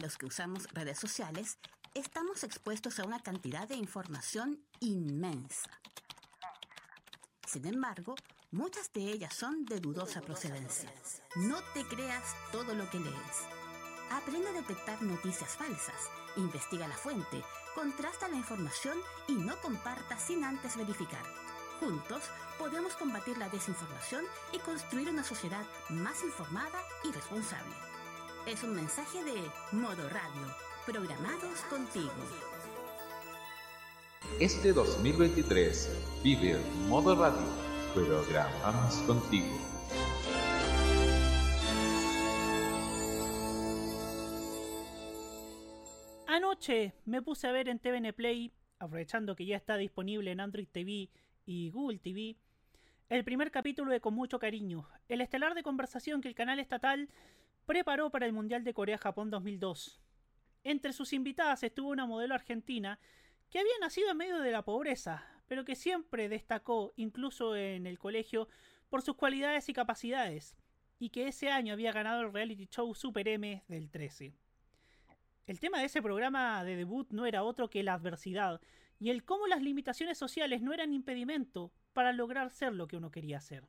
los que usamos redes sociales, estamos expuestos a una cantidad de información inmensa. Sin embargo, muchas de ellas son de dudosa procedencia. No te creas todo lo que lees. Aprende a detectar noticias falsas, investiga la fuente, contrasta la información y no comparta sin antes verificar. Juntos podemos combatir la desinformación y construir una sociedad más informada y responsable. Es un mensaje de Modo Radio, programados contigo. Este 2023 vive Modo Radio, programados contigo. Anoche me puse a ver en TVN Play, aprovechando que ya está disponible en Android TV y Google TV, el primer capítulo de Con mucho cariño, el estelar de conversación que el canal estatal preparó para el Mundial de Corea-Japón 2002. Entre sus invitadas estuvo una modelo argentina que había nacido en medio de la pobreza, pero que siempre destacó, incluso en el colegio, por sus cualidades y capacidades, y que ese año había ganado el reality show Super M del 13. El tema de ese programa de debut no era otro que la adversidad, y el cómo las limitaciones sociales no eran impedimento para lograr ser lo que uno quería ser.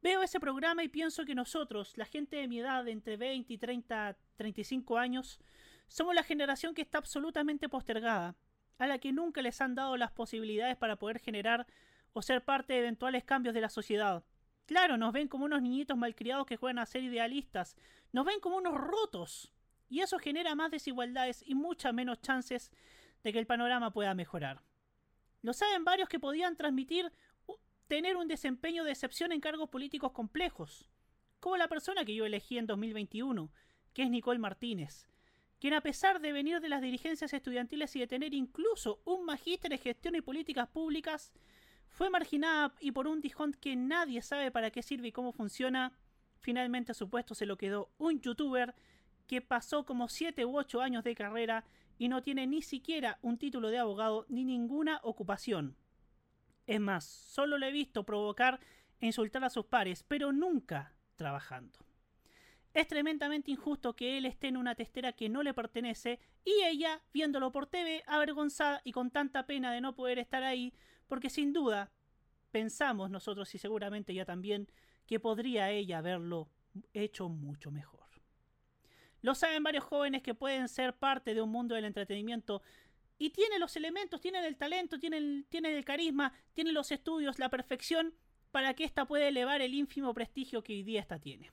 Veo ese programa y pienso que nosotros, la gente de mi edad, entre 20 y 30, 35 años, somos la generación que está absolutamente postergada, a la que nunca les han dado las posibilidades para poder generar o ser parte de eventuales cambios de la sociedad. Claro, nos ven como unos niñitos malcriados que juegan a ser idealistas, nos ven como unos rotos, y eso genera más desigualdades y muchas menos chances de que el panorama pueda mejorar. Lo saben varios que podían transmitir tener un desempeño de excepción en cargos políticos complejos, como la persona que yo elegí en 2021, que es Nicole Martínez, quien a pesar de venir de las dirigencias estudiantiles y de tener incluso un magíster en gestión y políticas públicas, fue marginada y por un tijón que nadie sabe para qué sirve y cómo funciona, finalmente a su puesto se lo quedó un youtuber que pasó como 7 u 8 años de carrera y no tiene ni siquiera un título de abogado ni ninguna ocupación. Es más, solo le he visto provocar e insultar a sus pares, pero nunca trabajando. Es tremendamente injusto que él esté en una testera que no le pertenece y ella, viéndolo por TV, avergonzada y con tanta pena de no poder estar ahí, porque sin duda pensamos nosotros y seguramente ella también que podría ella haberlo hecho mucho mejor. Lo saben varios jóvenes que pueden ser parte de un mundo del entretenimiento y tienen los elementos, tienen el talento, tienen, el carisma, tienen los estudios, la perfección para que ésta pueda elevar el ínfimo prestigio que hoy día ésta tiene.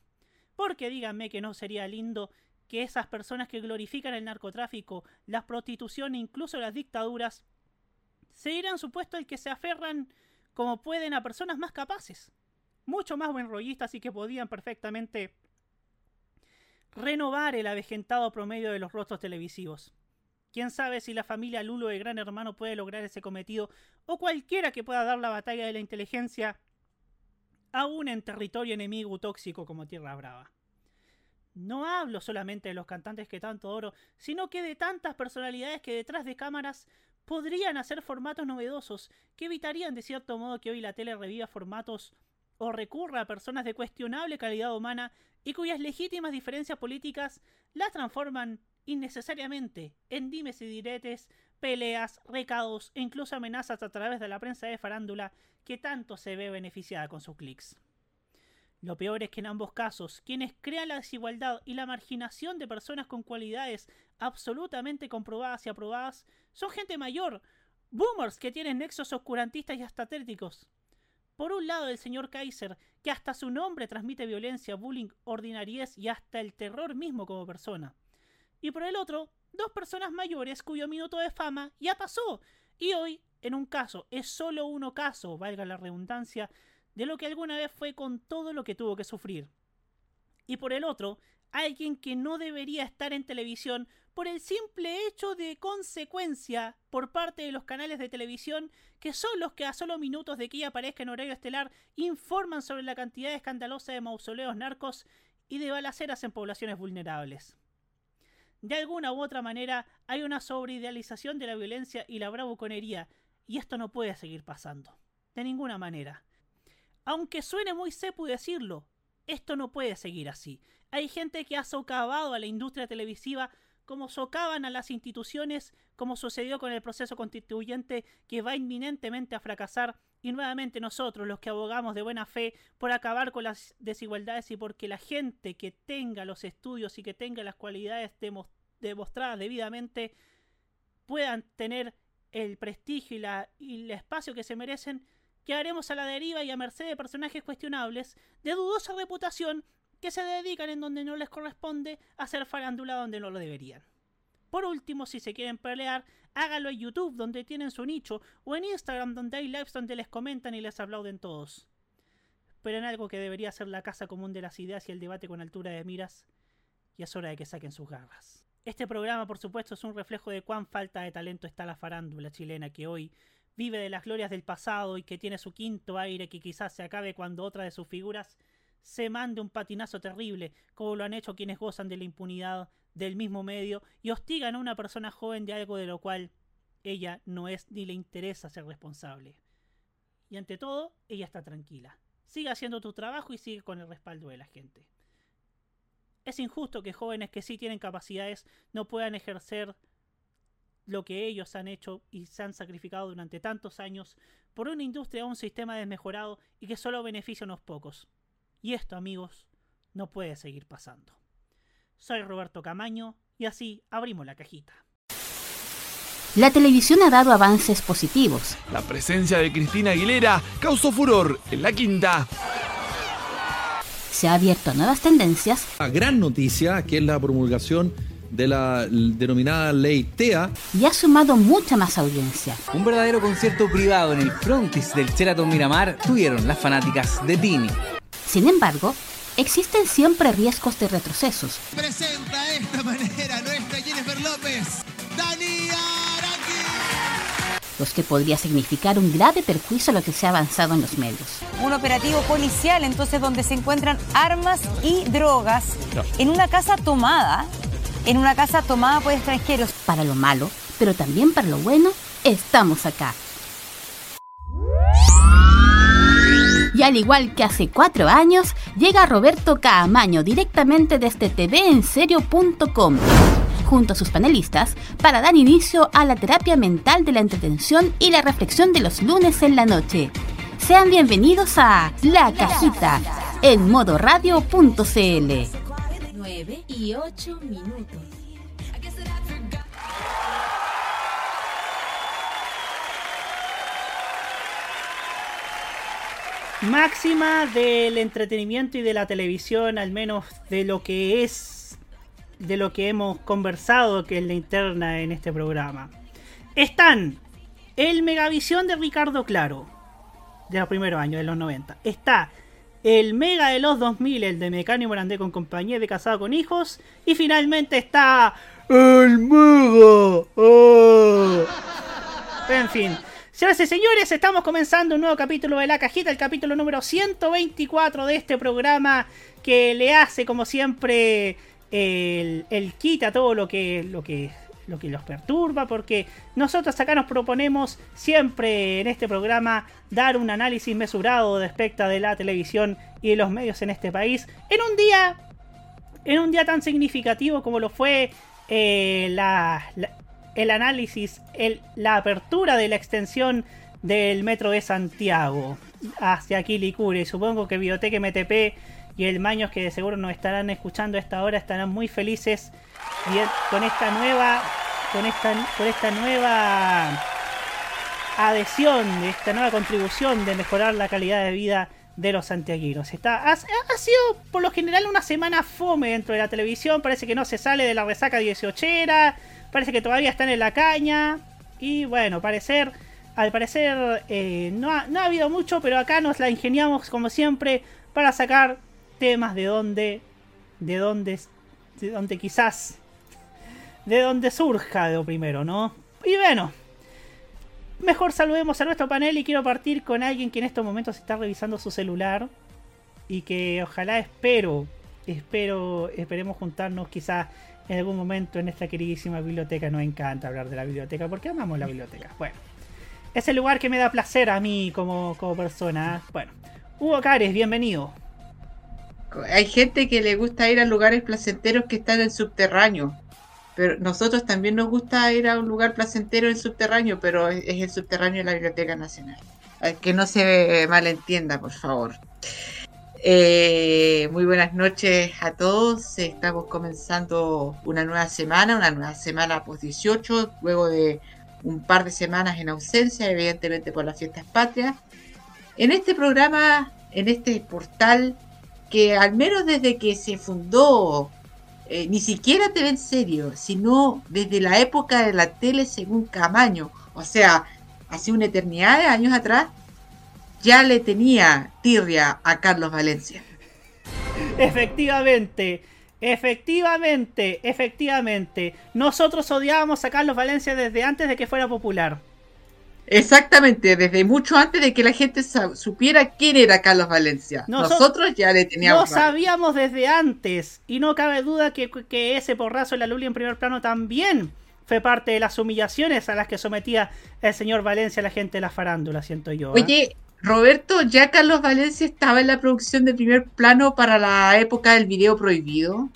Porque díganme que no sería lindo que esas personas que glorifican el narcotráfico, la prostitución e incluso las dictaduras, se dieran su puesto el que se aferran como pueden a personas más capaces, mucho más buenrollistas y que podían perfectamente renovar el avejentado promedio de los rostros televisivos. Quién sabe si la familia Lulo de Gran Hermano puede lograr ese cometido, o cualquiera que pueda dar la batalla de la inteligencia, aún en territorio enemigo tóxico como Tierra Brava. No hablo solamente de los cantantes que tanto oro, sino que de tantas personalidades que detrás de cámaras podrían hacer formatos novedosos que evitarían de cierto modo que hoy la tele reviva formatos o recurra a personas de cuestionable calidad humana y cuyas legítimas diferencias políticas las transforman innecesariamente en dimes y diretes, peleas, recados e incluso amenazas a través de la prensa de farándula que tanto se ve beneficiada con sus clics. Lo peor es que en ambos casos, quienes crean la desigualdad y la marginación de personas con cualidades absolutamente comprobadas y aprobadas son gente mayor, boomers que tienen nexos oscurantistas y hasta por un lado el señor Kaiser, que hasta su nombre transmite violencia, bullying, ordinariez y hasta el terror mismo como persona. Y por el otro, dos personas mayores cuyo minuto de fama ya pasó, y hoy, en un caso, es solo uno caso, valga la redundancia, de lo que alguna vez fue con todo lo que tuvo que sufrir. Y por el otro, alguien que no debería estar en televisión por el simple hecho de consecuencia por parte de los canales de televisión que son los que a solo minutos de que ella aparezca en horario estelar informan sobre la cantidad escandalosa de mausoleos narcos y de balaceras en poblaciones vulnerables. De alguna u otra manera hay una sobreidealización de la violencia y la bravuconería y esto no puede seguir pasando. De ninguna manera. Aunque suene muy sepu decirlo, Esto no puede seguir así. Hay gente que ha socavado a la industria televisiva como socavan a las instituciones, como sucedió con el proceso constituyente que va inminentemente a fracasar, y nuevamente nosotros, los que abogamos de buena fe por acabar con las desigualdades y porque la gente que tenga los estudios y que tenga las cualidades demostradas debidamente puedan tener el prestigio y, la, el espacio que se merecen, quedaremos a la deriva y a merced de personajes cuestionables, de dudosa reputación, que se dedican en donde no les corresponde a hacer farándula donde no lo deberían. Por último, si se quieren pelear, háganlo en YouTube, donde tienen su nicho, o en Instagram, donde hay lives donde les comentan y les aplauden todos. Pero en algo que debería ser la casa común de las ideas y el debate con altura de miras, y es hora de que saquen sus garras. Este programa, por supuesto, es un reflejo de cuán falta de talento está la farándula chilena que hoy vive de las glorias del pasado y que tiene su quinto aire que quizás se acabe cuando otra de sus figuras se mande un patinazo terrible, como lo han hecho quienes gozan de la impunidad del mismo medio y hostigan a una persona joven de algo de lo cual ella no es ni le interesa ser responsable. Y ante todo, ella está tranquila. Sigue haciendo tu trabajo y sigue con el respaldo de la gente. Es injusto que jóvenes que sí tienen capacidades no puedan ejercer lo que ellos han hecho y se han sacrificado durante tantos años por una industria o un sistema desmejorado y que solo beneficia a unos pocos. Y esto, amigos, no puede seguir pasando. Soy Roberto Camaño y así abrimos la cajita. La televisión ha dado avances positivos. La presencia de Cristina Aguilera causó furor en la quinta se ha abierto a nuevas tendencias. La gran noticia, que es la promulgación de la denominada ley TEA. Y ha sumado mucha más audiencia. Un verdadero concierto privado en el frontis del Sheraton Miramar tuvieron las fanáticas de Tini. Sin embargo, existen siempre riesgos de retrocesos. Presenta esta manera nuestra Jennifer López, Dani los que podría significar un grave perjuicio a lo que se ha avanzado en los medios. Un operativo policial, entonces, donde se encuentran armas y drogas en una casa tomada, en una casa tomada por extranjeros. Para lo malo, pero también para lo bueno, estamos acá. Y al igual que hace cuatro años, llega Roberto Caamaño directamente desde tvenserio.com junto a sus panelistas para dar inicio a la terapia mental de la entretención y la reflexión de los lunes en la noche. Sean bienvenidos a La Cajita en modoradio.cl. 9 y 8 minutos. Máxima del entretenimiento y de la televisión, al menos de lo que es de lo que hemos conversado, que es la interna en este programa. Están el Megavisión de Ricardo Claro, de los primeros años, de los 90. Está el Mega de los 2000, el de Mecano y Morandé con compañía de Casado con Hijos. Y finalmente está el Mega. Oh. En fin. Señoras y señores, estamos comenzando un nuevo capítulo de La Cajita, el capítulo número 124 de este programa que le hace, como siempre, él, quita todo lo que, lo que lo que los perturba, porque nosotros acá nos proponemos siempre en este programa dar un análisis mesurado respecto de la televisión y de los medios en este país en un día, en un día tan significativo como lo fue eh, el análisis, la apertura de la extensión del metro de Santiago hacia Quilicure. Supongo que Biblioteca MTP y el Maños que de seguro nos estarán escuchando a esta hora estarán muy felices. Con esta nueva con esta, con esta nueva adhesión, esta nueva contribución de mejorar la calidad de vida de los santiaguinos. Está, ha, sido por lo general una semana fome dentro de la televisión, parece que no se sale de la resaca 18 parece que todavía están en la caña. Y bueno, parecer, al parecer eh, no, no ha habido mucho, pero acá nos la ingeniamos como siempre para sacar temas de donde, de donde, de donde quizás, de donde surja lo primero, ¿no? Y bueno, mejor saludemos a nuestro panel y quiero partir con alguien que en estos momentos está revisando su celular y que ojalá espero, espero, esperemos juntarnos quizás en algún momento en esta queridísima biblioteca. Nos encanta hablar de la biblioteca porque amamos la biblioteca. Bueno, es el lugar que me da placer a mí como, como persona. Bueno, Hugo Cares, bienvenido. Hay gente que le gusta ir a lugares placenteros que están en subterráneo. Pero nosotros también nos gusta ir a un lugar placentero en subterráneo, pero es, el subterráneo de la Biblioteca Nacional. Eh, Que no se malentienda, por favor. Eh, muy buenas noches a todos. Estamos comenzando una nueva semana, una nueva semana post 18, luego de un par de semanas en ausencia, evidentemente por las fiestas patrias. En este programa, en este portal, que al menos desde que se fundó, eh, ni siquiera te en serio, sino desde la época de la tele según Camaño, o sea, hace una eternidad de años atrás, ya le tenía tirria a Carlos Valencia. Efectivamente, efectivamente, efectivamente. Nosotros odiábamos a Carlos Valencia desde antes de que fuera popular. Exactamente, desde mucho antes de que la gente supiera quién era Carlos Valencia. Noso- Nosotros ya le Lo teníamos. rabia. sabíamos desde antes. Y no cabe duda que, que ese porrazo en la Luli en primer plano también fue parte de las humillaciones a las que sometía el señor Valencia a la gente de la farándula, siento yo. ¿eh? Oye, Roberto, ya Carlos Valencia estaba en la producción de primer plano para la época del video prohibido.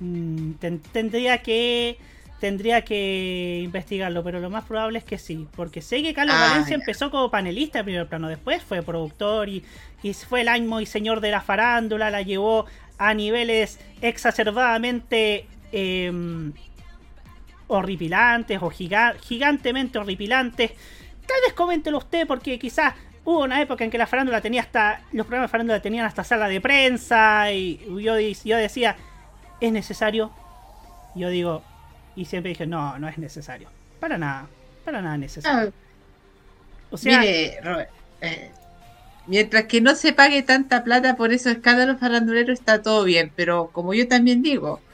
Mm, ten- tendría que tendría que investigarlo, pero lo más probable es que sí, porque sé que Carlos Ah, Valencia ya. empezó como panelista en primer plano, después fue productor y, y fue el amo y señor de la farándula, la llevó a niveles exacerbadamente em, horripilantes o giga- gigantemente horripilantes. Tal vez coméntelo usted porque quizás hubo una época en que la farándula tenía hasta los programas de farándula tenían hasta sala de prensa y yo decía ¿es necesario? Yo digo, y siempre dije, no, no es necesario. Para nada, para nada necesario. Ah, O sea, mire, Robert, eh, mientras que no se pague tanta plata por esos escándalos faranduleros está todo bien, pero como yo también digo,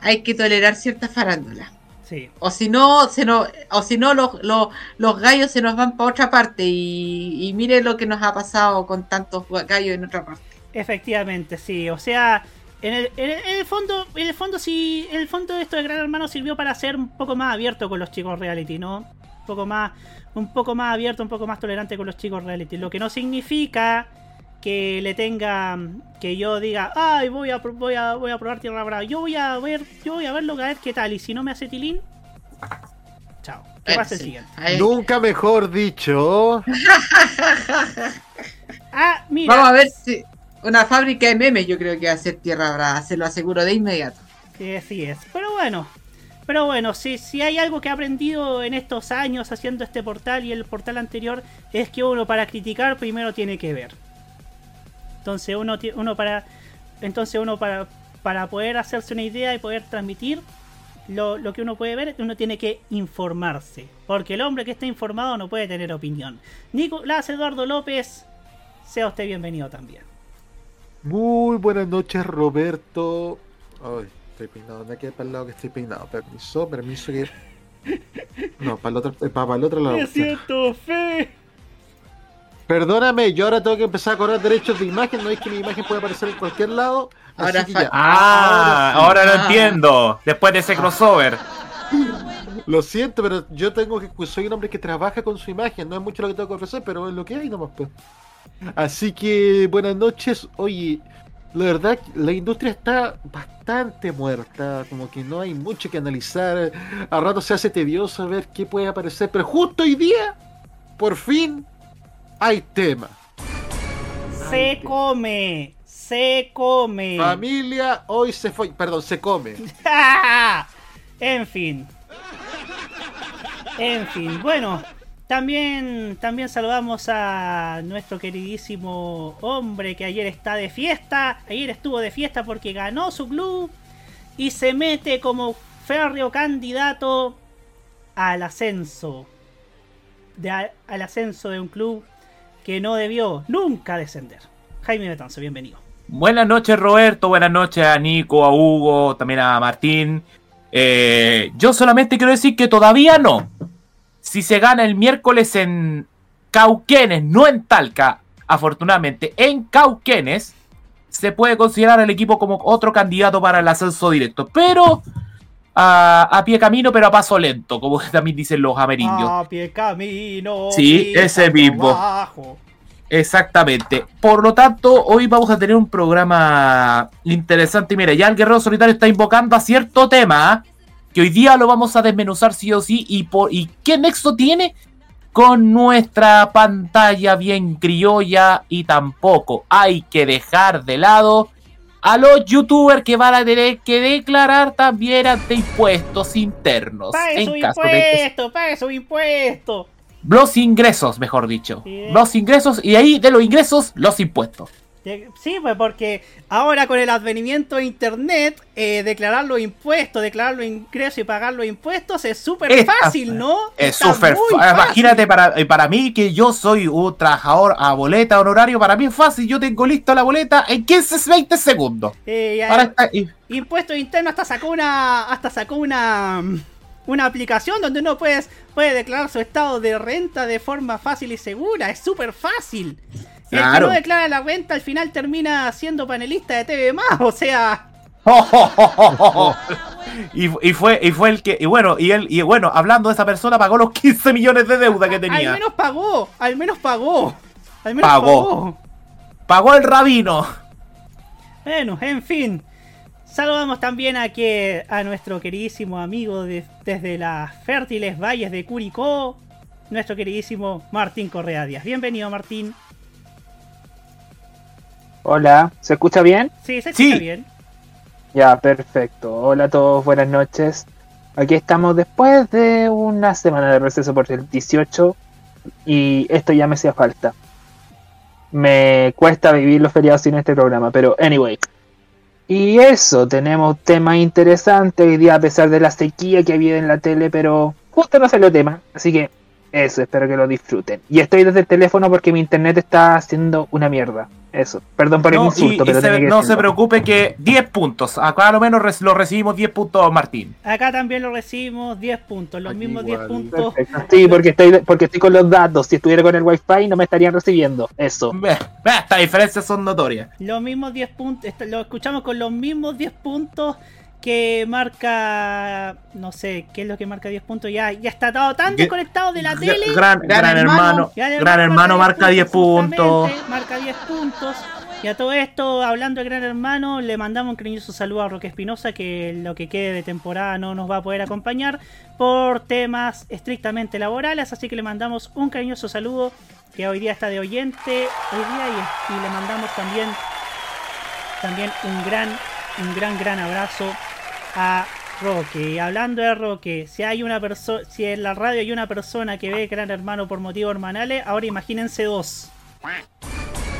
hay que tolerar cierta farándula. sí, O si no, se nos, o si no los, los, los gallos se nos van para otra parte y, y mire lo que nos ha pasado con tantos gallos en otra parte. efectivamente, sí. O sea, en el, en el- en el fondo, en el fondo sí, en el fondo esto de Gran Hermano sirvió para ser un poco más abierto con los chicos reality, ¿no? Un poco más, un poco más abierto, un poco más tolerante con los chicos reality. Lo que no significa que le tenga que yo diga ay voy a voy a voy a probar tierra brava yo voy a ver yo voy a verlo a ver qué tal y si no me hace tilín chao que pase el siguiente Nunca mejor dicho. ah mira Vamos a ver si una fábrica de memes yo creo que va a ser Tierra Brava, se lo aseguro de inmediato. Sí, así es. Pero bueno, pero bueno, si, si hay algo que he aprendido en estos años haciendo este portal y el portal anterior, es que uno para criticar primero tiene que ver. Entonces uno, uno para. Entonces uno para, para poder hacerse una idea y poder transmitir lo, lo que uno puede ver, uno tiene que informarse. Porque el hombre que está informado no puede tener opinión. Nicolás Eduardo López, sea usted bienvenido también. Muy buenas noches, Roberto. Ay, estoy peinado. Me quedé para el lado que estoy peinado. Permiso, permiso que. No, para el otro, eh, para, el otro lado. Me siento fe. Perdóname, yo ahora tengo que empezar a cobrar derechos de imagen. No es que mi imagen pueda aparecer en cualquier lado. Ahora así que ya. Ah, sí. ahora lo Ah. entiendo. Después de ese crossover. Lo siento, pero yo tengo que. soy un hombre que trabaja con su imagen. No es mucho lo que tengo que ofrecer, pero es lo que hay nomás, pues. Así que, buenas noches. Oye, la verdad, la industria está bastante muerta. Como que no hay mucho que analizar. A rato se hace tedioso ver qué puede aparecer. Pero justo hoy día, por fin, hay tema. Se come, se come. Familia, hoy se fue. Perdón, se come. en fin. En fin, bueno, también, también saludamos a nuestro queridísimo hombre que ayer está de fiesta. Ayer estuvo de fiesta porque ganó su club y se mete como férreo candidato al ascenso. De, al ascenso de un club que no debió nunca descender. Jaime Betanzo, bienvenido. Buenas noches, Roberto. Buenas noches a Nico, a Hugo, también a Martín. Eh, yo solamente quiero decir que todavía no. Si se gana el miércoles en Cauquenes, no en Talca, afortunadamente en Cauquenes, se puede considerar al equipo como otro candidato para el ascenso directo. Pero a, a pie camino, pero a paso lento, como también dicen los amerindios. A pie camino. Sí, ese mismo. abajo. Exactamente. Por lo tanto, hoy vamos a tener un programa interesante. Mira, ya el Guerrero Solitario está invocando a cierto tema que hoy día lo vamos a desmenuzar sí o sí. ¿Y, por, y qué nexo tiene con nuestra pantalla bien criolla? Y tampoco hay que dejar de lado a los youtubers que van a tener que declarar también ante impuestos internos. Pague su de impuesto, pague su impuesto. los ingresos, mejor dicho. Los ingresos y ahí de los ingresos, los impuestos. Sí, pues porque ahora con el advenimiento de internet, eh, declarar los impuestos, declarar los ingresos y pagar los impuestos es súper fácil, ¿no? Es súper fa- Imagínate para, eh, para mí que yo soy un trabajador a boleta honorario, para mí es fácil. Yo tengo listo la boleta en 15, 20 segundos. Eh, Ahora está- y- Impuesto interno hasta sacó una. hasta sacó una. una aplicación donde uno puede, puede declarar su estado de renta de forma fácil y segura. Es súper fácil. El que Claro. no declara la renta al final termina siendo panelista de TV más. O sea. y, y fue y fue el que y bueno y él y bueno hablando de esa persona pagó los 15 millones de deuda que Al tenía menos pagó. Al menos pagó. Al menos Pagó. pagó. pagó el rabino Bueno, en fin. Saludamos también a, que, a nuestro queridísimo amigo de- desde las fértiles valles de Curicó, nuestro queridísimo Martín Correa Díaz. Bienvenido, Martín. Hola, ¿se escucha bien? Sí, se escucha bien. Ya, perfecto. Hola a todos, buenas noches. Aquí estamos después de una semana de receso por el 18 y esto ya me hacía falta. Me cuesta vivir los feriados sin este programa, pero anyway. Y eso, tenemos temas interesantes hoy día a pesar de la sequía que había en la tele, pero justo no salió tema, así que eso, espero que lo disfruten. Y estoy desde el teléfono porque mi internet está haciendo una mierda. Eso, perdón por el No, insulto, y- y pero se- tenía que no se preocupe que 10 puntos acá a lo menos reci- lo recibimos 10 puntos Martín Acá también lo recibimos 10 puntos, los mismos 10 puntos. Perfecto. Sí, porque estoy, porque estoy con los datos. Si estuviera con el wifi no me estarían recibiendo. Eso. Estas diferencias son notorias. Los mismos 10 puntos, lo escuchamos con los mismos 10 puntos que marca, no sé, qué es lo que marca 10 puntos, ya, ya está todo tan desconectado de la tele. Gran, gran, hermano, gran hermano marca 10 puntos. Marca 10 puntos. Y a todo esto, hablando de Gran Hermano, le mandamos un cariñoso saludo a Roque Espinosa, que lo que quede de temporada no nos va a poder acompañar por temas estrictamente laborales. Así que le mandamos un cariñoso saludo, que hoy día está de oyente hoy día, y, y le mandamos también, también un gran, un gran, gran abrazo a Roque. Y hablando de Roque, si hay una persona, si en la radio hay una persona que ve Gran Hermano por motivos hermanales, ahora imagínense dos.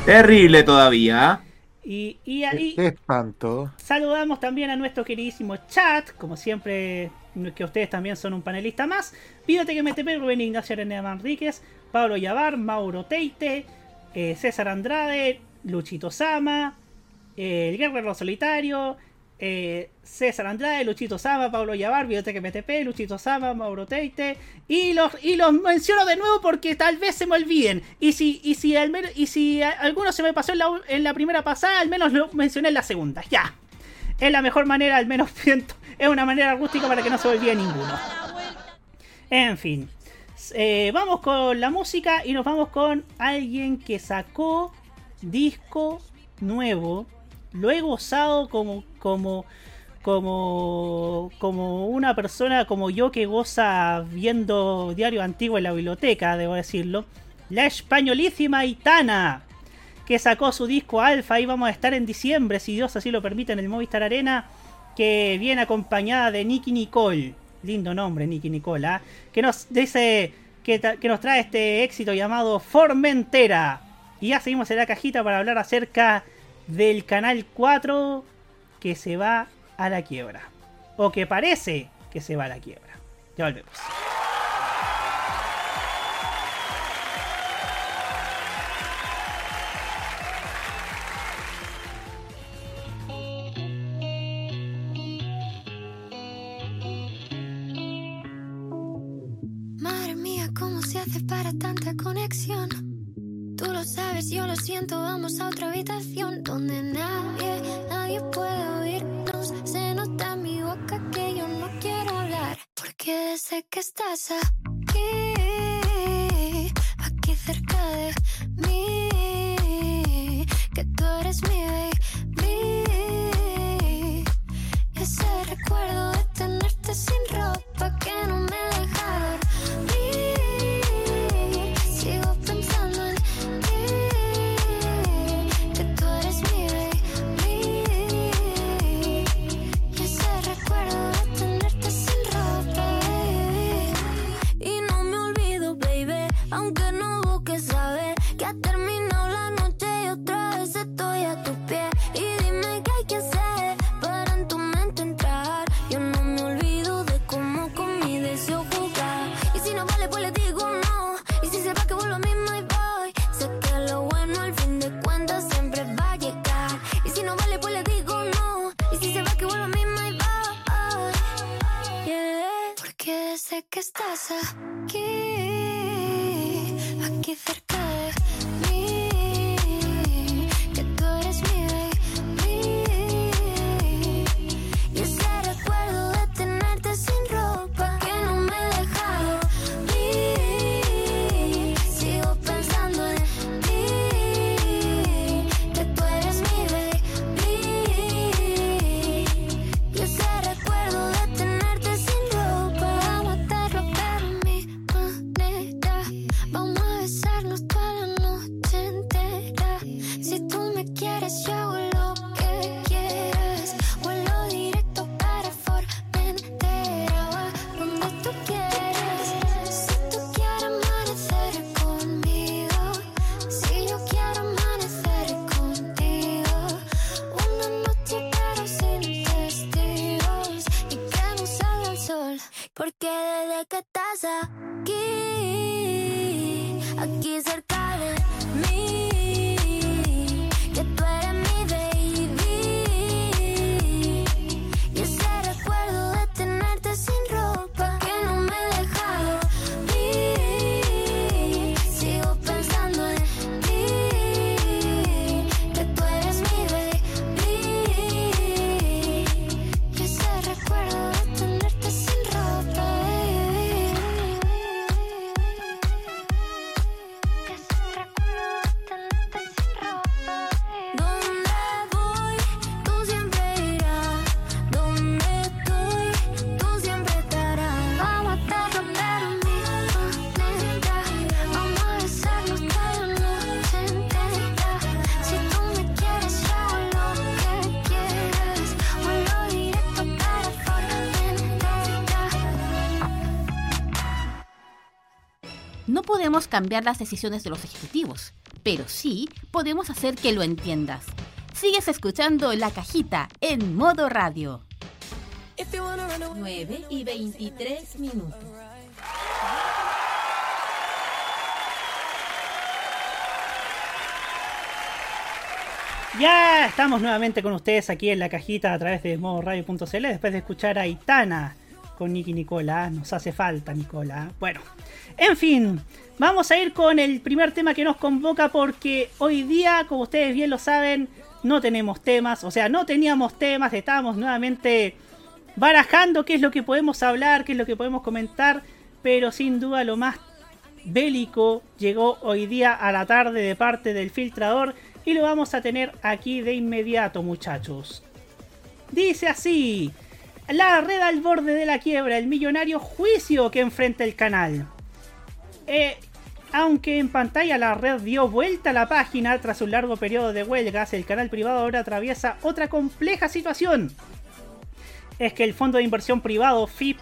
Terrible todavía. Y, y ahí Qué espanto. saludamos también a nuestro queridísimo chat, como siempre, que ustedes también son un panelista más. Pídate que MTP, Rubén Ignacio Arenea Manríquez, Pablo Yavar, Mauro Teite, eh, César Andrade, Luchito Sama, eh, el Guerrero Solitario, eh, César Andrade, Luchito Sama, Pablo Yavar, Biblioteca MTP, Luchito Sama, Mauro Teite. Y los, y los menciono de nuevo porque tal vez se me olviden. Y si, y si, al y si alguno se me pasó en la, en la primera pasada, al menos lo mencioné en la segunda. Ya. Es la mejor manera, al menos siento. Es una manera rústica para que no se olvide ninguno. En fin. Eh, vamos con la música y nos vamos con alguien que sacó disco nuevo. Lo he gozado como, como, como, como una persona como yo que goza viendo diario antiguo en la biblioteca, debo decirlo. La españolísima Itana, que sacó su disco Alfa. y vamos a estar en diciembre, si Dios así lo permite, en el Movistar Arena. Que viene acompañada de Nicky Nicole. Lindo nombre, Nicky Nicole. ¿ah? Que nos dice que, que nos trae este éxito llamado Formentera. Y ya seguimos en la cajita para hablar acerca del canal 4 que se va a la quiebra. O que parece que se va a la quiebra. Ya volvemos. Madre mía, ¿cómo se hace para tanta conexión? Tú lo sabes, yo lo siento, vamos a otra habitación donde nadie, nadie puede desde podemos cambiar las decisiones de los ejecutivos, pero sí podemos hacer que lo entiendas. Sigues escuchando La Cajita en modo radio. 9 y 23 minutos. Ya estamos nuevamente con ustedes aquí en la cajita a través de modoradio.cl después de escuchar a Itana con Nicky Nicola. Nos hace falta Nicola. Bueno, en fin, vamos a ir con el primer tema que nos convoca porque hoy día, como ustedes bien lo saben, no tenemos temas. O sea, no teníamos temas, estábamos nuevamente barajando qué es lo que podemos hablar, qué es lo que podemos comentar. Pero sin duda lo más bélico llegó hoy día a la tarde de parte del filtrador y lo vamos a tener aquí de inmediato muchachos. Dice así, la red al borde de la quiebra, el millonario juicio que enfrenta el canal. Eh, aunque en pantalla la red dio vuelta a la página tras un largo periodo de huelgas, el canal privado ahora atraviesa otra compleja situación. Es que el fondo de inversión privado FIP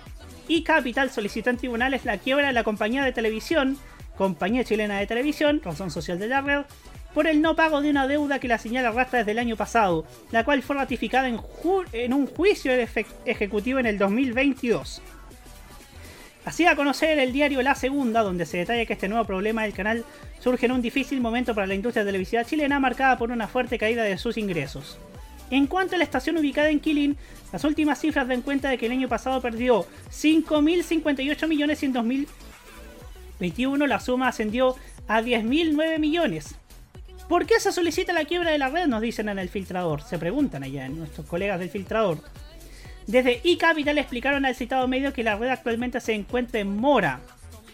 y Capital solicitó en tribunales la quiebra de la compañía de televisión, Compañía Chilena de Televisión, razón social de la red, por el no pago de una deuda que la señal arrastra desde el año pasado, la cual fue ratificada en, un juicio ejecutivo en el 2022. Así a conocer el diario La Segunda, donde se detalla que este nuevo problema del canal surge en un difícil momento para la industria televisiva chilena, marcada por una fuerte caída de sus ingresos. En cuanto a la estación ubicada en Quilín, las últimas cifras dan cuenta de que el año pasado perdió 5.058 millones y en 2021 la suma ascendió a 10.009 millones. ¿Por qué se solicita la quiebra de la red? Nos dicen en el filtrador. Se preguntan allá nuestros colegas del filtrador. Desde eCapital explicaron al citado medio que la red actualmente se encuentra en mora,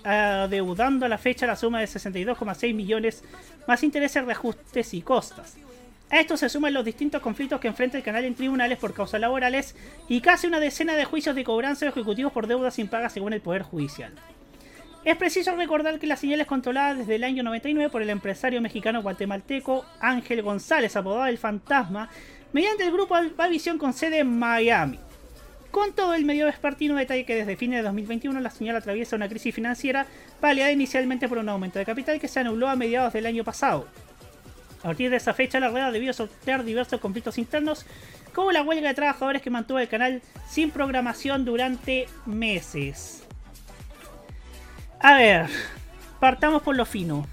adeudando a la fecha la suma de 62,6 millones más intereses, reajustes y costas. A esto se suman los distintos conflictos que enfrenta el canal en tribunales por causas laborales y casi una decena de juicios de cobranza ejecutivos por deudas sin según el Poder Judicial. Es preciso recordar que la señal es controlada desde el año 99 por el empresario mexicano guatemalteco Ángel González, apodado El Fantasma, mediante el grupo Alpavisión con sede en Miami. Con todo, el medio vespertino detalla que desde fines de 2021 la señal atraviesa una crisis financiera paliada inicialmente por un aumento de capital que se anuló a mediados del año pasado. A partir de esa fecha, la red debió sortear diversos conflictos internos, como la huelga de trabajadores que mantuvo el canal sin programación durante meses. A ver, partamos por lo fino.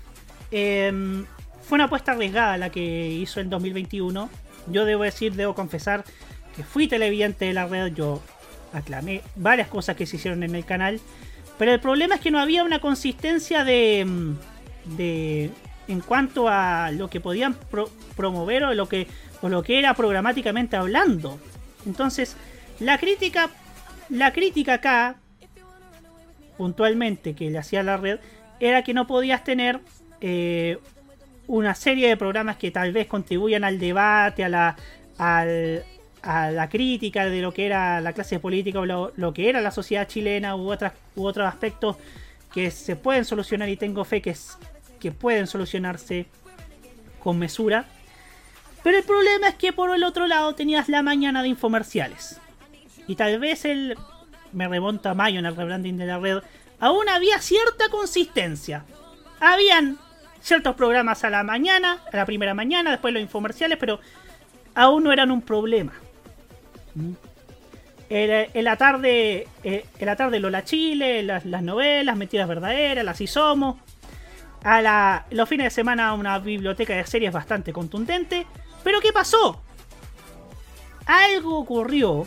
Em, fue una apuesta arriesgada la que hizo en 2021. Yo debo decir, debo confesar que fui televidente de la red, yo aclamé varias cosas que se hicieron en el canal. Pero el problema es que no había una consistencia de, de en cuanto a lo que podían promover o lo que, o lo que era programáticamente hablando. Entonces, la crítica, la crítica acá, puntualmente, que le hacía la red, era que no podías tener eh, una serie de programas que tal vez contribuyan al debate, a la, a la crítica de lo que era la clase política o lo, que era la sociedad chilena u, otras, u otros aspectos que se pueden solucionar y tengo fe que, que pueden solucionarse con mesura. Pero el problema es que por el otro lado tenías la mañana de infomerciales. Y tal vez el... Me remonta a mayo en el rebranding de la red. Aún había cierta consistencia. Habían ciertos programas a la mañana, a la primera mañana, después los infomerciales, pero aún no eran un problema. En, la tarde, eh, en la tarde Lola Chile, las, novelas, Mentiras Verdaderas, las Somos. A la, los fines de semana una biblioteca de series bastante contundente. Pero ¿qué pasó? Algo ocurrió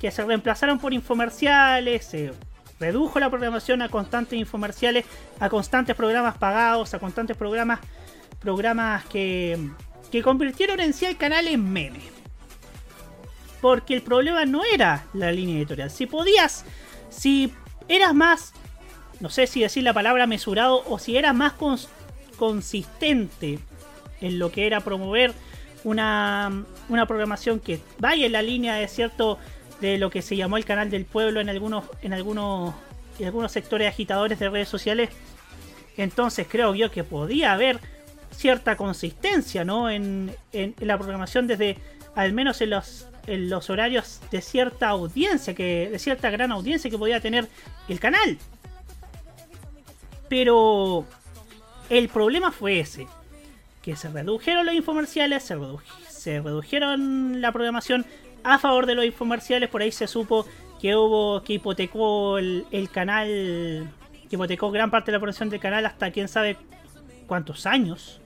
que se reemplazaron por infomerciales, se redujo la programación a constantes infomerciales, a constantes programas pagados, a constantes programas, programas que, que convirtieron en sí el canal en meme. Porque el problema no era la línea editorial. Si podías, si eras más, no sé si decir la palabra mesurado o si eras más consistente en lo que era promover una, una programación que vaya en la línea de cierto de lo que se llamó el canal del pueblo en algunos en algunos en algunos sectores agitadores de redes sociales entonces creo yo que podía haber cierta consistencia ¿no? en, en la programación desde al menos en los en los horarios de cierta audiencia, que, de cierta gran audiencia que podía tener el canal. Pero el problema fue ese, que se redujeron los infomerciales, se, se redujeron la programación a favor de los infomerciales, por ahí se supo que hubo que hipotecó el, canal, que hipotecó gran parte de la programación del canal hasta quién sabe cuántos años.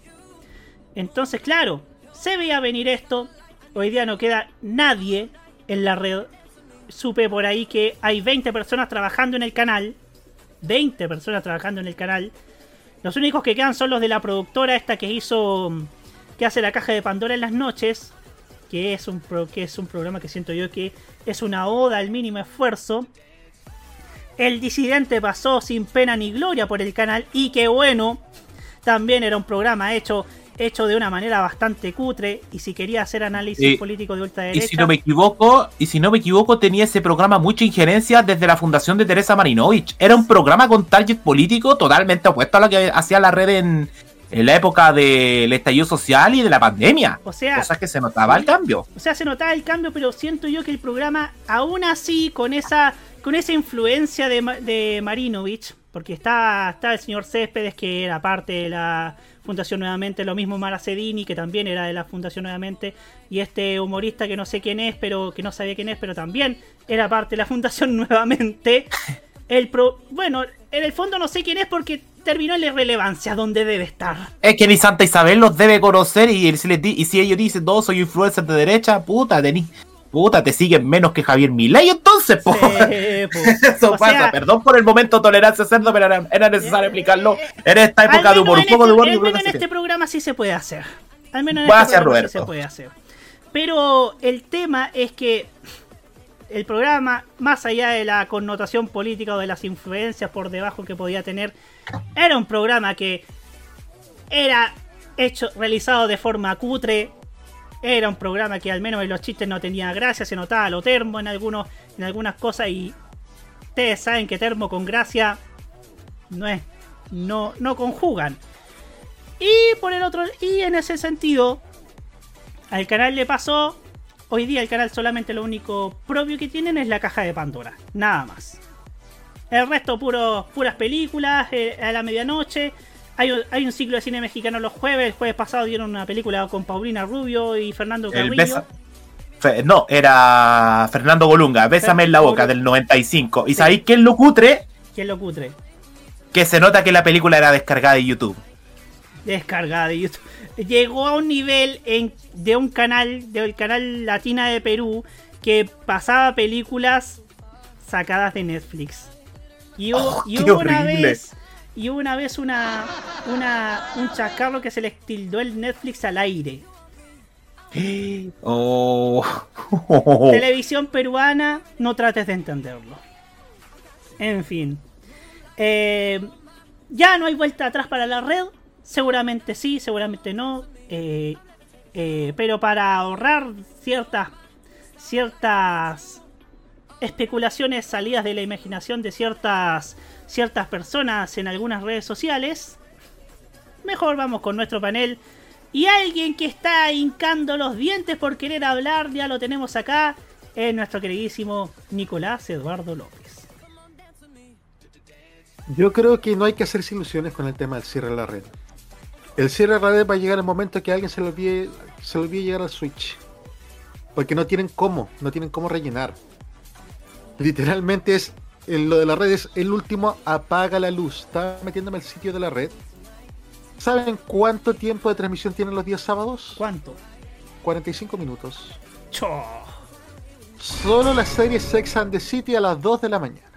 Entonces, claro, se veía venir esto, Hoy día no queda nadie en la red. Supe por ahí que hay 20 personas trabajando en el canal. 20 personas trabajando en el canal. Los únicos que quedan son los de la productora esta que hizo... Que hace la caja de Pandora en las noches. Que es un, que es un programa que siento yo que es una oda al mínimo esfuerzo. El disidente pasó sin pena ni gloria por el canal. Y que bueno, también era un programa hecho hecho de una manera bastante cutre y si quería hacer análisis político de ultraderecha. Y si no me equivoco, y si no me equivoco, tenía ese programa mucha injerencia desde la fundación de Teresa Marinovich. Era un programa con target político totalmente opuesto a lo que hacía la red en, la época del estallido social y de la pandemia. O sea, cosas que se notaba el cambio. O sea, se notaba el cambio, pero siento yo que el programa, aún así, con esa, con esa influencia de, de Marinovich, porque está, está el señor Céspedes, que era parte de la Fundación Nuevamente, lo mismo Maracedini, que también era de la Fundación Nuevamente, y este humorista que no sé quién es, pero que no sabía quién es, pero también era parte de la Fundación Nuevamente. El pro, bueno, en el fondo no sé quién es porque terminó la irrelevancia donde debe estar. Es que ni Santa Isabel los debe conocer y si, y si ellos dicen, no, soy influencer de derecha, puta, tení, Puta, te siguen menos que Javier Milei entonces, po. Eso pasa. Perdón por el momento tolerancia cerdo, pero era, necesario explicarlo en esta época de humor. Un poco de humor. Al menos en este programa sí se puede hacer. Al menos en este programa sí se puede hacer. Pero el tema es que el programa, más allá de la connotación política o de las influencias por debajo que podía tener, era un programa que era hecho, realizado de forma cutre, Era un programa que al menos en los chistes no tenía gracia, se notaba lo termo en, algunos, en algunas cosas y ustedes saben que termo con gracia no es, no, no conjugan. Y por el otro, y en ese sentido, al canal le pasó, hoy día el canal solamente lo único propio que tienen es la caja de Pandora, nada más. El resto puro, puras películas eh, a la medianoche. Hay, un- hay un ciclo de cine mexicano los jueves. El jueves pasado dieron una película con Paulina Rubio y Fernando Carrillo. No, era Fernando Golunga, Bésame en la boca del 95. ¿Y sabéis qué es lo cutre? ¿Quién lo cutre? Que se nota que la película era descargada de YouTube. Descargada de YouTube. Llegó a un nivel en, de un canal, del canal Latina de Perú, que pasaba películas sacadas de Netflix. Y hubo, Oh, y hubo una vez. Y hubo una vez una, una, un chacarro que se le tildó el Netflix al aire. Oh. Televisión peruana, no trates de entenderlo. En fin. Eh, ya no hay vuelta atrás para la red. Seguramente sí, seguramente no. Eh, eh, pero para ahorrar ciertas, ciertas especulaciones salidas de la imaginación de ciertas, ciertas personas en algunas redes sociales, mejor vamos con nuestro panel. Y alguien que está hincando los dientes por querer hablar, ya lo tenemos acá, es nuestro queridísimo Nicolás Eduardo López. Yo creo que no hay que hacerse ilusiones con el tema del cierre de la red. El cierre red va a llegar el momento que a alguien se le olvide, se le olvide llegar al Switch. Porque no tienen cómo, no tienen cómo rellenar. Literalmente es el- lo de la red es el último apaga la luz. Estaba metiéndome al sitio de la red. ¿Saben cuánto tiempo de transmisión tienen los días sábados? ¿Cuánto? 45 minutos. Cho. Solo la serie Sex and the City a las 2 de la mañana.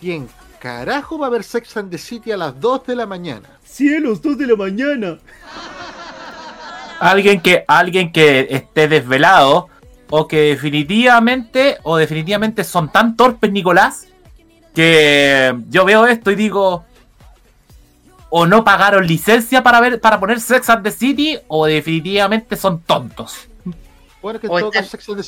¿Quién carajo va a ver Sex and the City a las 2 de la mañana? Cielos, 2 de la mañana. Alguien que, alguien que esté desvelado o que definitivamente o definitivamente son tan torpes, Nicolás, que yo veo esto y digo o no pagaron licencia para ver para poner Sex and the City o definitivamente son tontos. Bueno, que todo Sex and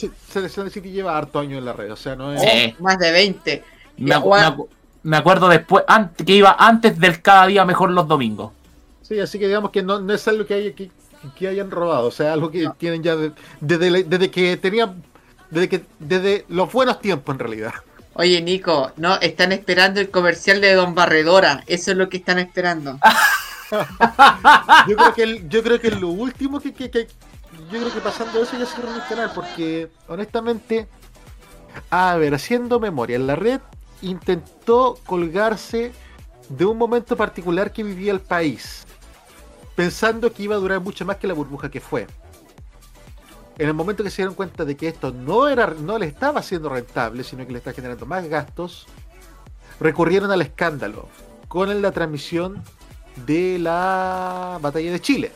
the City, lleva harto años en la red, o sea, no es... Sí. Más de 20. Me, acu- me acu- me acuerdo después antes, que iba antes del cada día mejor los domingos. Sí, así que digamos que no, no es algo que, hay, que, que hayan robado, o sea, algo que tienen ya de- desde, desde que tenían... Desde, que, desde los buenos tiempos, en realidad. Oye, Nico, no, están esperando el comercial de Don Barredora. Eso es lo que están esperando. Yo creo que, el- yo creo que lo último que, que- que- Yo creo que pasando eso ya cierran el canal, porque honestamente. A ver, haciendo memoria, la red intentó colgarse de un momento particular que vivía el país, pensando que iba a durar mucho más que la burbuja que fue. En el momento que se dieron cuenta de que esto no era, no le estaba siendo rentable, sino que le está generando más gastos, recurrieron al escándalo con la transmisión de la batalla de Chile.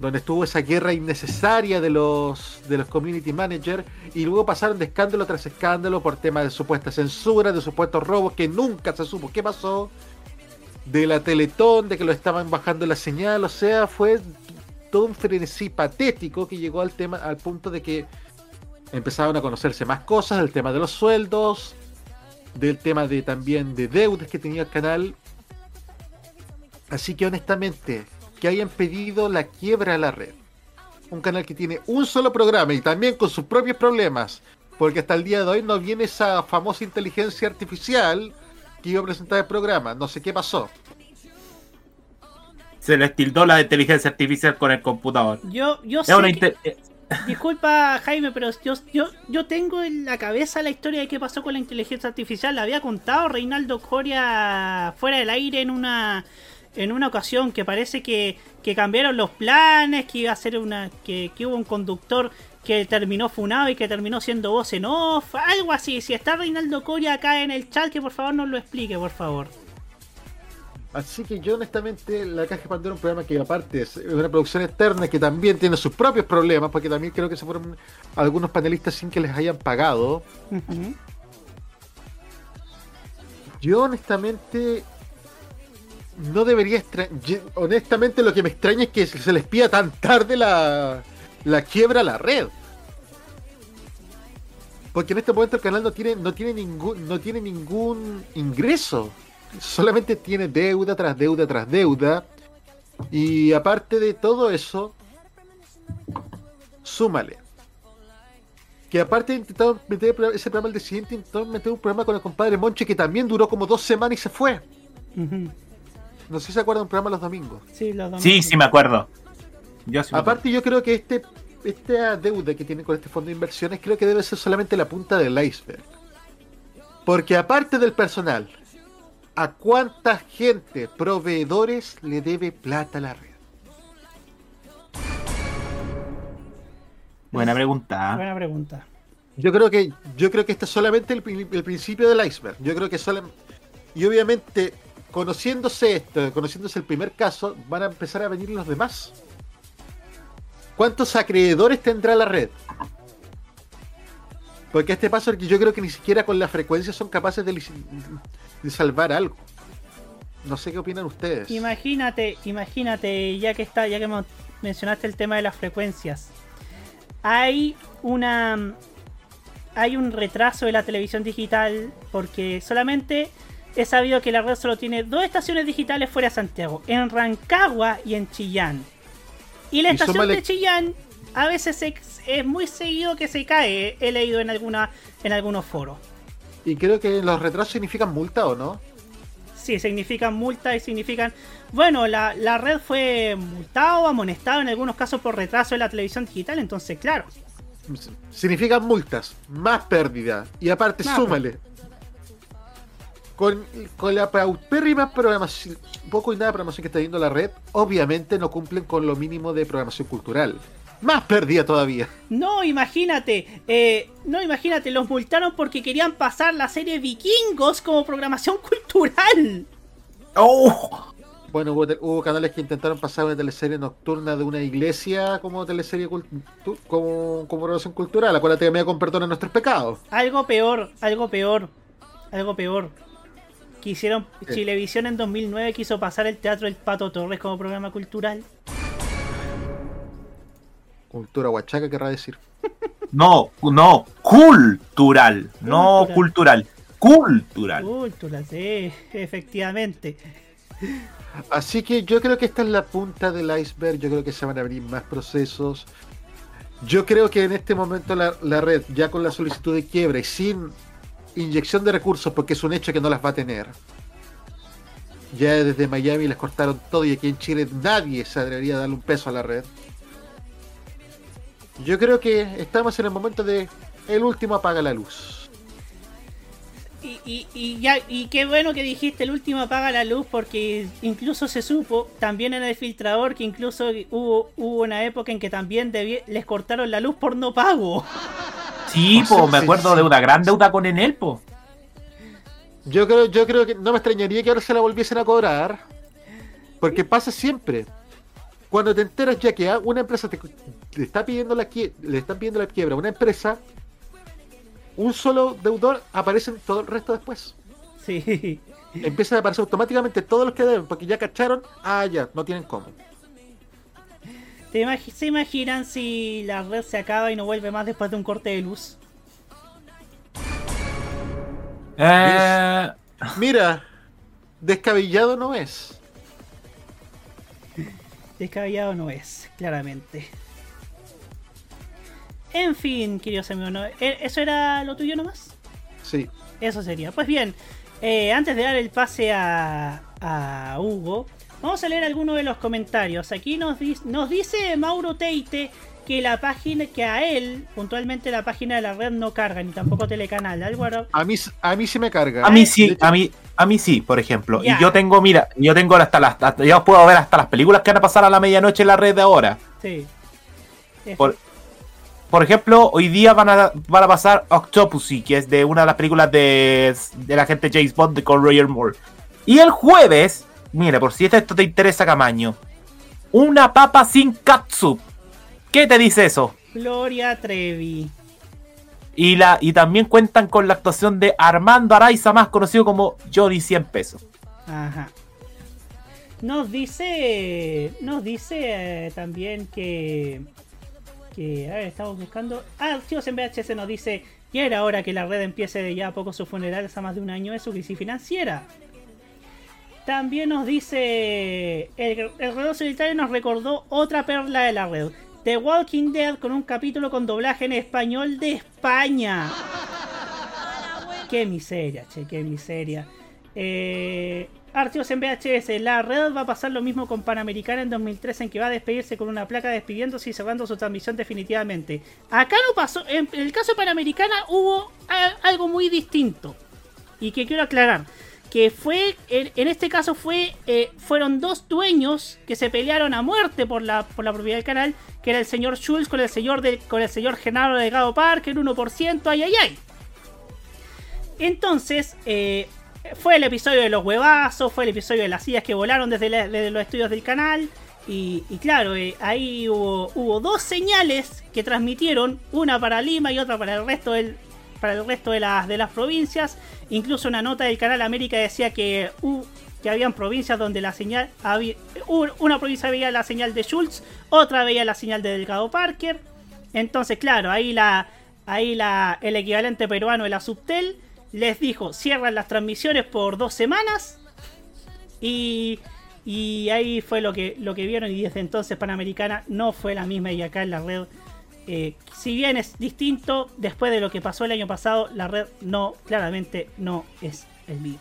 Donde estuvo esa guerra innecesaria de los, de los community managers y luego pasaron de escándalo tras escándalo por temas de supuesta censura, de supuestos robos que nunca se supo qué pasó, de la Teletón, de que lo estaban bajando la señal, o sea, fue todo un frenesí patético que llegó al tema al punto de que empezaron a conocerse más cosas, del tema de los sueldos, del tema de también de deudas que tenía el canal. Así que honestamente, que hayan pedido la quiebra de la red. Un canal que tiene un solo programa y también con sus propios problemas. Porque hasta el día de hoy no viene esa famosa inteligencia artificial que iba a presentar el programa. No sé qué pasó. Se les tildó la inteligencia artificial con el computador. Yo, yo Es sé una que- eh, Disculpa, Jaime, pero yo, yo, yo tengo en la cabeza la historia de qué pasó con la inteligencia artificial. La había contado Reinaldo Coria fuera del aire en una en una ocasión que parece que, que cambiaron los planes, que iba a ser una que, que hubo un conductor que terminó funado y que terminó siendo voz en off, algo así. Si está Reinaldo Coria acá en el chat, que por favor nos lo explique, por favor. Así que yo honestamente la Caja de Pandora es un programa que aparte es una producción externa que también tiene sus propios problemas, porque también creo que se fueron algunos panelistas sin que les hayan pagado. Yo honestamente no debería extra... honestamente lo que me extraña es que se les pida tan tarde la, la quiebra a la red. Porque en este momento el canal no tiene, no tiene ningún, no tiene ningún ingreso. Solamente tiene deuda tras deuda tras deuda. Y aparte de todo eso, súmale. Que aparte de intentar meter ese programa día siguiente, intentó meter un programa con el compadre Monche que también duró como dos semanas y se fue. No sé si se acuerdan un programa los domingos. Sí, los domingos. Sí, sí me acuerdo. Yo sí me acuerdo. Aparte, yo creo que este esta deuda que tiene con este fondo de inversiones creo que debe ser solamente la punta del iceberg. Porque aparte del personal, ¿a cuánta gente, proveedores, le debe plata a la red? Buena pregunta. Buena pregunta. Yo creo que yo creo que este es solamente el, el principio del iceberg. Yo creo que solamente y obviamente conociéndose esto, conociéndose el primer caso, van a empezar a venir los demás. ¿Cuántos acreedores tendrá la red? Porque a este paso yo creo que ni siquiera con la frecuencia son capaces de, de salvar algo. No sé qué opinan ustedes. Imagínate, imagínate, ya que está, ya que mencionaste el tema de las frecuencias. Hay una hay un retraso de la televisión digital porque solamente he sabido que la red solo tiene dos estaciones digitales fuera de Santiago, en Rancagua y en Chillán. Y la Y estación de Chillán a veces se- es muy seguido que se cae, he leído en alguna en algunos foros. Y creo que los retrasos significan multa o no. Sí, significan multa y significan. Bueno, la, la red fue multado o amonestado en algunos casos por retraso de la televisión digital, entonces, claro. Significan multas, más pérdida. Y aparte, Más súmale. Con, con la paupérrima programación, poco y nada de programación que está viendo la red, obviamente no cumplen con lo mínimo de programación cultural. Más pérdida todavía. No, imagínate, eh, no, imagínate, los multaron porque querían pasar la serie Vikingos como programación cultural. ¡Oh! Bueno, hubo, canales que intentaron pasar una teleserie nocturna de una iglesia como teleserie cultu- como, como programación cultural. Acuérdate que me con perdón a nuestros pecados. Algo peor, algo peor, algo peor. Quisieron, ¿Qué? Chilevisión en 2009 quiso pasar el Teatro del Pato Torres como programa cultural. Cultura huachaca querrá decir. No, no, cultural. No Cultural. cultural. Cultural. Cultural, sí, efectivamente. Así que yo creo que esta es la punta del iceberg. Yo creo que se van a abrir más procesos. Yo creo que en este momento la, la red, ya con la solicitud de quiebra y sin inyección de recursos, porque es un hecho que no las va a tener. Ya desde Miami les cortaron todo y aquí en Chile nadie se atrevería a darle un peso a la red. Yo creo que estamos en el momento de el último apaga la luz. Y, y, y ya, y qué bueno que dijiste el último apaga la luz porque incluso se supo también en el filtrador que incluso hubo, hubo una época en que también les cortaron la luz por no pago. Sí, po, me acuerdo sí. de una gran deuda con Enel, po. Yo creo, yo creo que no me extrañaría que ahora se la volviesen a cobrar. Porque pasa siempre. Cuando te enteras ya que una empresa te, le está pidiendo la le están pidiendo la quiebra a una empresa, un solo deudor aparece en todo el resto después. Sí. Empiezan a aparecer automáticamente todos los que deben, porque ya cacharon, ah ya, no tienen cómo. ¿Te imagi- ¿Se imaginan si la red se acaba y no vuelve más después de un corte de luz? Eh, Mira, descabellado no es. Descabellado no es, claramente. En fin, queridos amigos, ¿no? ¿E- ¿eso era lo tuyo nomás? Sí. Eso sería. Pues bien, eh, antes de dar el pase a, a Hugo, vamos a leer algunos de los comentarios. Aquí nos, dis- nos dice Mauro Teite que la página, que a él, puntualmente la página de la red no carga, ni tampoco telecanal. Algo A mí, a mí sí me carga. a mí sí, a mí, a mí sí, por ejemplo. Y yo tengo, mira, yo tengo hasta las, hasta- yo puedo ver hasta las películas que van a pasar a la medianoche en la red de ahora. Sí. Por, por ejemplo, hoy día van a, van a pasar Octopussy, que es de una de las películas de, de la gente James Bond de- con Roger Moore. Y el jueves, mire, por si esto te interesa, Camaño, una papa sin catsup. ¿Qué te dice eso? Gloria Trevi. Y, la, y también cuentan con la actuación de Armando Araiza, más conocido como Johnny 100 pesos. Ajá. Nos dice. Nos dice eh, también que. Que. A ver, estamos buscando. Ah, Archivos en VHS nos dice. Ya era hora que la red empiece de ya a poco su funeral hace más de un año de su crisis financiera. También nos dice. El, el reloj solitario nos recordó otra perla de la red. The Walking Dead con un capítulo con doblaje en español de España. Qué miseria, che, qué miseria. Eh, Archivos en VHS. La red va a pasar lo mismo con Panamericana en 2003 en que va a despedirse con una placa despidiéndose y cerrando su transmisión definitivamente. Acá no pasó. En el caso de Panamericana hubo a- algo muy distinto. Y que quiero aclarar. Que fue, en, este caso fue, eh, fueron dos dueños que se pelearon a muerte por la, por la propiedad del canal, que era el señor Schulz con el señor, de, con el señor Genaro Delgado Parker, 1%, ay, ay, ay. Entonces, eh, fue el episodio de los huevazos, fue el episodio de las sillas que volaron desde, desde los estudios del canal. Y, y claro, eh, ahí hubo, hubo dos señales que transmitieron, una para Lima y otra para el resto del, para el resto de las, de las provincias. Incluso una nota del canal América decía que, hu- que habían provincias donde la señal había, un- una provincia veía la señal de Schultz, otra veía la señal de Delgado Parker. Entonces, claro, ahí la ahí la el equivalente peruano de la Subtel les dijo, cierran las transmisiones por dos semanas y y ahí fue lo que, lo que vieron y desde entonces Panamericana no fue la misma y acá en la red, eh, si bien es distinto, después de lo que pasó el año pasado, la red no, claramente no es el mismo.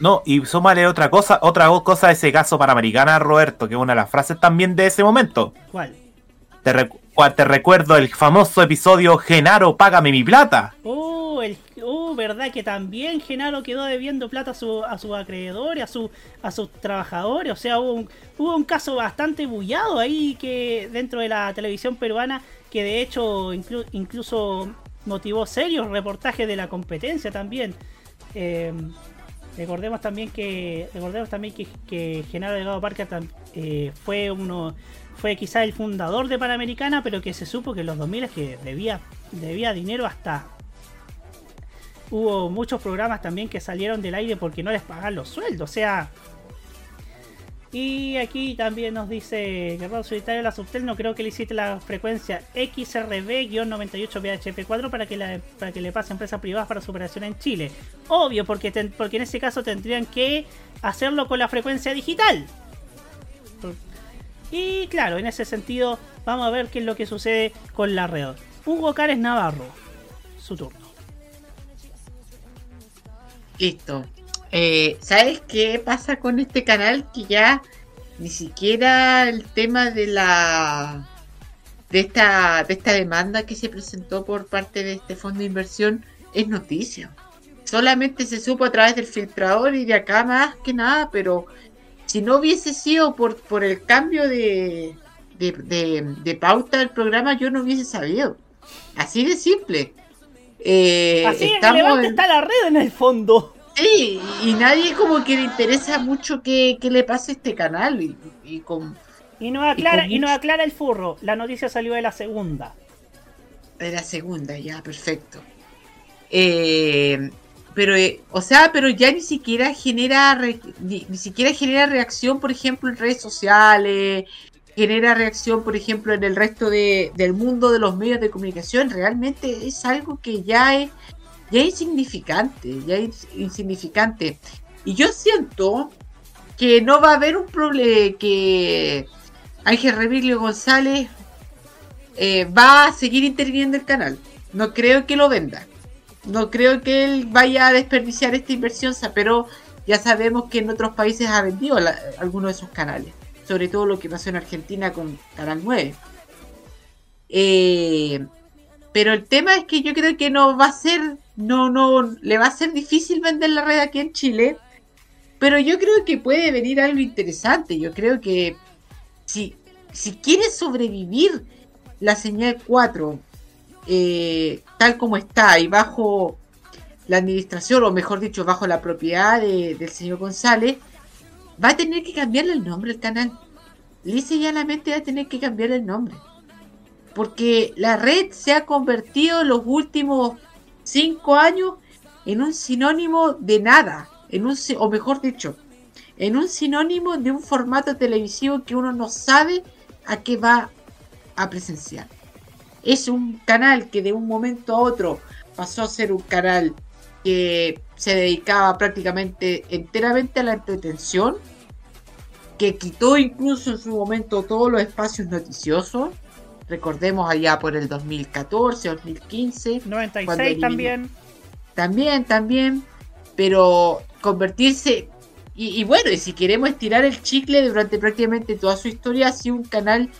No, y súmale otra cosa, otra cosa de ese caso panamericana, Roberto, que es una de las frases también de ese momento. ¿Cuál? Te, te recuerdo el famoso episodio Genaro, págame mi plata. Oh, el, oh, verdad que también Genaro quedó debiendo plata a, su, a sus acreedores, a, su, a sus trabajadores. O sea, hubo un, hubo un caso bastante bullado ahí que dentro de la televisión peruana que de hecho inclu- incluso motivó serios reportajes de la competencia también. Eh, recordemos también que recordemos también que, Genaro Delgado Parker eh, fue uno fue quizá el fundador de Panamericana, pero que se supo que en los 2000 es que debía debía dinero hasta hubo muchos programas también que salieron del aire porque no les pagan los sueldos, o sea, y aquí también nos dice Guerrero Solitario la Subtel, no creo que le hiciste la frecuencia XRB-98VHP4 para que, para que le pase a empresas privadas para su operación en Chile. Obvio, porque, porque en ese caso tendrían que hacerlo con la frecuencia digital. Y claro, en ese sentido, vamos a ver qué es lo que sucede con la red. Hugo Cares Navarro, su turno. Listo. Eh, ¿Sabes qué pasa con este canal? Que ya ni siquiera el tema de la de esta de esta demanda que se presentó por parte de este fondo de inversión es noticia. Solamente se supo a través del filtrador y de acá más que nada, pero si no hubiese sido por, por el cambio de, de, de- de pauta del programa, yo no hubiese sabido. Así de simple. Eh, Así estamos relevante en- está la red en el fondo. Sí, y nadie como que le interesa mucho que, que le pase a este canal. Y, y con Y nos aclara, con y nos aclara el furro. La noticia salió de la segunda. de la segunda, ya, perfecto. Eh, pero, eh, o sea, pero ya ni siquiera genera ni, siquiera genera reacción, por ejemplo, en redes sociales, genera reacción, por ejemplo, en el resto de, del mundo de los medios de comunicación. Realmente es algo que ya es, ya es insignificante, ya es insignificante. Y yo siento que no va a haber un problema, que Ángel Remigio González eh, va a seguir interviniendo el canal. No creo que lo venda. No creo que él vaya a desperdiciar esta inversión, pero ya sabemos que en otros países ha vendido algunos de sus canales. Sobre todo lo que pasó en Argentina con Canal 9. Eh, pero el tema es que yo creo que no va a ser, no, no, le va a ser difícil vender la red aquí en Chile. Pero yo creo que puede venir algo interesante. Yo creo que si quiere sobrevivir la señal 4 eh, tal como está y bajo la administración, o mejor dicho, bajo la propiedad de- del señor González, va a tener que cambiarle el nombre al canal. Lisa y llanamente va a tener que cambiarle el nombre. Porque la red se ha convertido en los últimos cinco años en un sinónimo de nada. En un, o mejor dicho, en un sinónimo de un formato televisivo que uno no sabe a qué va a presenciar. Es un canal que de un momento a otro pasó a ser un canal que se dedicaba prácticamente enteramente a la entretención, que quitó incluso en su momento todos los espacios noticiosos. Recordemos allá por el 2014, 2015. 96 también. También, también. Pero convertirse. Y, y, bueno, y si queremos estirar el chicle durante prácticamente toda su historia, ha sido un canal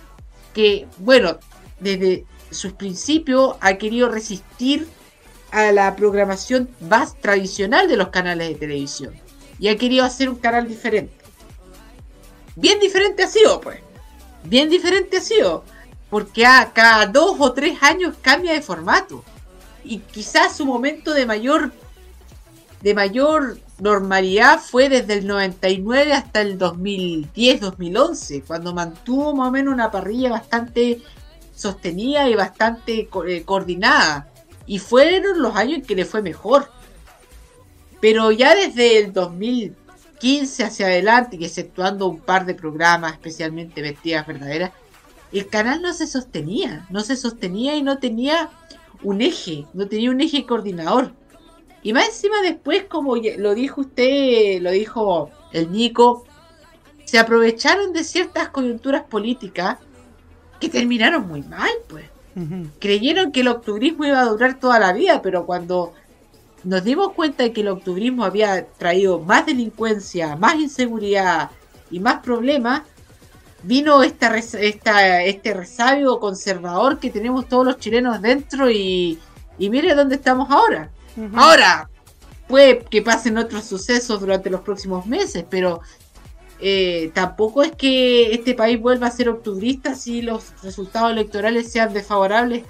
que, bueno, desde sus principios ha querido resistir a la programación más tradicional de los canales de televisión. Y ha querido hacer un canal diferente. Bien diferente ha sido, pues. Bien diferente ha sido. Porque a cada dos o tres años cambia de formato. Y quizás su momento de mayor de mayor normalidad fue desde el 99 hasta el 2010-2011, cuando mantuvo más o menos una parrilla bastante sostenida y bastante eh, coordinada. Y fueron los años en que le fue mejor. Pero ya desde el 2015 hacia adelante, y exceptuando un par de programas, especialmente Vestidas Verdaderas, el canal no se sostenía. No se sostenía y no tenía un eje, no tenía un eje coordinador. Y más encima después, como lo dijo usted, lo dijo el Nico, se aprovecharon de ciertas coyunturas políticas que terminaron muy mal, pues. Creyeron que el octubrismo iba a durar toda la vida, pero cuando nos dimos cuenta de que el octubrismo había traído más delincuencia, más inseguridad y más problemas, vino esta, esta, este resabio conservador que tenemos todos los chilenos dentro y, y mire dónde estamos ahora. Ahora, puede que pasen otros sucesos durante los próximos meses, pero eh, tampoco es que este país vuelva a ser octubrista si los resultados electorales sean desfavorables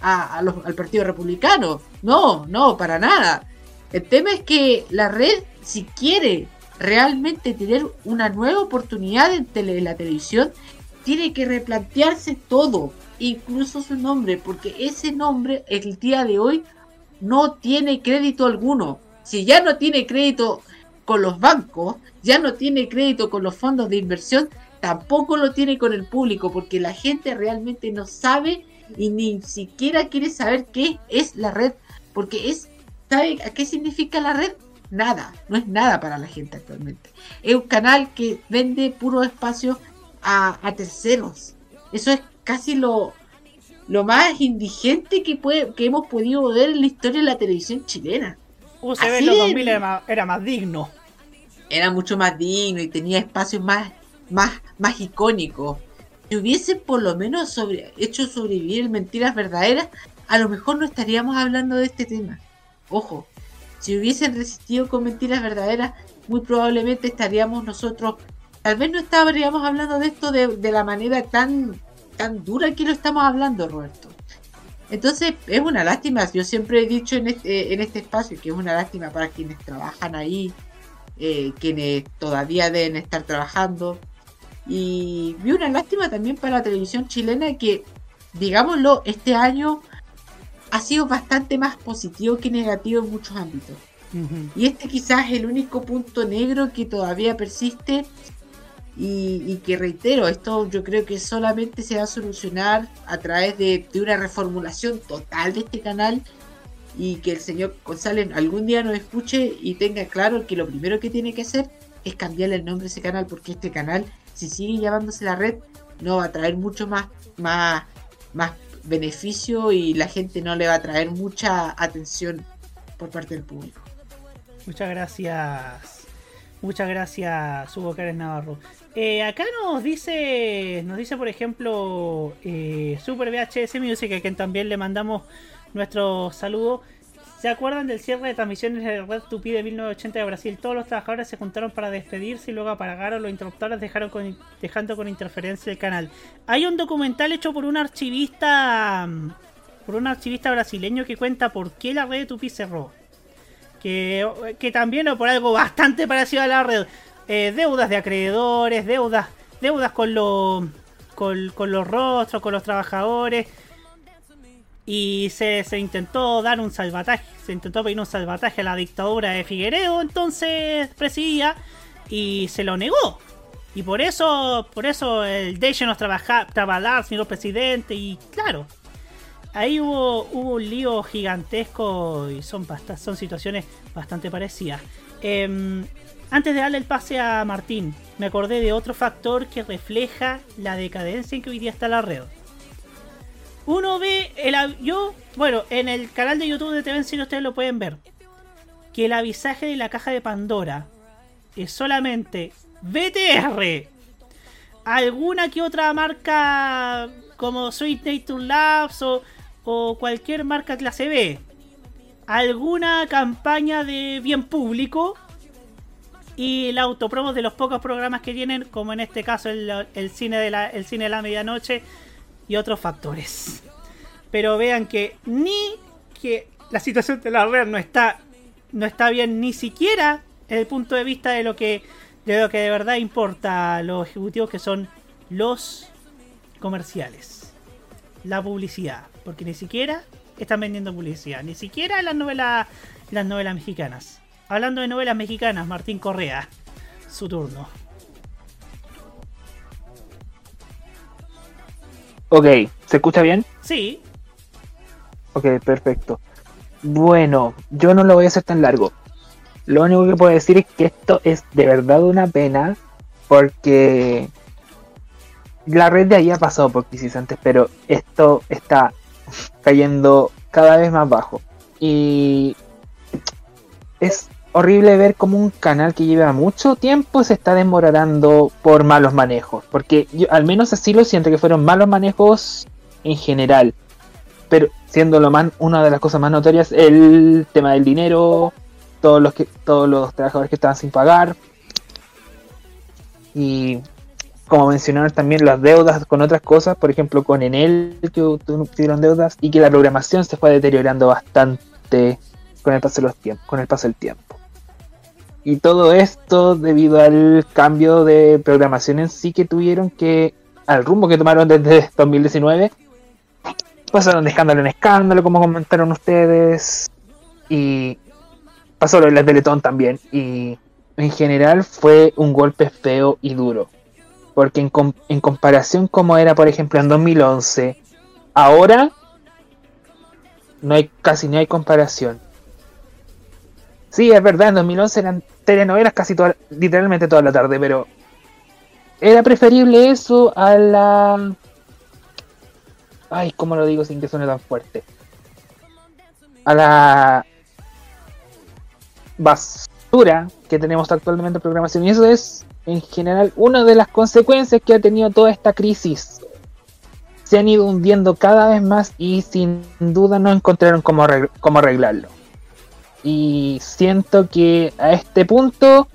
a, al Partido Republicano. No, no, para nada. El tema es que la red, si quiere realmente tener una nueva oportunidad en la televisión, tiene que replantearse todo, incluso su nombre, porque ese nombre el día de hoy no tiene crédito alguno. Si ya no tiene crédito con los bancos, ya no tiene crédito con los fondos de inversión, tampoco lo tiene con el público, porque la gente realmente no sabe y ni siquiera quiere saber qué es la red, porque es, ¿sabe a qué significa la red? Nada, no es nada para la gente actualmente. Es un canal que vende puro espacio a, a terceros. Eso es casi lo, lo más indigente que, puede, que hemos podido ver en la historia de la televisión chilena. UCB en los 2000 era más, era más, digno. Era mucho más digno y tenía espacios más, más, más icónicos. Si hubiesen por lo menos hecho sobrevivir mentiras verdaderas, a lo mejor no estaríamos hablando de este tema. Ojo, si hubiesen resistido con mentiras verdaderas, muy probablemente estaríamos nosotros, tal vez no estaríamos hablando de esto de, de la manera tan tan dura que lo estamos hablando, Roberto. Entonces es una lástima, yo siempre he dicho en este, en este espacio que es una lástima para quienes trabajan ahí, eh, quienes todavía deben estar trabajando. Y vi una lástima también para la televisión chilena que, digámoslo, este año ha sido bastante más positivo que negativo en muchos ámbitos. Y este quizás es el único punto negro que todavía persiste y, que reitero, esto yo creo que solamente se va a solucionar a través de, una reformulación total de este canal y que el señor González algún día nos escuche y tenga claro que lo primero que tiene que hacer es cambiarle el nombre a ese canal porque este canal, si sigue llamándose la red, no va a traer mucho más, más, más beneficio y la gente no le va a traer mucha atención por parte del público. Muchas gracias. Muchas gracias, Hugo Cárez Navarro. Eh, acá nos dice, nos dice por ejemplo, eh, Super VHS Music, a quien también le mandamos nuestro saludo. ¿Se acuerdan del cierre de transmisiones de Red Tupi de 1980 de Brasil? Todos los trabajadores se juntaron para despedirse y luego apagaron los interruptores dejaron dejando con interferencia el canal. Hay un documental hecho por un archivista por un archivista brasileño que cuenta por qué la red de Tupi cerró. Que, que también o por algo bastante parecido a la red. Eh, deudas de acreedores, deudas, deudas con, con, los rostros, con los trabajadores. Y se, intentó dar un salvataje, se intentó pedir un salvataje a la dictadura de Figueredo, entonces presidía. y se lo negó. Y por eso, por eso el déjenos trabajar, trabajar, señor presidente, y claro, ahí hubo, hubo un lío gigantesco y son, son situaciones bastante parecidas. Em, antes de darle el pase a Martín, me acordé de otro factor que refleja la decadencia en que hoy día está la red. Uno ve el yo, bueno, en el canal de YouTube de TV en ustedes lo pueden ver. Que el avisaje de la caja de Pandora es solamente BTR. Alguna que otra marca como Sweet Nature Labs o, o cualquier marca clase B. Alguna campaña de bien público. Y el autopromo de los pocos programas que tienen, como en este caso el cine, de la, el cine de la medianoche y otros factores. Pero vean que ni que la situación de la red no está, no está bien ni siquiera desde el punto de vista de lo que de lo que de verdad importa a los ejecutivos que son los comerciales. La publicidad. Porque ni siquiera están vendiendo publicidad. Ni siquiera las novelas, las novelas mexicanas. Hablando de novelas mexicanas, Martín Correa. Su turno. Ok, ¿se escucha bien? Sí, Ok, perfecto. Bueno, yo no lo voy a hacer tan largo. Lo único que puedo decir es que esto es de verdad una pena porque la red de ahí ha pasado por crisis antes, pero esto está cayendo cada vez más bajo. Y es horrible ver como un canal que lleva mucho tiempo se está desmoronando por malos manejos. Porque yo al menos así lo siento que fueron malos manejos en general. Pero siendo lo más, una de las cosas más notorias el tema del dinero, todos los que todos los trabajadores que estaban sin pagar y como mencionaron también las deudas con otras cosas, por ejemplo con Enel que tu- tuvieron deudas y que la programación se fue deteriorando bastante con el paso de los tiempos, con el paso del tiempo. Y todo esto debido al cambio de programación en sí que tuvieron que al rumbo que tomaron desde 2019 pasaron de escándalo en escándalo, como comentaron ustedes, y pasó lo de la Teletón también, y en general fue un golpe feo y duro, porque en, com- en comparación como era, por ejemplo, en 2011, ahora no hay casi ni hay comparación. Sí, es verdad, en 2011 eran telenovelas casi toda, literalmente toda la tarde, pero era preferible eso a la Ay, ¿cómo lo digo sin que suene tan fuerte? A la basura que tenemos actualmente en programación. Y eso es, en general, una de las consecuencias que ha tenido toda esta crisis. Se han ido hundiendo cada vez más y sin duda no encontraron cómo, cómo arreglarlo. Y siento que a este punto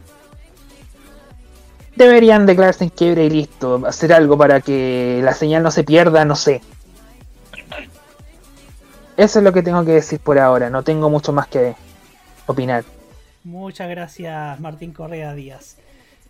deberían declararse en quiebre y listo. Hacer algo para que la señal no se pierda, no sé. Eso es lo que tengo que decir por ahora. No tengo mucho más que opinar. Muchas gracias, Martín Correa Díaz.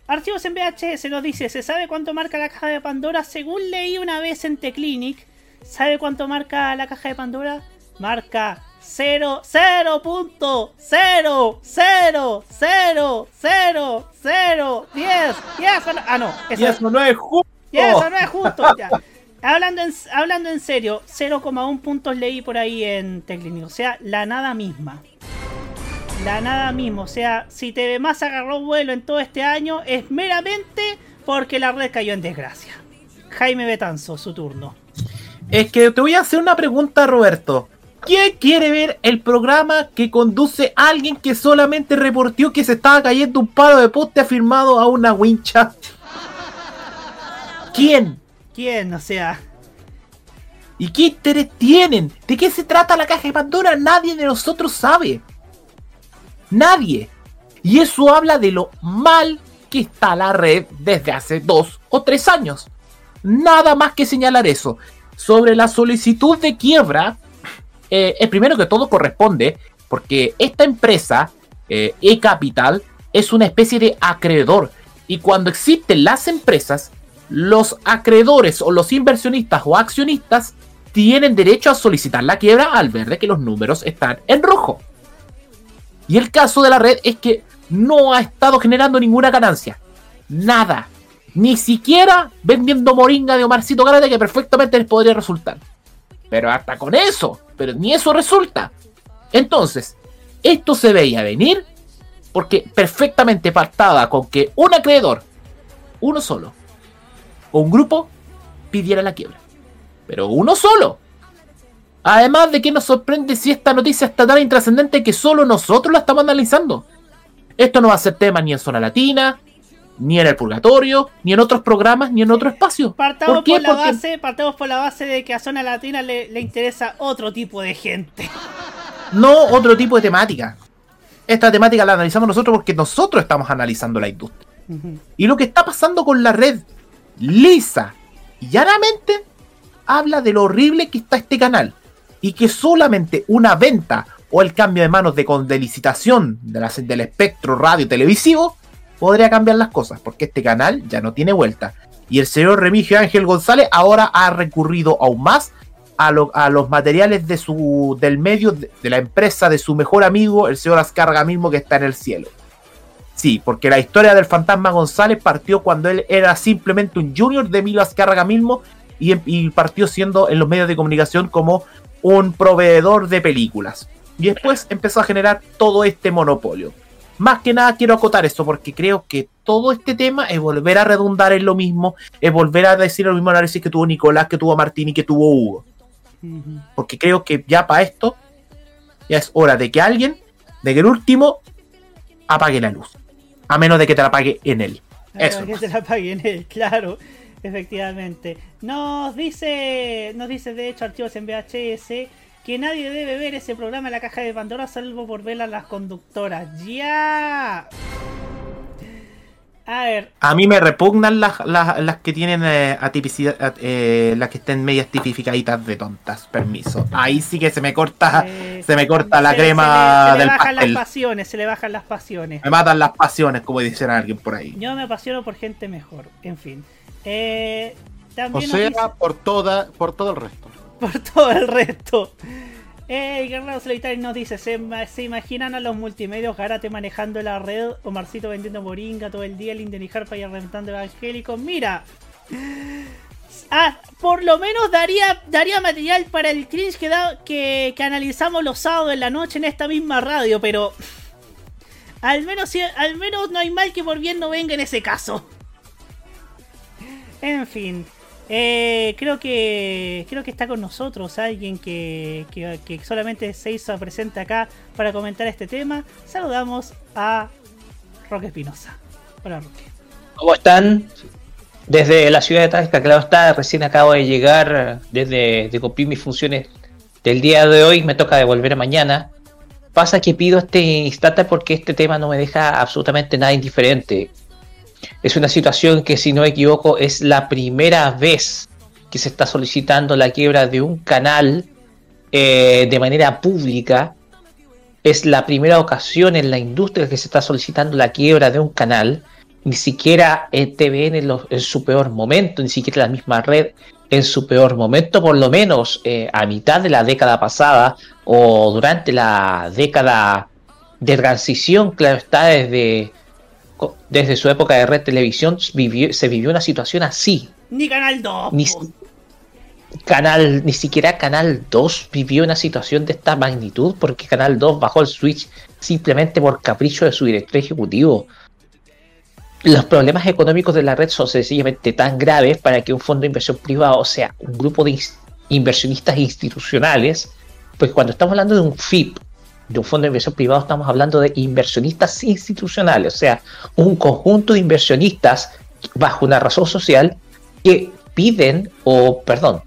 Archivos en VHS nos dice, ¿se sabe cuánto marca la caja de Pandora? Según leí una vez en T-Clinic, ¿sabe cuánto marca la caja de Pandora? Marca 0, 0.0, 0, 0, 0, 0, 0, 10, 10, ah no, eso no es justo. y eso no es justo. ya. Hablando, en, hablando en serio, 0,1 puntos leí por ahí en Teclinic. O sea, la nada misma. La nada misma. O sea, si TV Más agarró vuelo en todo este año, es meramente porque la red cayó en desgracia. Jaime Betanzo, su turno. Es que te voy a hacer una pregunta, Roberto. ¿Quién quiere ver el programa que conduce a alguien que solamente reportó que se estaba cayendo un palo de poste afirmado a una wincha? ¿Quién? ¿Quién? O sea, ¿Y qué interés tienen? ¿De qué se trata la caja de Pandora? Nadie de nosotros sabe. Nadie. Y eso habla de lo mal que está la red desde hace dos o tres años. Nada más que señalar eso. Sobre la solicitud de quiebra, eh, primero que todo corresponde, porque esta empresa, eh, eCapital, es una especie de acreedor. Y cuando existen las empresas, los acreedores o los inversionistas o accionistas tienen derecho a solicitar la quiebra al ver de que los números están en rojo. Y el caso de la red es que no ha estado generando ninguna ganancia. Nada. Ni siquiera vendiendo moringa de Omarcito Garate que perfectamente les podría resultar. Pero hasta con eso, pero ni eso resulta. Entonces, esto se veía venir porque perfectamente partaba con que un acreedor, uno solo, o un grupo, pidiera la quiebra. Pero uno solo. Además de que nos sorprende si esta noticia está tan intrascendente que solo nosotros la estamos analizando. Esto no va a ser tema ni en Zona Latina, ni en el Purgatorio, ni en otros programas, ni en otro espacio. Partamos ¿Por la Porque- base, partamos por la base de que a Zona Latina le, le interesa otro tipo de gente. no otro tipo de temática. Esta temática la analizamos nosotros porque nosotros estamos analizando la industria. Y lo que está pasando con la red, lisa y llanamente, habla de lo horrible que está este canal. Y que solamente una venta o el cambio de manos de, con, de licitación de la- del espectro radio televisivo podría cambiar las cosas. Porque este canal ya no tiene vuelta. Y el señor Remigio Ángel González ahora ha recurrido aún más a, lo- a los materiales de su, del medio de, la empresa de su mejor amigo, el señor Azcarga mismo que está en el cielo. Sí, porque la historia del fantasma González partió cuando él era simplemente un junior de Milo Azcárraga mismo y partió siendo en los medios de comunicación como un proveedor de películas. Y después empezó a generar todo este monopolio. Más que nada quiero acotar esto porque creo que todo este tema es volver a redundar en lo mismo, es volver a decir el mismo análisis que tuvo Nicolás, que tuvo Martín y que tuvo Hugo. Porque creo que ya para esto ya es hora de que alguien, de que el último, apague la luz. A menos de que te la apague en él. Eso. Que se la paguen él, claro, efectivamente. Nos dice, nos dice de hecho archivos en VHS que nadie debe ver ese programa en la caja de Pandora salvo por ver a las conductoras. ¡Ya! A ver, A mí me repugnan las, las, las que tienen eh, atipicidad, at- eh, las que estén medias tipificaditas de tontas. Permiso. Ahí sí que se me corta, se me corta la se- crema se le, se le del bajan pastel. las pasiones, se le bajan las pasiones. Me matan las pasiones, como dicen alguien por ahí. Yo me apasiono por gente mejor, en fin. Eh, O sea, dice- por toda, por todo el resto. Por todo el resto. Eh, Guerrero Solitario nos dice, ¿se, ¿se imaginan a los multimedios Garate manejando la red o Marcito vendiendo moringa todo el día, el Indenijarpa y reventando evangélicos? Mira, ah, por lo menos daría, daría material para el cringe que, da, que, que analizamos los sábados en la noche en esta misma radio, pero al menos, al menos no hay mal que por bien no venga en ese caso. En fin, eh, creo que creo que está con nosotros alguien que, que- solamente se hizo presente acá para comentar este tema. Saludamos a Roque Espinosa. Hola Roque. ¿Cómo están? Desde la ciudad de Talca, claro está, recién acabo de llegar desde de cumplir mis funciones del día de hoy, me toca devolver mañana. Pasa que pido este instante porque este tema no me deja absolutamente nada indiferente. Es una situación que, si no me equivoco, es la primera vez que se está solicitando la quiebra de un canal eh, de manera pública. Es la primera ocasión en la industria que se está solicitando la quiebra de un canal. Ni siquiera el TVN en, su peor momento, ni siquiera la misma red en su peor momento, por lo menos eh, a mitad de la década pasada o durante la década de transición, claro está, desde, desde su época de red televisión vivió- se vivió una situación así. Ni Canal 2. Ni, canal, ni siquiera Canal 2 vivió una situación de esta magnitud porque Canal 2 bajó el switch simplemente por capricho de su director ejecutivo. Los problemas económicos de la red son sencillamente tan graves para que un fondo de inversión privado, o sea, un grupo de inversionistas institucionales, pues cuando estamos hablando de un FIP, de un fondo de inversión privado, estamos hablando de inversionistas institucionales, o sea, un conjunto de inversionistas bajo una razón social que piden, o perdón,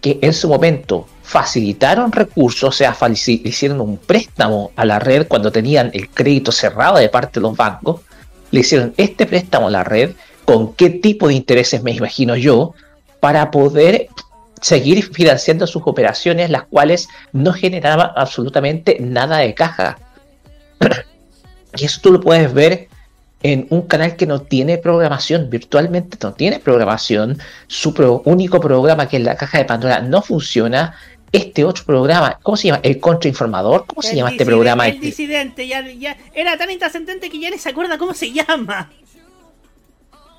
que en su momento facilitaron recursos, o sea, hicieron un préstamo a la red cuando tenían el crédito cerrado de parte de los bancos, le hicieron este préstamo a la red, con qué tipo de intereses me imagino yo, para poder seguir financiando sus operaciones, las cuales no generaban absolutamente nada de caja. y eso tú lo puedes ver en un canal que no tiene programación, virtualmente no tiene programación, su pro- único programa que es la caja de Pandora no funciona, este este otro programa, ¿cómo se llama? El Contrainformador, ¿cómo se llama este programa? El disidente, ya, ya era tan intrascendente que ya ni se acuerda cómo se llama.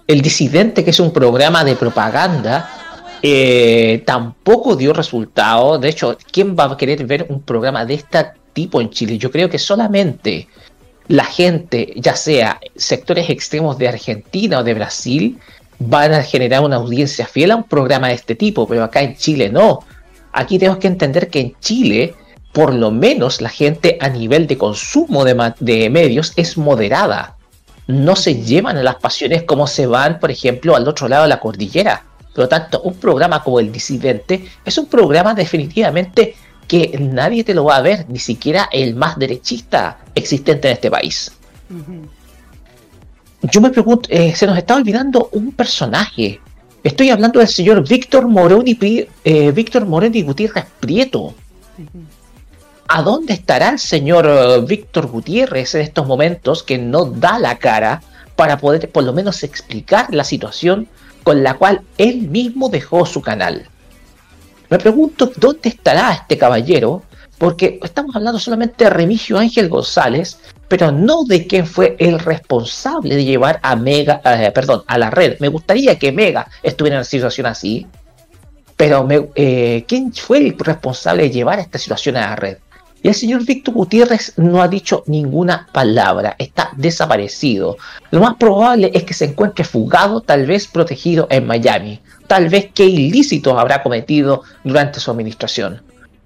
El Disidente, que es un programa de propaganda, eh, tampoco dio resultado. De hecho, ¿quién va a querer ver un programa de este tipo en Chile? Yo creo que solamente la gente, ya sea sectores extremos de Argentina o de Brasil, van a generar una audiencia fiel a un programa de este tipo, pero acá en Chile no. Aquí tenemos que entender que en Chile, por lo menos la gente a nivel de consumo de, de medios es moderada. No se llevan a las pasiones como se van, por ejemplo, al otro lado de la cordillera. Por lo tanto, un programa como El Disidente es un programa definitivamente que nadie te lo va a ver, ni siquiera el más derechista existente en este país. Yo me pregunto, eh, se nos está olvidando un personaje. Estoy hablando del señor Víctor Moroni, eh, Víctor Moroni Gutiérrez Prieto. ¿A dónde estará el señor eh, Víctor Gutiérrez en estos momentos que no da la cara para poder por lo menos explicar la situación con la cual él mismo dejó su canal? Me pregunto dónde estará este caballero, porque estamos hablando solamente de Remigio Ángel González, pero no de quién fue el responsable de llevar a Mega, eh, perdón, a la red. Me gustaría que Mega estuviera en una situación así, pero eh, ¿quién fue el responsable de llevar esta situación a la red? Y el señor Víctor Gutiérrez no ha dicho ninguna palabra, está desaparecido. Lo más probable es que se encuentre fugado, tal vez protegido en Miami. Tal vez qué ilícitos habrá cometido durante su administración.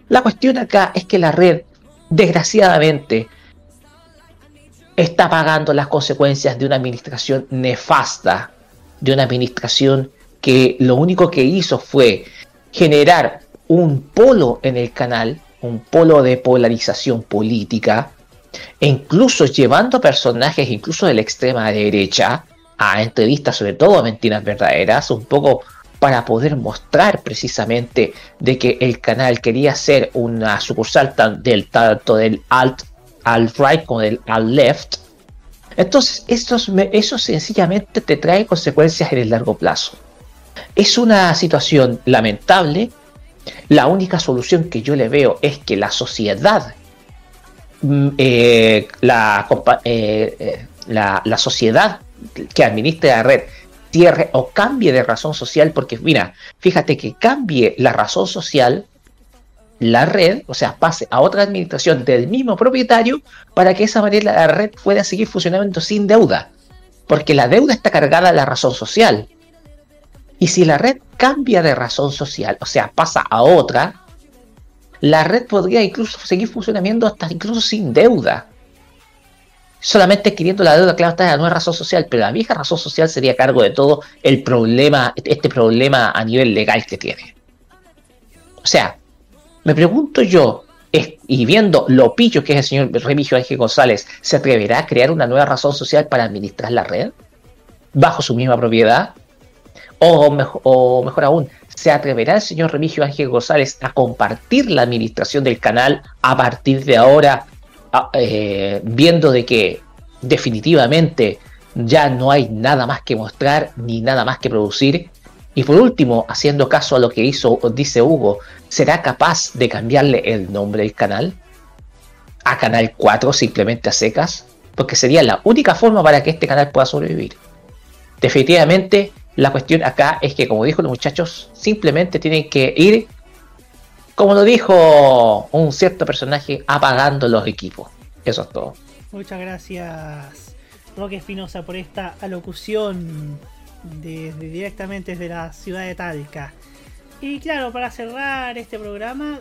La cuestión acá es que la red, desgraciadamente, está pagando las consecuencias de una administración nefasta, de una administración que lo único que hizo fue generar un polo en el canal, un polo de polarización política, e incluso llevando personajes incluso de la extrema derecha a entrevistas, sobre todo a mentiras verdaderas, un poco para poder mostrar precisamente de que el canal quería ser una sucursal del tanto del alt alt right como del alt left. Entonces, esto, eso sencillamente te trae consecuencias en el largo plazo. Es una situación lamentable. La única solución que yo le veo es que la sociedad, mm, eh, eh, eh, la, la sociedad que administre la red cierre o cambie de razón social, porque mira, fíjate que cambie la razón social, la red, o sea, pase a otra administración del mismo propietario para que esa manera la red pueda seguir funcionando sin deuda, porque la deuda está cargada a la razón social. Y si la red cambia de razón social, o sea, pasa a otra, la red podría incluso seguir funcionando hasta incluso sin deuda. Solamente adquiriendo la deuda, claro, está la nueva razón social, pero la vieja razón social sería cargo de todo el problema, este problema a nivel legal que tiene. O sea, me pregunto yo, y viendo lo pillo que es el señor Remigio Ángel González, ¿se atreverá a crear una nueva razón social para administrar la red? ¿Bajo su misma propiedad? O, mejo- o mejor aún, ¿se atreverá el señor Remigio Ángel González a compartir la administración del canal a partir de ahora, eh, viendo de que definitivamente ya no hay nada más que mostrar ni nada más que producir? Y por último, haciendo caso a lo que hizo, dice Hugo, ¿será capaz de cambiarle el nombre del canal? ¿A Canal 4 simplemente a secas? Porque sería la única forma para que este canal pueda sobrevivir. Definitivamente, la cuestión acá es que, como dijo los muchachos, simplemente tienen que ir, como lo dijo un cierto personaje, apagando los equipos. Eso es todo. Muchas gracias, Roque Espinosa, por esta alocución desde, directamente desde la ciudad de Talca. Y claro, para cerrar este programa,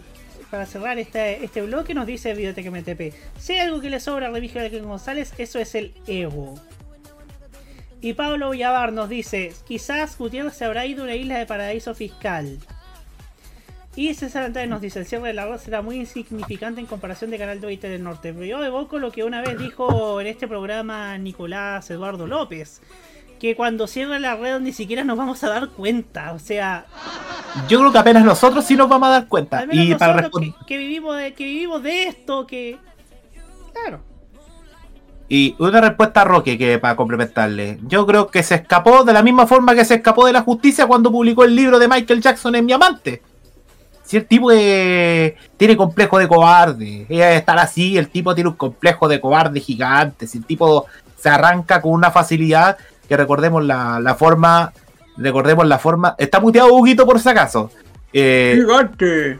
para cerrar este, este bloque, nos dice Videoteca MTP: Si hay algo que le sobra a Remigio de González, eso es el ego. Y Pablo Villavar nos dice: Quizás Gutiérrez se habrá ido a una isla de paraíso fiscal. Y César Antares nos dice, el cierre de la red será muy insignificante en comparación de Canal 2 y del Norte. Pero yo evoco lo que una vez dijo en este programa Nicolás Eduardo López, que cuando cierre la red ni siquiera nos vamos a dar cuenta. O sea, Yo creo que apenas nosotros sí nos vamos a dar cuenta. al menos Y para nosotros que, que vivimos de, que vivimos de esto, que... Claro. Y una respuesta a Roque que para complementarle. Yo creo que se escapó de la misma forma que se escapó de la justicia cuando publicó el libro de Michael Jackson en Mi Amante. Si el tipo eh, tiene complejo de cobarde, ella estar así, el tipo tiene un complejo de cobarde gigante. Si el tipo se arranca con una facilidad, que recordemos la, forma, recordemos la forma. Está muteado Huguito por si acaso. Eh, Gigante.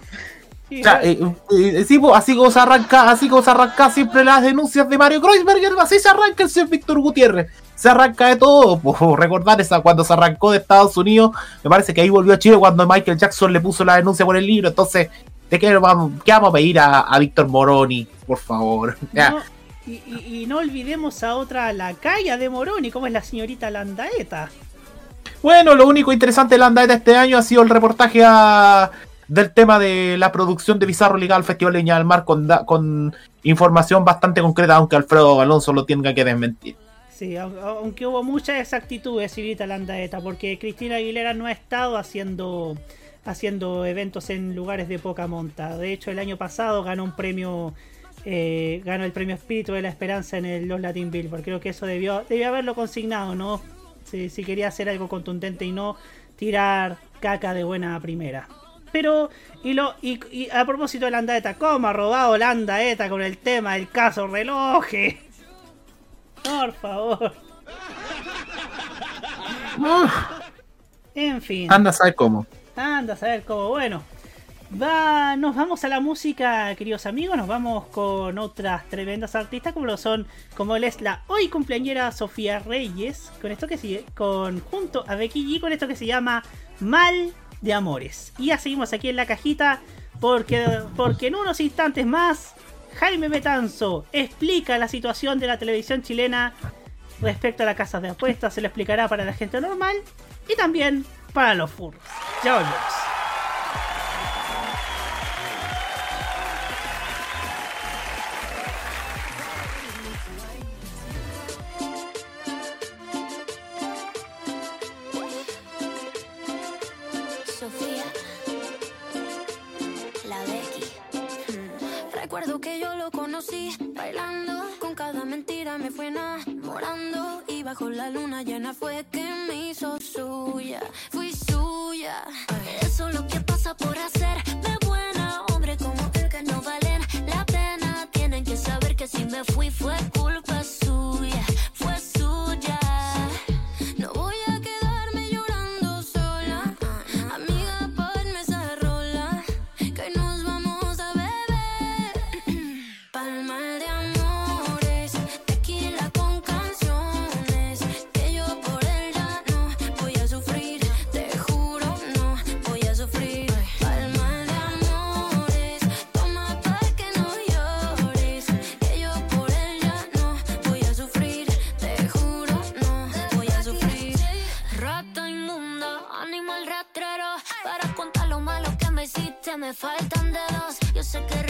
O sea, eh, eh, sí, pues, así como se arranca, así como se arranca siempre las denuncias de Mario Kreuzberger, así se arranca el señor Víctor Gutiérrez. Se arranca de todo, pues, recordar esa cuando se arrancó de Estados Unidos, me parece que ahí volvió a Chile cuando Michael Jackson le puso la denuncia por el libro, entonces, ¿de qué vamos, qué vamos a pedir a, a Víctor Moroni, por favor? No, y, y- y no olvidemos a otra lacaya de Moroni, como es la señorita Landaeta. Bueno, lo único interesante de la andadeta este año ha sido el reportaje a- del tema de la producción de Bizarro Legal al Festival de del Mar con, con información bastante concreta, aunque Alfredo Alonso lo tenga que desmentir. Sí, au- aunque hubo mucha exactitud de señorita Landaeta, porque Cristina Aguilera no ha estado haciendo haciendo eventos en lugares de poca monta. De hecho, el año pasado ganó un premio, eh, ganó el premio Espíritu de la Esperanza en el Los Latin Billboard. Creo que eso debió, debió haberlo consignado, ¿no? Si, si quería hacer algo contundente y no tirar caca de buena primera. Pero, y, lo, y, y a propósito de Landaeta, ¿cómo ha robado Landaeta con el tema del caso relojes? Por favor. En fin. Anda a saber cómo. Anda a saber cómo. Bueno. Va, nos vamos a la música, queridos amigos. Nos vamos con otras tremendas artistas como lo son, como él es la hoy cumpleañera Sofía Reyes. Con esto que sigue, con junto a Becky G, con esto que se llama Mal de Amores. Y ya seguimos aquí en la cajita porque, porque en unos instantes más Jaime Betanzo explica la situación de la televisión chilena respecto a las casas de apuestas. Se lo explicará para la gente normal y también para los furros. Ya volvemos. Conocí bailando, con cada mentira me fue enamorando y bajo la luna llena fue que me hizo suya, fui suya. Eso es lo que pasa por hacerme buena, hombre como él que no valen la pena. Tienen que saber que si me fui fue culpa me faltan dedos. Yo sé que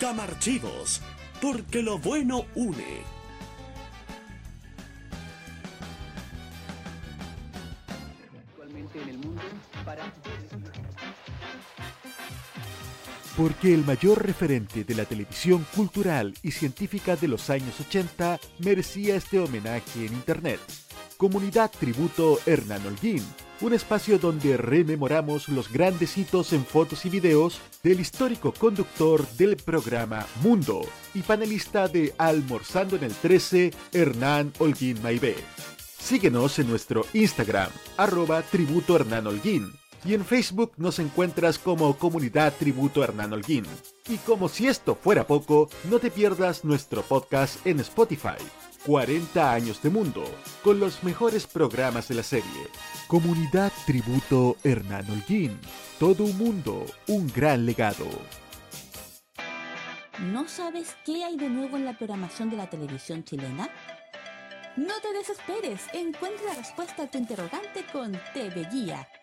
Camarchivos, porque lo bueno une. Actualmente en el mundo para Porque el mayor referente de la televisión cultural y científica de los años 80 merecía este homenaje en Internet. Comunidad Tributo Hernán Holguín, un espacio donde rememoramos los grandes hitos en fotos y videos del histórico conductor del programa Mundo y panelista de Almorzando en el 13, Hernán Holguín Maibé. Síguenos en nuestro Instagram, arroba tributo Hernán Holguín, y en Facebook nos encuentras como Comunidad Tributo Hernán Holguín. Y como si esto fuera poco, no te pierdas nuestro podcast en Spotify. 40 años de mundo, con los mejores programas de la serie. Comunidad Tributo Hernán Holguín. Todo un mundo, un gran legado. ¿No sabes qué hay de nuevo en la programación de la televisión chilena? No te desesperes, encuentra la respuesta a tu interrogante con TV Guía,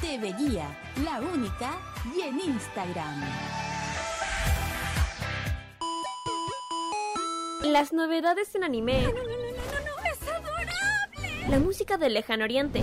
TV Guía, la única, y en Instagram. Las novedades en anime. ¡No, no, no, no, no! ¡Es adorable! La música del lejano oriente.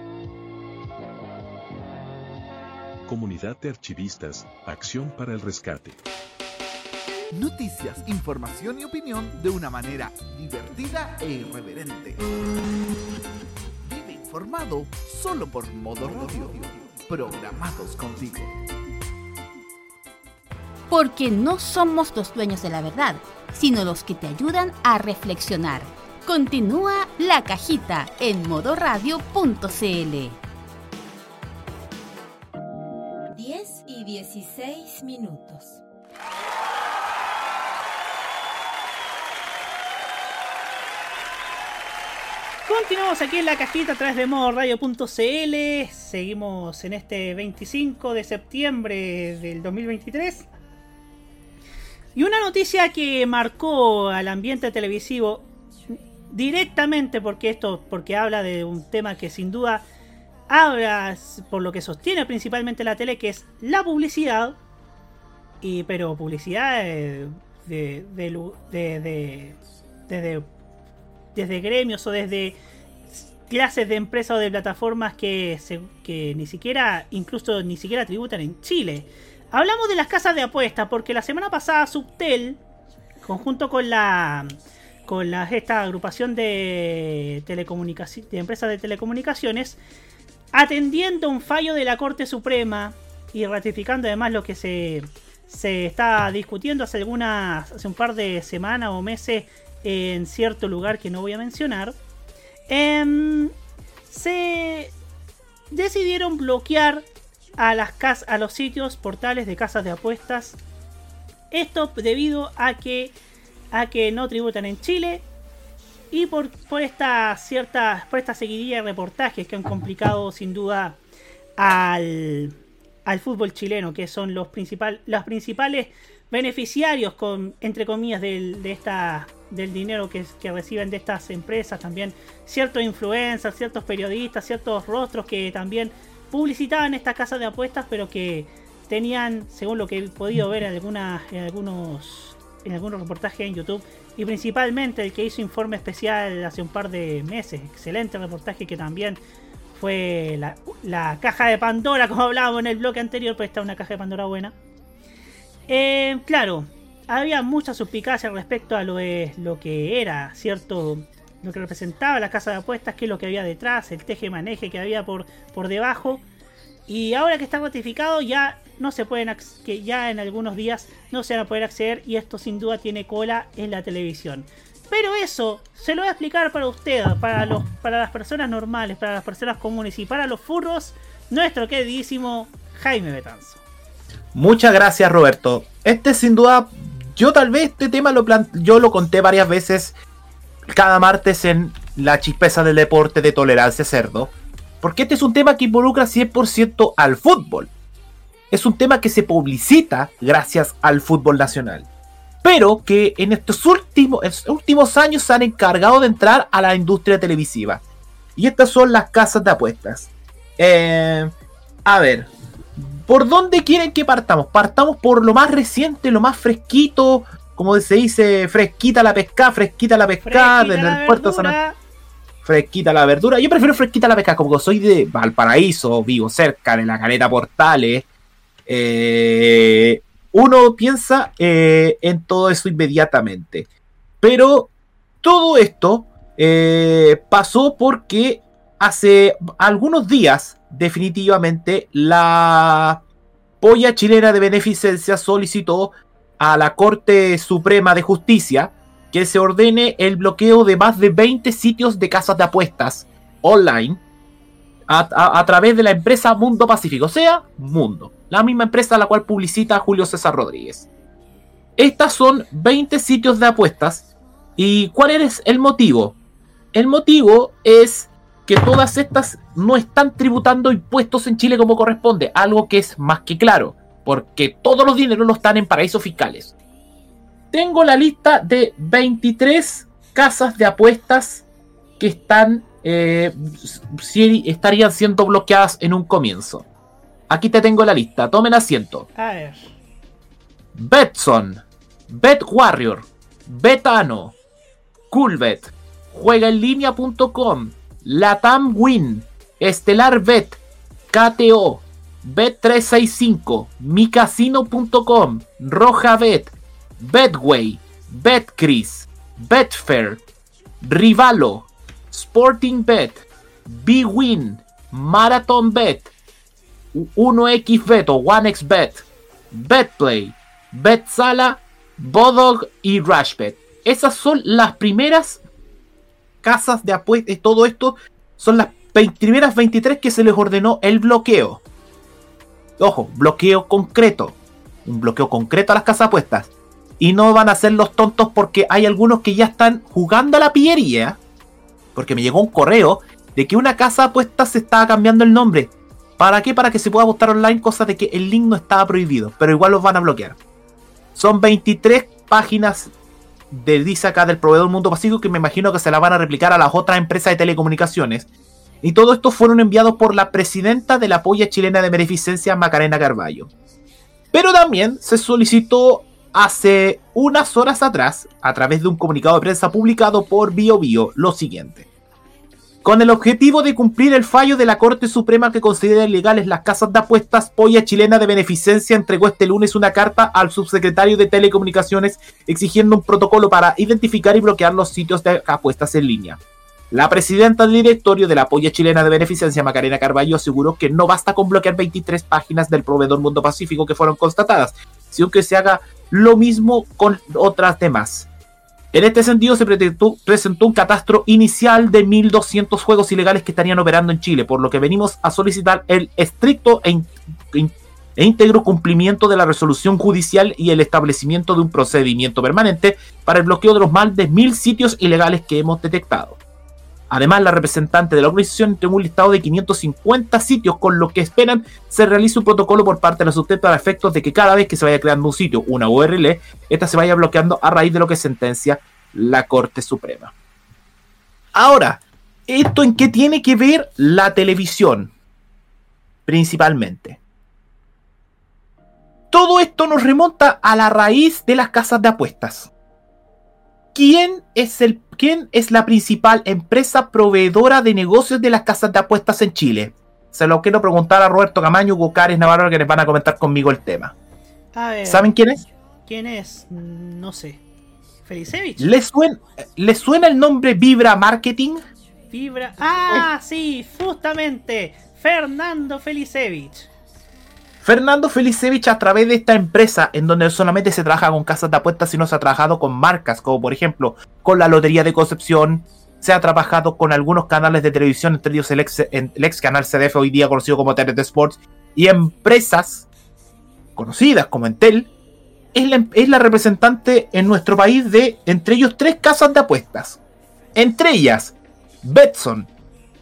Comunidad de Archivistas, Acción para el Rescate. Noticias, información y opinión de una manera divertida e irreverente. Vive informado solo por Modo Radio. Programados contigo. Porque no somos los dueños de la verdad, sino los que te ayudan a reflexionar. Continúa la cajita en modoradio.cl. 16 minutos. Continuamos aquí en la cajita a través de modoradio.cl. Seguimos en este 25 de septiembre del 2023. Y una noticia que marcó al ambiente televisivo directamente porque esto porque habla de un tema que sin duda habla por lo que sostiene principalmente la tele que es la publicidad y pero publicidad de, de, de, de desde gremios o desde clases de empresas o de plataformas que, que ni siquiera, incluso ni siquiera tributan en Chile. Hablamos de las casas de apuestas porque la semana pasada Subtel, conjunto con la con la, esta agrupación de, telecomunicaciones, de empresas de telecomunicaciones, atendiendo un fallo de la Corte Suprema y ratificando además lo que se, se está discutiendo hace algunas hace un par de semanas o meses en cierto lugar que no voy a mencionar, em, se decidieron bloquear a, las a los sitios portales de casas de apuestas. Esto debido a que, a que no tributan en Chile y por, por esta cierta por esta seguidilla de reportajes que han complicado sin duda al, al fútbol chileno, que son los, principal, los principales beneficiarios, con, entre comillas, del, de esta, del dinero que, reciben de estas empresas, también ciertos influencers, ciertos periodistas, ciertos rostros que también publicitaban esta casa de apuestas, pero que tenían, según lo que he podido ver en, algunas, en, algunos, en algunos reportajes en YouTube, y principalmente el que hizo informe especial hace un par de meses, excelente reportaje que también fue la, la caja de Pandora, como hablábamos en el bloque anterior, pues está una caja de Pandora buena. Eh, claro, había mucha suspicacia respecto a lo, lo que era, ¿cierto? Lo que representaba la casa de apuestas, qué es lo que había detrás, el teje maneje que había por, por debajo. Y ahora que está ratificado, ya no se pueden que ya en algunos días no se van a poder acceder y esto sin duda tiene cola en la televisión. Pero eso se lo voy a explicar para usted, para los para las personas normales, para las personas comunes y para los furros, nuestro queridísimo Jaime Betanzo. Muchas gracias, Roberto. Este sin duda, yo tal vez este tema lo yo lo conté varias veces cada martes en la chispeza del deporte de tolerancia cerdo. Porque este es un tema que involucra 100% al fútbol. Es un tema que se publicita gracias al fútbol nacional. Pero que en estos últimos, últimos años se han encargado de entrar a la industria televisiva. Y estas son las casas de apuestas. Eh, a ver, ¿Por dónde quieren que partamos? Partamos por lo más reciente, lo más fresquito, como se dice, fresquita la pesca, fresquita la pesca, en el puerto San Fresquita la verdura. Yo prefiero fresquita la pesca, como soy de Valparaíso, vivo cerca de la caleta Portales. Eh, uno piensa eh, en todo eso inmediatamente. Pero todo esto eh, pasó porque hace algunos días definitivamente la polla chilena de beneficencia solicitó a la Corte Suprema de Justicia que se ordene el bloqueo de más de 20 sitios de casas de apuestas online a, través de la empresa Mundo Pacífico, o sea, Mundo, la misma empresa a la cual publicita Julio César Rodríguez. Estas son 20 sitios de apuestas. ¿Y cuál es el motivo? El motivo es que todas estas no están tributando impuestos en Chile como corresponde, algo que es más que claro, porque todos los dineros no están en paraísos fiscales. Tengo la lista de 23 casas de apuestas que están eh, estarían siendo bloqueadas en un comienzo. Aquí te tengo la lista, tomen asiento. A ver. Betson, Bet Warrior, Betano, Coolbet, juegaenlinea.com, Latam Win, Estelar Bet, KTO, Bet365, micasino.com, Rojabet, Betway, Betcris, Betfair, Rivalo, Sporting Bet, BWin, Marathon Bet, 1xBet o 1xBet, Betplay, Betsala, Bodog y Rushbet. Esas son las primeras casas de apuestas. Todo esto son las primeras 23 que se les ordenó el bloqueo. Ojo, bloqueo concreto. Un bloqueo concreto a las casas apuestas. Y no van a ser los tontos porque hay algunos que ya están jugando a la pillería. Porque me llegó un correo de que una casa de apuestas se estaba cambiando el nombre. ¿Para qué? Para que se pueda apostar online, cosa de que el link no estaba prohibido. Pero igual los van a bloquear. Son 23 páginas de dice acá del proveedor Mundo Pacífico que me imagino que se la van a replicar a las otras empresas de telecomunicaciones. Y todo esto fueron enviados por la presidenta de la Polla Chilena de Beneficencia, Macarena Carballo. Pero también se solicitó hace unas horas atrás, a través de un comunicado de prensa publicado por BioBio, lo siguiente. Con el objetivo de cumplir el fallo de la Corte Suprema que considera ilegales las casas de apuestas, Polla Chilena de Beneficencia entregó este lunes una carta al subsecretario de Telecomunicaciones exigiendo un protocolo para identificar y bloquear los sitios de apuestas en línea. La presidenta del directorio de la Polla Chilena de Beneficencia, Macarena Carballo, aseguró que no basta con bloquear 23 páginas del proveedor Mundo Pacífico que fueron constatadas, sino que se haga lo mismo con otras demás. En este sentido, se presentó un catastro inicial de 1.200 juegos ilegales que estarían operando en Chile, por lo que venimos a solicitar el estricto e, e, íntegro cumplimiento de la resolución judicial y el establecimiento de un procedimiento permanente para el bloqueo de los más de 1.000 sitios ilegales que hemos detectado. Además, la representante de la organización entregó un listado de 550 sitios con lo que esperan se realice un protocolo por parte de la sustenta a efectos de que cada vez que se vaya creando un sitio, una URL, esta se vaya bloqueando a raíz de lo que sentencia la Corte Suprema. Ahora, ¿esto en qué tiene que ver la televisión? Principalmente. Todo esto nos remonta a la raíz de las casas de apuestas. ¿Quién es, el, ¿Quién es la principal empresa proveedora de negocios de las casas de apuestas en Chile? Se lo quiero preguntar a Roberto Camaño, Hugo Cares Navarro, que les van a comentar conmigo el tema. ¿Saben quién es? ¿Quién es? No sé. Felicevich. ¿Le suena, ¿Le suena el nombre Vibra Marketing? Vibra. Ah, sí, justamente. Fernando Felicevich. Fernando Felicevich a través de esta empresa en donde solamente se trabaja con casas de apuestas, sino se ha trabajado con marcas, como por ejemplo con la Lotería de Concepción, se ha trabajado con algunos canales de televisión, entre ellos el ex, canal CDF, hoy día conocido como TNT Sports, y empresas conocidas como Entel, es la, es la representante en nuestro país de, entre ellos, tres casas de apuestas. Entre ellas, Betson,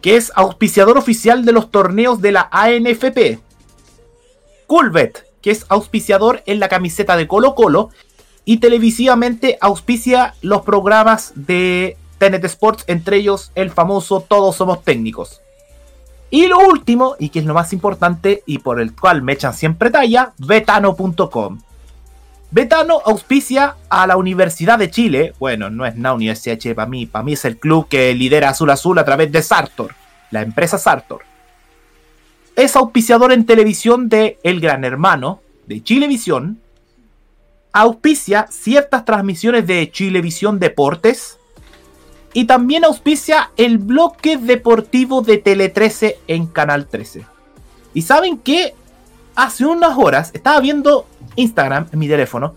que es auspiciador oficial de los torneos de la ANFP, Coolbet, que es auspiciador en la camiseta de Colo Colo y televisivamente auspicia los programas de TNT Sports, entre ellos el famoso Todos Somos Técnicos. Y lo último, y que es lo más importante y por el cual me echan siempre talla, betano.com. Betano auspicia a la Universidad de Chile. Bueno, no es una universidad de Chile para mí, para mí es el club que lidera Azul Azul a través de Sartor, la empresa Sartor es auspiciador en televisión de El Gran Hermano, de Chilevisión, auspicia ciertas transmisiones de Chilevisión Deportes y también auspicia el bloque deportivo de Tele 13 en Canal 13. Y saben que hace unas horas estaba viendo Instagram en mi teléfono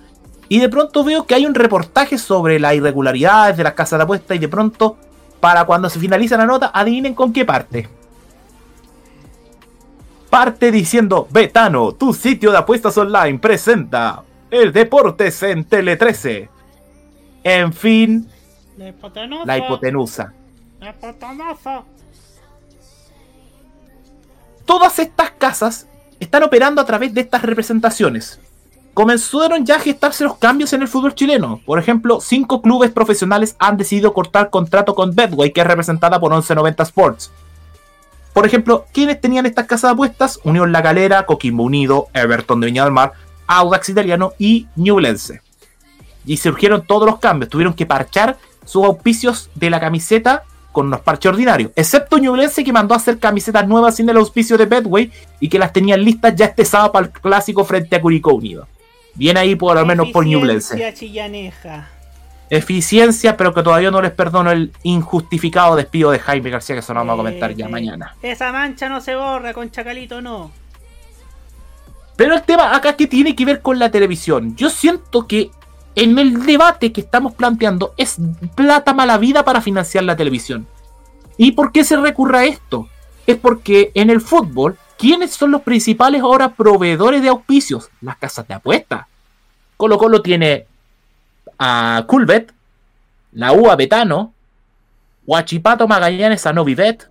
y de pronto veo que hay un reportaje sobre las irregularidades de las casas de apuestas y de pronto, para cuando se finaliza la nota, adivinen con qué parte parte diciendo, Betano, tu sitio de apuestas online presenta el Deportes en Tele 13. En fin, la hipotenusa. La hipotenusa. La hipotenusa. Todas estas casas están operando a través de estas representaciones. Comenzaron ya a gestarse los cambios en el fútbol chileno. Por ejemplo, cinco clubes profesionales han decidido cortar contrato con Betway, que es representada por 1190 Sports. Por ejemplo, ¿quiénes tenían estas casas de apuestas? Unión La Galera, Coquimbo Unido, Everton de Viña del Mar, Audax Italiano y Ñublense. Y surgieron todos los cambios. Tuvieron que parchar sus auspicios de la camiseta con unos parches ordinarios. Excepto Ñublense que mandó a hacer camisetas nuevas sin el auspicio de Betway y que las tenían listas ya este sábado para el clásico frente a Curicó Unido. Bien ahí por lo menos por Ñublense. Chillaneja. Eficiencia, pero que todavía no les perdono el injustificado despido de Jaime García, que eso lo vamos a comentar ya Eh, mañana. Esa mancha no se borra, con Chacalito no. Pero el tema acá que tiene que ver con la televisión. Yo siento que en el debate que estamos planteando es plata mala vida para financiar la televisión. ¿Y por qué se recurre a esto? Es porque en el fútbol, ¿quiénes son los principales ahora proveedores de auspicios? Las casas de apuestas. Colo Colo tiene a Culbet, la UA Betano, Huachipato Magallanes a Novibet.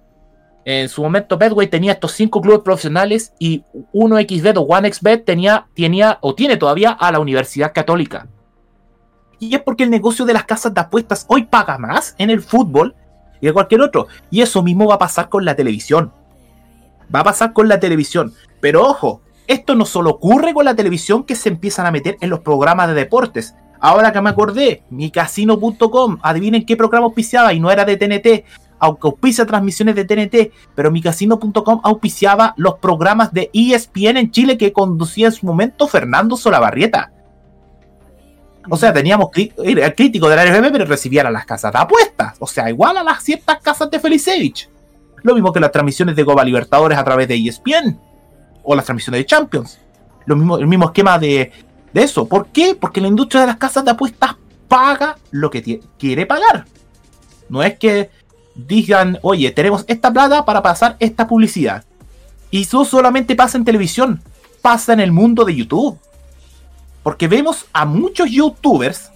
En su momento Betway tenía estos cinco clubes profesionales y 1xBet o 1xBet tenía, tenía o tiene todavía a la Universidad Católica. Y es porque el negocio de las casas de apuestas hoy paga más en el fútbol y de cualquier otro. Y eso mismo va a pasar con la televisión. Va a pasar con la televisión. Pero ojo, esto no solo ocurre con la televisión que se empiezan a meter en los programas de deportes. Ahora que me acordé, micasino.com, adivinen qué programa auspiciaba y no era de TNT, aunque auspicia transmisiones de TNT, pero micasino.com auspiciaba los programas de ESPN en Chile que conducía en su momento Fernando Solabarrieta. O sea, teníamos el crítico de la RFM, pero recibían a las casas de apuestas. O sea, igual a las ciertas casas de Felicevich. Lo mismo que las transmisiones de Copa Libertadores a través de ESPN. O las transmisiones de Champions. Lo mismo, el mismo esquema de, de eso. ¿Por qué? Porque la industria de las casas de apuestas paga lo que quiere pagar. No es que digan, oye, tenemos esta plata para pasar esta publicidad. Y eso solamente pasa en televisión. Pasa en el mundo de YouTube. Porque vemos a muchos youtubers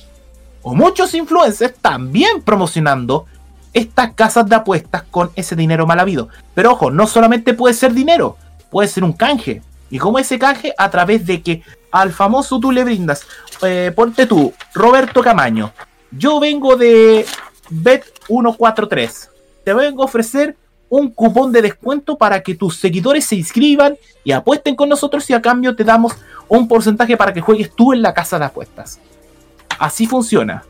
o muchos influencers también promocionando estas casas de apuestas con ese dinero mal habido. Pero ojo, no solamente puede ser dinero, puede ser un canje. ¿Y cómo ese canje? A través de que al famoso tú le brindas, eh, ponte tú, Roberto Camaño, yo vengo de Bet143, te vengo a ofrecer un cupón de descuento para que tus seguidores se inscriban y apuesten con nosotros y a cambio te damos un porcentaje para que juegues tú en la casa de apuestas. Así funciona.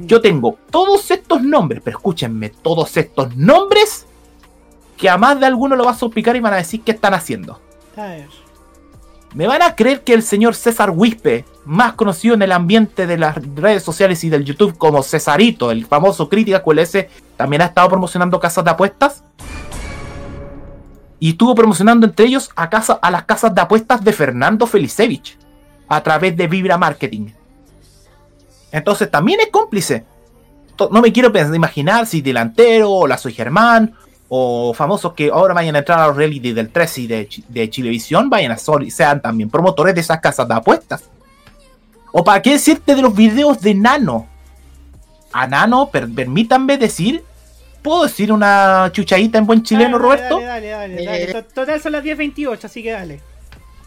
Yo tengo todos estos nombres, pero escúchenme, todos estos nombres que a más de alguno lo vas a picar y van a decir qué están haciendo. ¿Me van a creer que el señor César Wispe, más conocido en el ambiente de las redes sociales y del YouTube como Cesarito, el famoso crítica QLS, también ha estado promocionando casas de apuestas? Y estuvo promocionando entre ellos a, a las casas de apuestas de Fernando Felicevich a través de Vibra Marketing. Entonces también es cómplice. No me quiero imaginar si delantero o la Soy Germán o famosos que ahora vayan a entrar a los reality del 13 y de, de Chilevisión, vayan a ser, sean también promotores de esas casas de apuestas. O para qué decirte de los videos de Nano. A Nano, per- permítanme decir, ¿puedo decir una chuchadita en buen chileno, Dale, Roberto? Dale, dale, dale. dale. To- Total son las 10.28, así que dale.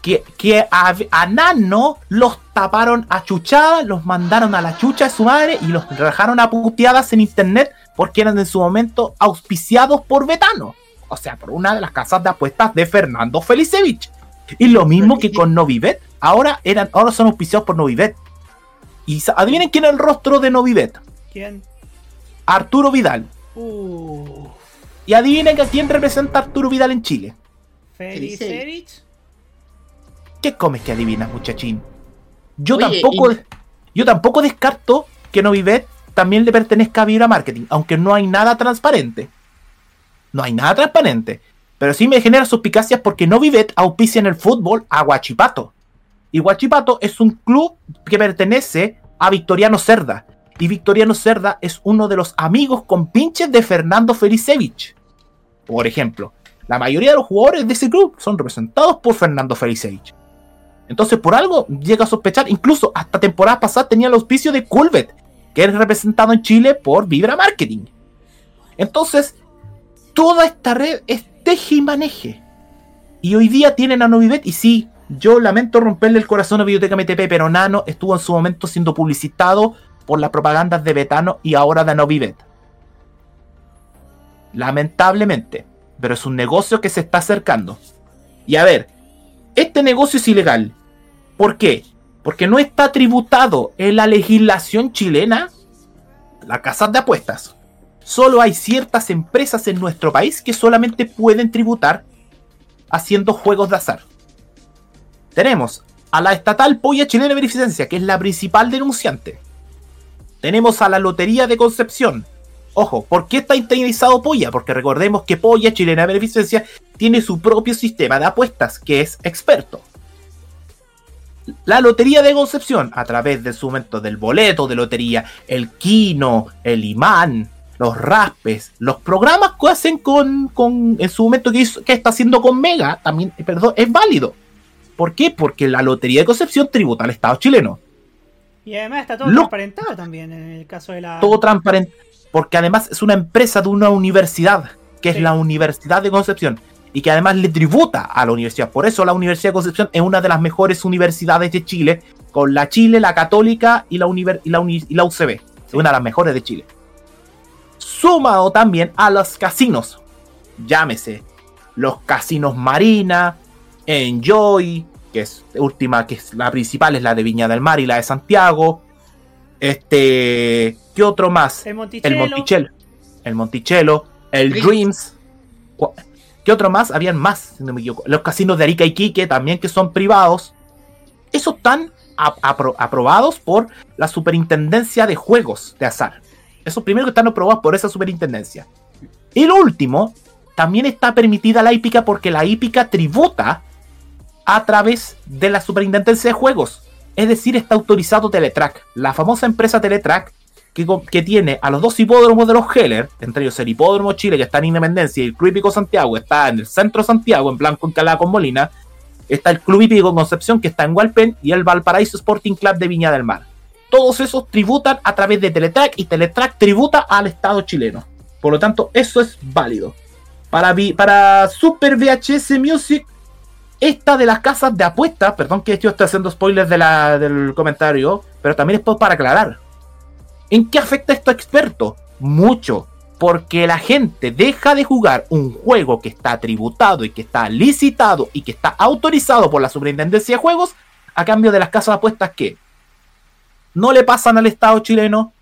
que, que a, a Nano los taparon a chuchadas, los mandaron a la chucha de su madre y los dejaron a puteadas en internet porque eran en su momento auspiciados por Betano. O sea, por una de las casas de apuestas de Fernando Felicevich. Y lo mismo que con Novibet. Ahora, eran, ahora son auspiciados por Novibet. Y adivinen quién es el rostro de Novibet. ¿Quién? Arturo Vidal. Uh, Y adivinen a quién representa Arturo Vidal en Chile. Felicevich. ¿Qué comes que adivinas, muchachín? Yo Oye, tampoco, y- yo tampoco descarto que Novibet también le pertenezca a Vibra Marketing, aunque no hay nada transparente. No hay nada transparente. Pero sí me genera suspicacias porque Novibet auspicia en el fútbol a Huachipato. Y Huachipato es un club que pertenece a Victoriano Cerda. Y Victoriano Cerda es uno de los amigos compinches de Fernando Felicevich. Por ejemplo, la mayoría de los jugadores de ese club son representados por Fernando Felicevich. Entonces, por algo llega a sospechar, incluso hasta temporadas pasadas tenía el auspicio de Culvet, que es representado en Chile por Vibra Marketing. Entonces, toda esta red es teje y maneje. Y hoy día tienen a Novibet, y sí, yo lamento romperle el corazón a Biblioteca MTP, pero Nano estuvo en su momento siendo publicitado por las propagandas de Betano y ahora de Novibet. Lamentablemente, pero es un negocio que se está acercando. Y a ver, este negocio es ilegal. ¿Por qué? Porque no está tributado en la legislación chilena las casas de apuestas. Solo hay ciertas empresas en nuestro país que solamente pueden tributar haciendo juegos de azar. Tenemos a la estatal Polla Chilena Beneficencia, que es la principal denunciante. Tenemos a la Lotería de Concepción. Ojo, ¿por qué está internalizado Polla? Porque recordemos que Polla Chilena Beneficencia tiene su propio sistema de apuestas, que es experto. La Lotería de Concepción, a través de su momento del boleto de lotería, el Kino, el imán, los raspes, los programas que hacen con, con en su momento que, hizo- que está haciendo con Mega, también, eh, perdón, es válido. ¿Por qué? Porque la Lotería de Concepción tributa al Estado chileno. Y además está todo Lo- transparentado también en el caso de la. Todo transparente. Porque además es una empresa de una universidad, que es la Universidad de Concepción, y que además le tributa a la universidad. Por eso la Universidad de Concepción es una de las mejores universidades de Chile, con la Chile, la Católica y la, univer- y la, uni- y la UCB. Es una de las mejores de Chile. Sumado también a los casinos. Llámese los casinos Marina, Enjoy, que es última, que es la principal, es la de Viña del Mar y la de Santiago. Este, ¿qué otro más? El Monticello. El Monticello. El Monticello, el Dreams. Dreams. ¿Qué otro más? Habían más, si no me equivoco. Los casinos de Arica y Quique también que son privados. Esos están aprobados por la Superintendencia de Juegos de Azar. Esos primeros que están aprobados por esa superintendencia. Y lo último, también está permitida la hípica porque la hípica tributa a través de la superintendencia de juegos. Es decir, está autorizado Teletrack, la famosa empresa Teletrack que, que tiene a los dos hipódromos de los Heller, entre ellos el Hipódromo Chile que está en Independencia y el Club Hípico Santiago está en el centro de Santiago, en Blanco Encalada con Molina. Está el Club Hípico Concepción que está en Hualpén y el Valparaíso Sporting Club de Viña del Mar. Todos esos tributan a través de Teletrack y Teletrack tributa al Estado chileno. Por lo tanto, eso es válido. Para, para Super VHS Music, esta de las casas de apuestas, perdón que yo estoy haciendo spoilers de del comentario, pero también es para aclarar. ¿En qué afecta esto a experto? Mucho. Porque la gente deja de jugar un juego que está tributado y que está licitado y que está autorizado por la Superintendencia de Juegos a cambio de las casas de apuestas que no le pasan al Estado chileno,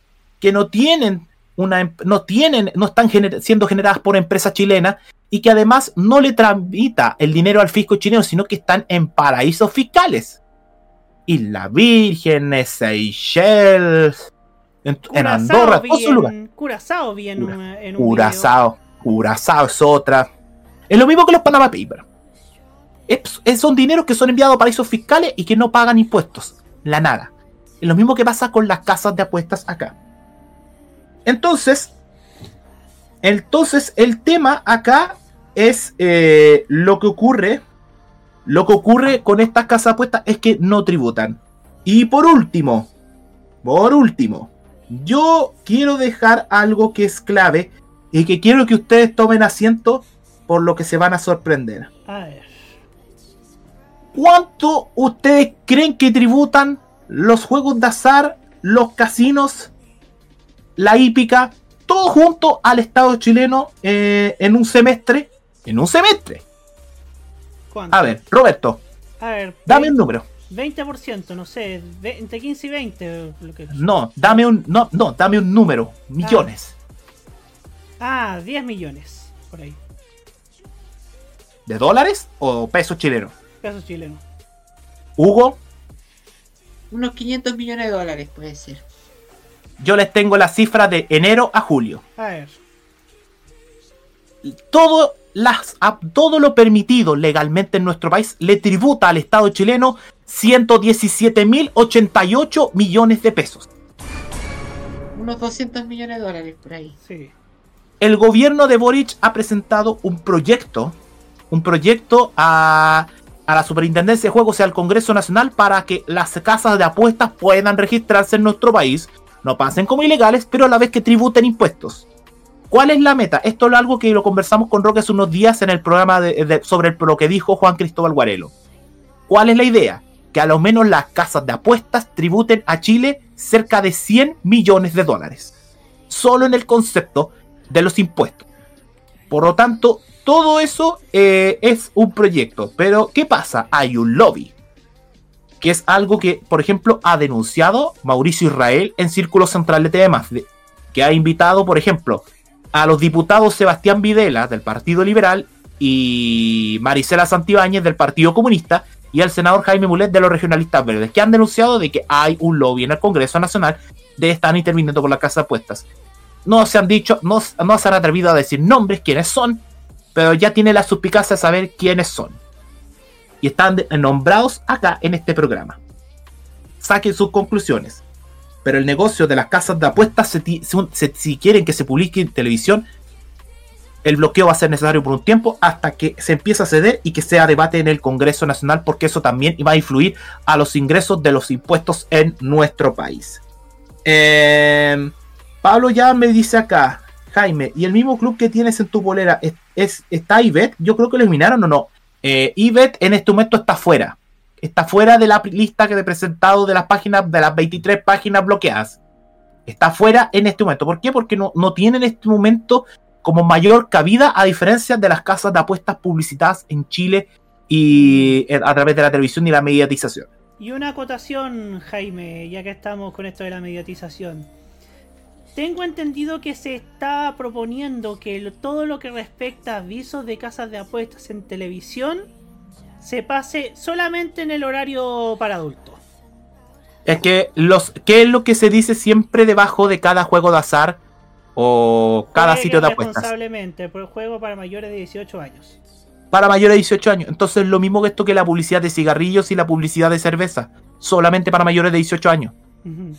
que no tienen una em- no tienen, no están siendo generadas por empresas chilenas y que además no le tramita el dinero al fisco chileno, sino que están en paraísos fiscales. Isla Virgen, Seychelles, en, Andorra, vi en- lugares. Curazao vi en, un- en un Curazao, Curazao es otra. Es lo mismo que los Panama Papers. Es- es- son dineros que son enviados a paraísos fiscales y que no pagan impuestos. La nada. Es lo mismo que pasa con las casas de apuestas acá. Entonces, entonces el tema acá es eh, lo que ocurre. Lo que ocurre con estas casas de apuestas es que no tributan. Y por último, por último, yo quiero dejar algo que es clave y que quiero que ustedes tomen asiento por lo que se van a sorprender. A ver. ¿Cuánto ustedes creen que tributan los juegos de azar, los casinos, la hípica, todo junto al Estado chileno eh, en un semestre? En un semestre. ¿Cuánto? A ver, Roberto, A ver. dame un número. 20%, no sé. ve- Entre 15 y 20. Lo que... No, dame un, no, no, dame un número. Millones. Ah, 10 millones. Por ahí. ¿De dólares o pesos chilenos? Pesos chilenos. Hugo, Unos 500 millones de dólares puede ser. yo les tengo la cifra de enero a julio. A ver. todo, las, a- todo lo permitido legalmente en nuestro país le tributa al Estado chileno 117.088 millones de pesos. Unos 200 millones de dólares por ahí. Sí. El gobierno de Boric ha presentado un proyecto, un proyecto a, a la Superintendencia de Juegos y al Congreso Nacional para que las casas de apuestas puedan registrarse en nuestro país, no pasen como ilegales, pero a la vez que tributen impuestos. ¿Cuál es la meta? Esto es algo que lo conversamos con Roque hace unos días en el programa de- de- sobre lo que dijo Juan Cristóbal Guarelo. ¿Cuál es la idea? Que a lo menos las casas de apuestas tributen a Chile cerca de 100 millones de dólares. Solo en el concepto de los impuestos. Por lo tanto, todo eso eh, es un proyecto. Pero, ¿qué pasa? Hay un lobby. que es algo que, por ejemplo, ha denunciado Mauricio Israel en Círculo Central de Temas, que ha invitado, por ejemplo, a los diputados Sebastián Videla del Partido Liberal y Marisela Santibáñez del Partido Comunista y al senador Jaime Mulet de los regionalistas verdes, que han denunciado de que hay un lobby en el Congreso Nacional de estar interviniendo por la casa de apuestas. No se han dicho, no, no se han atrevido a decir nombres, quiénes son, pero ya tiene la suspicacia de saber quiénes son. Y están nombrados acá en este programa. Saquen sus conclusiones. Pero el negocio de las casas de apuestas, si quieren que se publique en televisión, el bloqueo va a ser necesario por un tiempo hasta que se empiece a ceder y que sea debate en el Congreso Nacional, porque eso también va a influir a los ingresos de los impuestos en nuestro país. Eh, Pablo ya me dice acá, Jaime, ¿y el mismo club que tienes en tu bolera es, es- está IBET? Yo creo que lo eliminaron o no. Eh, en este momento está fuera. Está fuera de la lista que he presentado de las páginas, de las 23 páginas bloqueadas. Está fuera en este momento. ¿Por qué? Porque no, no tiene en este momento como mayor cabida a diferencia de las casas de apuestas publicitadas en Chile y eh, a través de la televisión y la mediatización. Y una acotación, Jaime, ya que estamos con esto de la mediatización. Tengo entendido que se está proponiendo que todo lo que respecta a avisos de casas de apuestas en televisión se pase solamente en el horario para adultos. Es que los, ¿qué es lo que se dice siempre debajo de cada juego de azar o cada Juegue sitio de apuestas? responsablemente por juego para mayores de 18 años. Para mayores de 18 años. Entonces lo mismo que esto que la publicidad de cigarrillos y la publicidad de cerveza. Solamente para mayores de 18 años. Ujú.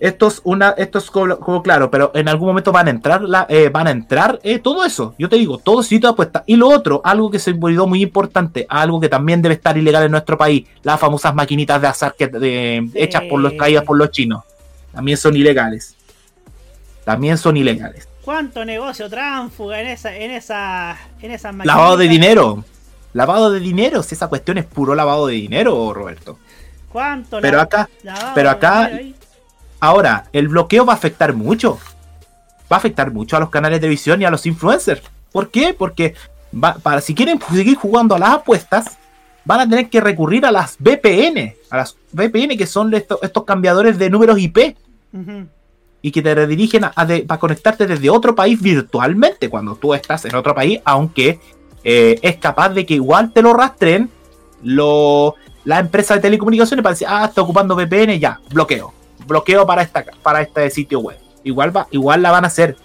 Esto es una, esto es como, como claro, pero en algún momento van a entrar, la, eh, van a entrar eh, todo eso. Yo te digo, todo sitio de apuesta. Y lo otro, algo que se olvidó muy importante, algo que también debe estar ilegal en nuestro país, las famosas maquinitas de azar que, de- hechas por los caídas por los chinos. También son ilegales. También son ilegales. ¿Cuánto negocio tránfuga en esa, en esa, en esas Lavado de dinero. Lavado de dinero, si esa cuestión es puro lavado de dinero, Roberto. ¿Cuánto Pero la- acá- lavado pero acá-? Ahora, el bloqueo va a afectar mucho. Va a afectar mucho a los canales de televisión y a los influencers. ¿Por qué? Porque va- para si quieren seguir jugando a las apuestas, van a tener que recurrir a las VPN. A las VPN que son estos, estos cambiadores de números IP Ujú. Y que te redirigen a, a de- para conectarte desde otro país virtualmente cuando tú estás en otro país, aunque eh, es capaz de que igual te lo rastren lo, la empresa de telecomunicaciones para decir, ah, está ocupando VPN, ya, bloqueo. Bloqueo para, esta, para este sitio web. Igual, va, igual la van a hacer.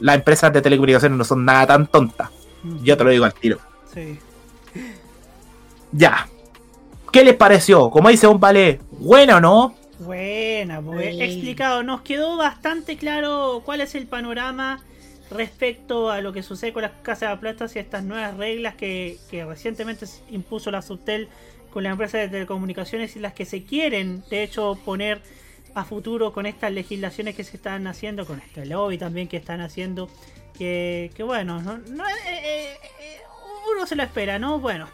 Las empresas de telecomunicaciones no son nada tan tontas. Yo te lo digo al tiro. Sí. Ya. ¿Qué les pareció? Como dice un ballet, bueno o no? Buena, pues Sí. explicado. Nos quedó bastante claro cuál es el panorama respecto a lo que sucede con las casas de apuestas y estas nuevas reglas que, que recientemente impuso la Subtel con la empresa de telecomunicaciones y las que se quieren, de hecho, poner a futuro con estas legislaciones que se están haciendo, con este lobby también que están haciendo. Que, que bueno, no, no, eh, eh, eh, uno se lo espera, ¿no? Bueno,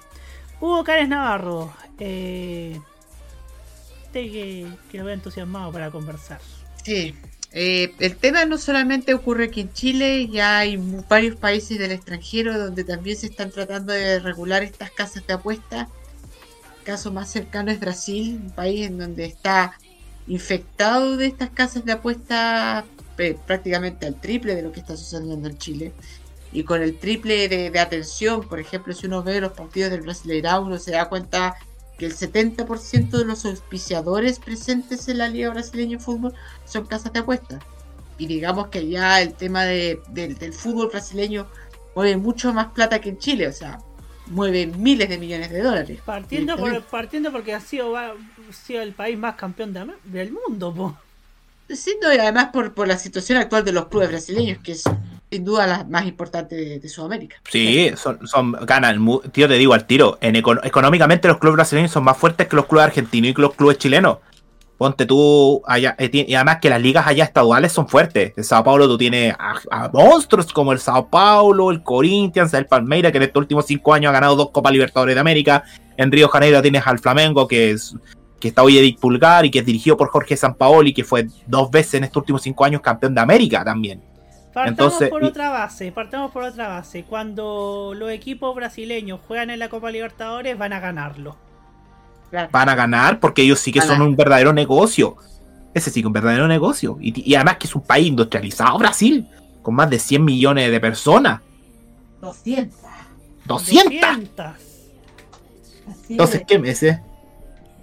Hugo Cárez Navarro, eh, que, que lo veo entusiasmado para conversar. Sí, eh, el tema no solamente ocurre aquí en Chile, ya hay varios países del extranjero donde también se están tratando de regular estas casas de apuestas. El caso más cercano es Brasil, un país en donde está infectado de estas casas de apuestas eh, prácticamente al triple de lo que está sucediendo en Chile. Y con el triple de, de atención, por ejemplo, si uno ve los partidos del Brasileirão, uno se da cuenta que el 70% de los auspiciadores presentes en la Liga Brasileña de Fútbol son casas de apuestas. Y digamos que ya el tema de- del- del fútbol brasileño mueve mucho más plata que en Chile, o sea, mueve miles de millones de dólares. Partiendo, por, partiendo porque ha sido, va- ha sido el país más campeón de del mundo, po. Sí, no, y además por, por la situación actual de los clubes brasileños, que es sin duda la más importante de, Sudamérica. Sí, son, son ganan. Tío, te digo al tiro. Económicamente los clubes brasileños son más fuertes que los clubes argentinos y que los clubes chilenos. Ponte tú allá. eh, Y además que las ligas allá estaduales son fuertes. En Sao Paulo tú tienes a, monstruos como el Sao Paulo, el Corinthians, el Palmeiras, que en estos últimos cinco años ha ganado dos Copas Libertadores de América. En Río Janeiro tienes al Flamengo, que es que está hoy Edith Pulgar y que es dirigido por Jorge Sampaoli, que fue dos veces en estos últimos cinco años campeón de América también. Partamos Entonces, por y- otra base, partamos por otra base. Cuando los equipos brasileños juegan en la Copa Libertadores van a ganarlo. van a ganar porque ellos sí que Van son un verdadero negocio. Ese sí que es un verdadero negocio. Y, y además que es un país industrializado, Brasil, con más de 100 millones de personas. 200. 200. Así Entonces, es. ¿qué meses?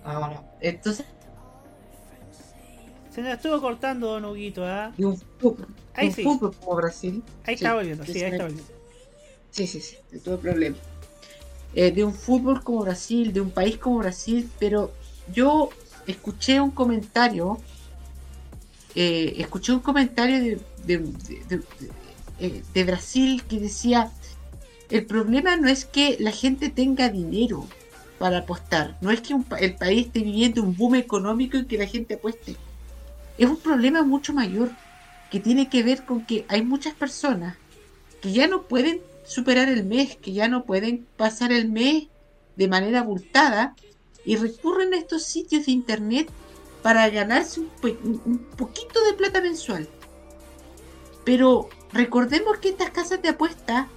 Ahora, entonces, Se nos estuvo cortando, Don Huguito, ¿ah? y un fútbol, Ahí un sí. fútbol como Brasil. Ahí está volviendo, sí, ahí está volviendo. Sí, sí, sí, no tuve problema. Eh, de un fútbol como Brasil, de un país como Brasil, pero yo escuché un comentario, eh, escuché un comentario de, de- de- de- de- eh, de Brasil que decía, el problema no es que la gente tenga dinero para apostar, no es que un el país esté viviendo un boom económico y que la gente apueste, es un problema mucho mayor que tiene que ver con que hay muchas personas que ya no pueden superar el mes, que ya no pueden pasar el mes de manera abultada y recurren a estos sitios de internet para ganarse un, poquito de plata mensual. Pero recordemos que estas casas de apuesta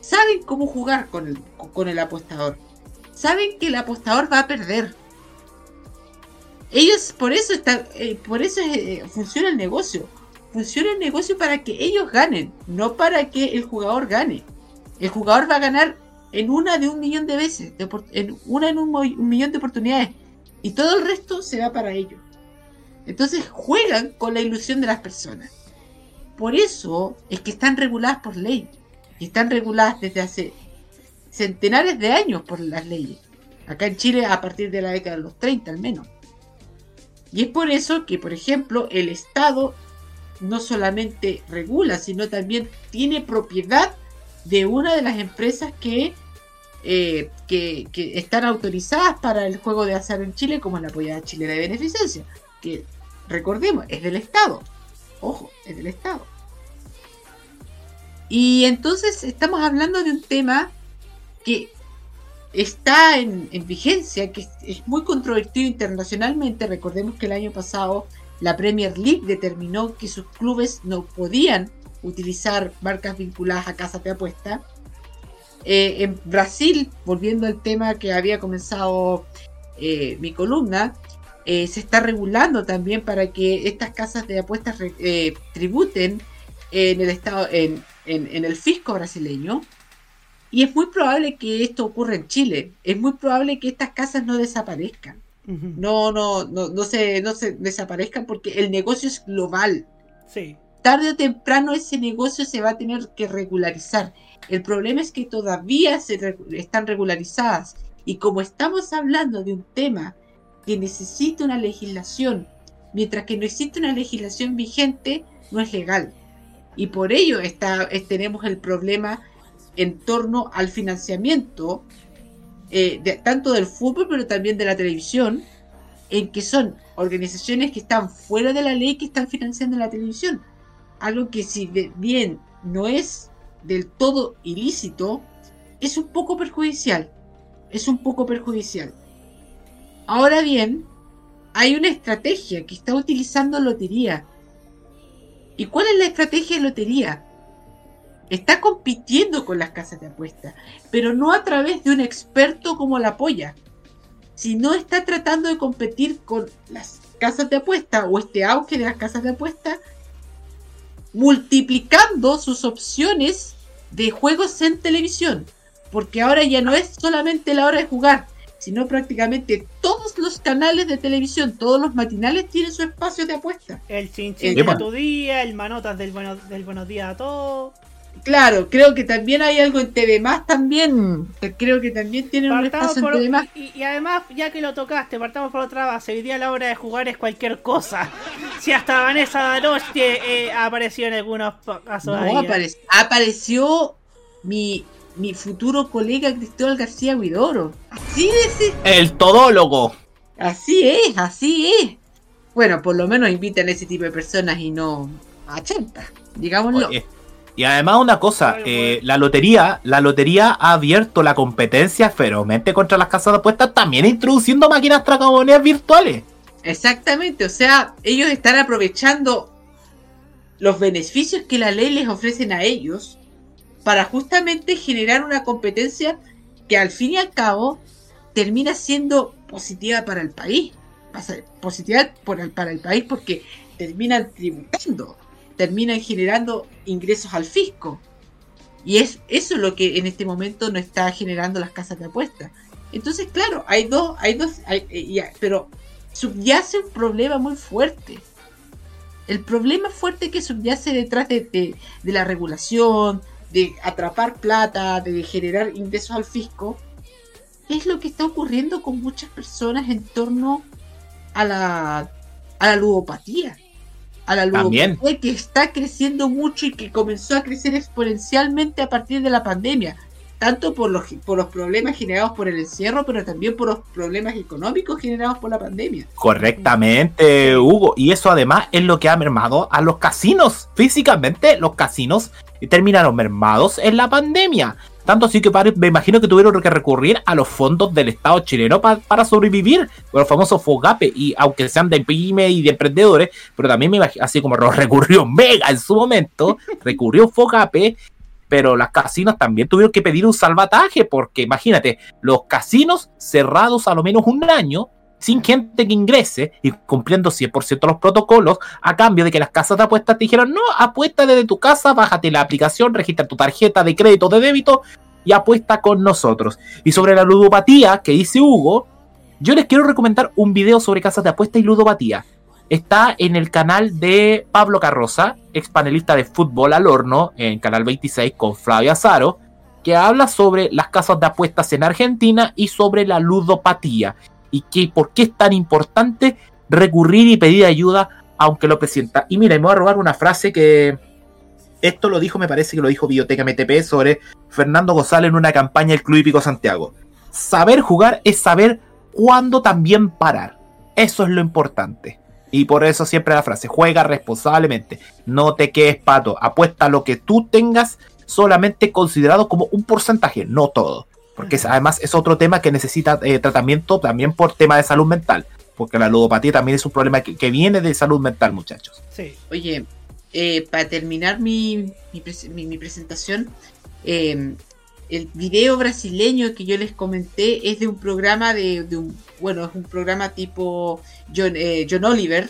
saben cómo jugar con el apostador. Saben que el apostador va a perder. Ellos por eso están, eh, por eso eh, funciona el negocio. Funciona el negocio para que ellos ganen, no para que el jugador gane. El jugador va a ganar en una de un millón de veces, en una en un, millón de oportunidades, y todo el resto se va para ellos. Entonces juegan con la ilusión de las personas. Por eso es que están reguladas por ley. Están reguladas desde hace centenares de años por las leyes. Acá en Chile a partir de la década de los 30 al menos. Y es por eso que, por ejemplo, el Estado no solamente regula, sino también tiene propiedad de una de las empresas que, eh, que, están autorizadas para el juego de azar en Chile, como la apoyada chilena de beneficencia, que recordemos, es del Estado. Ojo, es del Estado. Y entonces estamos hablando de un tema que está en, en vigencia, que es, es muy controvertido internacionalmente. Recordemos que el año pasado la Premier League determinó que sus clubes no podían utilizar marcas vinculadas a casas de apuesta. Eh, en Brasil, volviendo al tema que había comenzado eh, mi columna, eh, se está regulando también para que estas casas de apuestas eh, tributen en el estado, en, en- en el fisco brasileño. Y es muy probable que esto ocurra en Chile. Es muy probable que estas casas no desaparezcan. No, no, no, no se, no se desaparezcan porque el negocio es global. Sí. Tarde o temprano ese negocio se va a tener que regularizar. El problema es que todavía se re- están regularizadas. Y como estamos hablando de un tema que necesita una legislación, mientras que no existe una legislación vigente, no es legal. Y por ello está, es- tenemos el problema en torno al financiamiento, eh, de- tanto del fútbol, pero también de la televisión, en que son organizaciones que están fuera de la ley que están financiando la televisión. Algo que si bien no es del todo ilícito, es un poco perjudicial. Es un poco perjudicial. Ahora bien, hay una estrategia que está utilizando Lotería. ¿Y cuál es la estrategia de Lotería? Está compitiendo con las casas de apuesta, pero no a través de un experto como la polla, sino está tratando de competir con las casas de apuesta o este auge de las casas de apuesta, multiplicando sus opciones de juegos en televisión, porque ahora ya no es solamente la hora de jugar, sino prácticamente todos los canales de televisión, todos los matinales tienen su espacio de apuesta. El chin Eh, de tu día, el manotas del, bueno, del buenos días a todos. Claro, creo que también hay algo en TV Más también. Creo que también tienen un espacio en por, TV Más. y, y además, ya que lo tocaste, partamos por otra base. Hoy día a la hora de jugar es cualquier cosa. Si hasta Vanessa Danoche eh, apareció en algunos casos No, ¿eh? apare- apareció mi, mi futuro colega Cristóbal García Huidoro. Así es, El todólogo. así es, así es. Bueno, por lo menos invitan a ese tipo de personas y no a 80, digámoslo. Oye, Y además una cosa, eh, la lotería, la lotería ha abierto la competencia ferozmente contra las casas de apuestas, también introduciendo máquinas tragamonedas virtuales. Exactamente, o sea, ellos están aprovechando los beneficios que la ley les ofrecen a ellos para justamente generar una competencia que al fin y al cabo termina siendo positiva para el país. Va a ser positiva por el- para el país porque terminan tributando, terminan generando ingresos al fisco. Y es eso lo que en este momento no está generando las casas de apuestas. Entonces, claro, hay dos, hay dos, hay- eh, pero subyace un problema muy fuerte. El problema fuerte que subyace detrás de, de- de la regulación, de atrapar plata, de generar ingresos al fisco, es lo que está ocurriendo con muchas personas en torno a la, a la ludopatía. A la También. ludopatía que está creciendo mucho y que comenzó a crecer exponencialmente a partir de la pandemia. Tanto por los, por los problemas generados por el encierro, pero también por los problemas económicos generados por la pandemia. Correctamente, Hugo. Y eso además es lo que ha mermado a los casinos. Físicamente, los casinos terminaron mermados en la pandemia. Tanto así que me imagino que tuvieron que recurrir a los fondos del Estado chileno pa- para sobrevivir, los famosos FOGAPE, y aunque sean de pyme y de emprendedores, pero también me imagino, así como recurrió Mega en su momento, recurrió FOGAPE, pero las casinos también tuvieron que pedir un salvataje, porque imagínate, los casinos cerrados a lo menos un año, sin gente que ingrese y cumpliendo 100% los protocolos, a cambio de que las casas de apuestas te dijeron, no, apuesta desde tu casa, bájate la aplicación, registra tu tarjeta de crédito de débito y apuesta con nosotros. Y sobre la ludopatía que dice Hugo, yo les quiero recomendar un video sobre casas de apuestas y ludopatía. Está en el canal de Pablo Carroza, ex panelista de fútbol al horno, en Canal 26 con Flavio Azaro, que habla sobre las casas de apuestas en Argentina y sobre la ludopatía. Y que por qué es tan importante recurrir y pedir ayuda aunque lo presienta. Y mira, me voy a robar una frase que esto lo dijo, me parece que lo dijo Biblioteca MTP sobre Fernando González en una campaña del Club Hípico Santiago. Saber jugar es saber cuándo también parar. Eso es lo importante. Y por eso siempre la frase, juega responsablemente, no te quedes pato, apuesta lo que tú tengas solamente considerado como un porcentaje, no todo. Porque es- además es otro tema que necesita eh, tratamiento también por tema de salud mental. Porque la ludopatía también es un problema que, que viene de salud mental, muchachos. Sí. Oye, eh, para terminar mi, mi, pres- mi- mi presentación, eh, el video brasileño que yo les comenté es de un programa de, de un, bueno, es un programa tipo John, eh, John Oliver,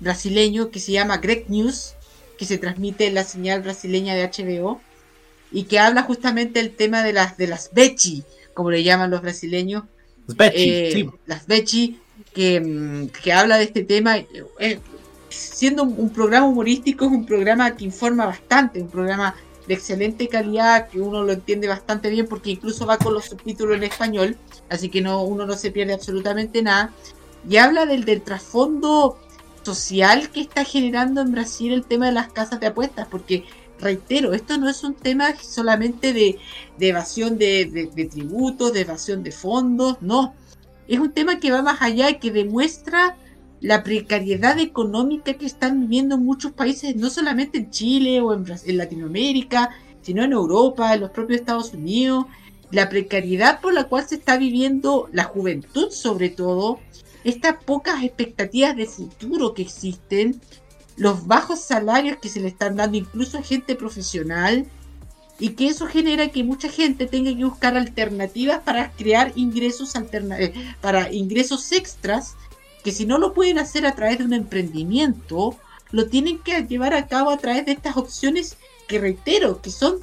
brasileño, que se llama Greg News, que se transmite en la señal brasileña de HBO, y que habla justamente el tema de las, de las Bechi, como le llaman los brasileños, Bechi, eh, sí. las Bechi, que, mm, que habla de este tema. eh, siendo un, un programa humorístico, es un programa que informa bastante, un programa de excelente calidad, que uno lo entiende bastante bien, porque incluso va con los subtítulos en español, así que no, uno no se pierde absolutamente nada. Y habla del, del trasfondo social que está generando en Brasil el tema de las casas de apuestas, porque reitero, esto no es un tema solamente de, evasión de, tributos, de evasión de fondos, no. Es un tema que va más allá y que demuestra la precariedad económica que están viviendo muchos países, no solamente en Chile o en Latinoamérica, sino en Europa, en los propios Estados Unidos, la precariedad por la cual se está viviendo la juventud sobre todo, estas pocas expectativas de futuro que existen, los bajos salarios que se le están dando incluso a gente profesional y que eso genera que mucha gente tenga que buscar alternativas para crear ingresos alterna eh, para ingresos extras que si no lo pueden hacer a través de un emprendimiento lo tienen que llevar a cabo a través de estas opciones que reitero que son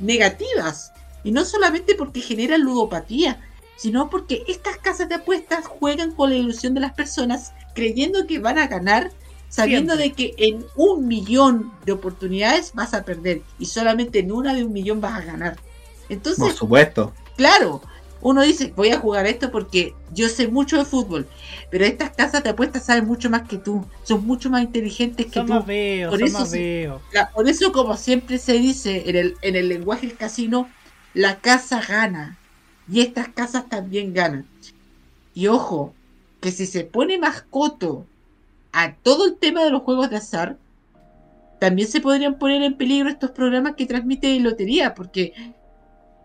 negativas. Y no solamente porque generan ludopatía sino porque estas casas de apuestas juegan con la ilusión de las personas creyendo que van a ganar sabiendo Siempre. de que en un millón de oportunidades vas a perder y solamente en una de un millón vas a ganar. Entonces, Por supuesto. claro, uno dice, voy a jugar esto porque yo sé mucho de fútbol, pero estas casas de apuestas saben mucho más que tú, son mucho más inteligentes que Son tú. más feos, por, son eso, más la- por eso, como siempre se dice en el, en el lenguaje del casino, la casa gana y estas casas también ganan. Y ojo, que si se pone más coto a todo el tema de los juegos de azar, también se podrían poner en peligro estos programas que transmiten lotería, porque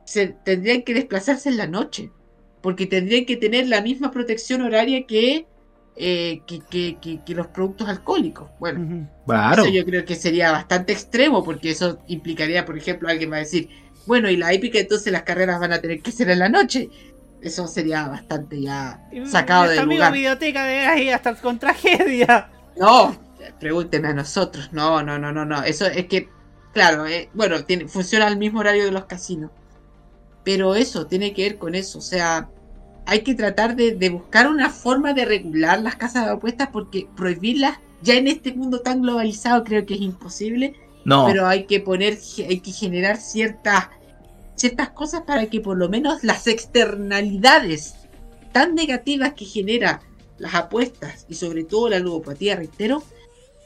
se tendrían que desplazarse en la noche, porque tendrían que tener la misma protección horaria que, eh, que, que- que- que los productos alcohólicos. Bueno, Claro. eso yo creo que sería bastante extremo, porque eso implicaría, por ejemplo, alguien va a decir, bueno, y la épica entonces las carreras van a tener que ser en la noche. Eso sería bastante ya sacado amiga lugar. biblioteca de ahí hasta con tragedia. No, pregúntenme a nosotros. No, no, no, no, no. Eso es que, claro, eh, bueno, tiene, funciona al mismo horario de los casinos. Pero eso, tiene que ver con eso. O sea, hay que tratar de, de buscar una forma de regular las casas de apuestas porque prohibirlas ya en este mundo tan globalizado creo que es imposible. No. Pero hay que poner, hay que generar ciertas, ciertas cosas para que por lo menos las externalidades tan negativas que genera las apuestas y sobre todo la ludopatía, reitero,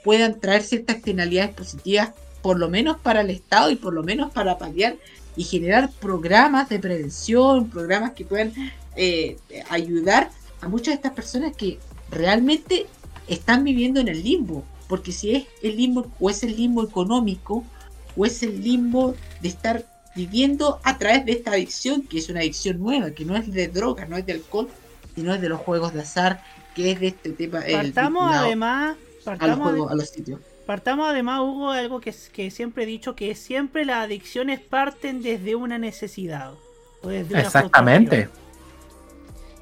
puedan traer ciertas externalidades positivas, por lo menos para el Estado y por lo menos para paliar y generar programas de prevención, programas que puedan eh, ayudar a muchas de estas personas que realmente están viviendo en el limbo. Porque si es el limbo, o es el limbo económico, o es el limbo de estar viviendo a través de esta adicción, que es una adicción nueva, que no es de drogas, no es de alcohol, sino es de los juegos de azar, que es de este tema. el Partamos vinculado además, a los partamos, juegos, a los sitios. partamos además, Hugo, de algo que, que siempre he dicho, que siempre las adicciones parten desde una necesidad. O desde una Exactamente.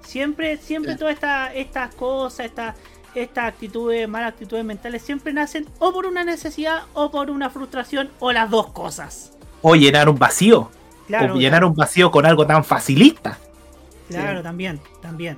Siempre, siempre todas estas estas cosas, estas estas actitudes, malas actitudes mentales, siempre nacen o por una necesidad o por una frustración o las dos cosas. O llenar un vacío. Claro, o llenar un vacío con algo tan facilista. Claro, también, también.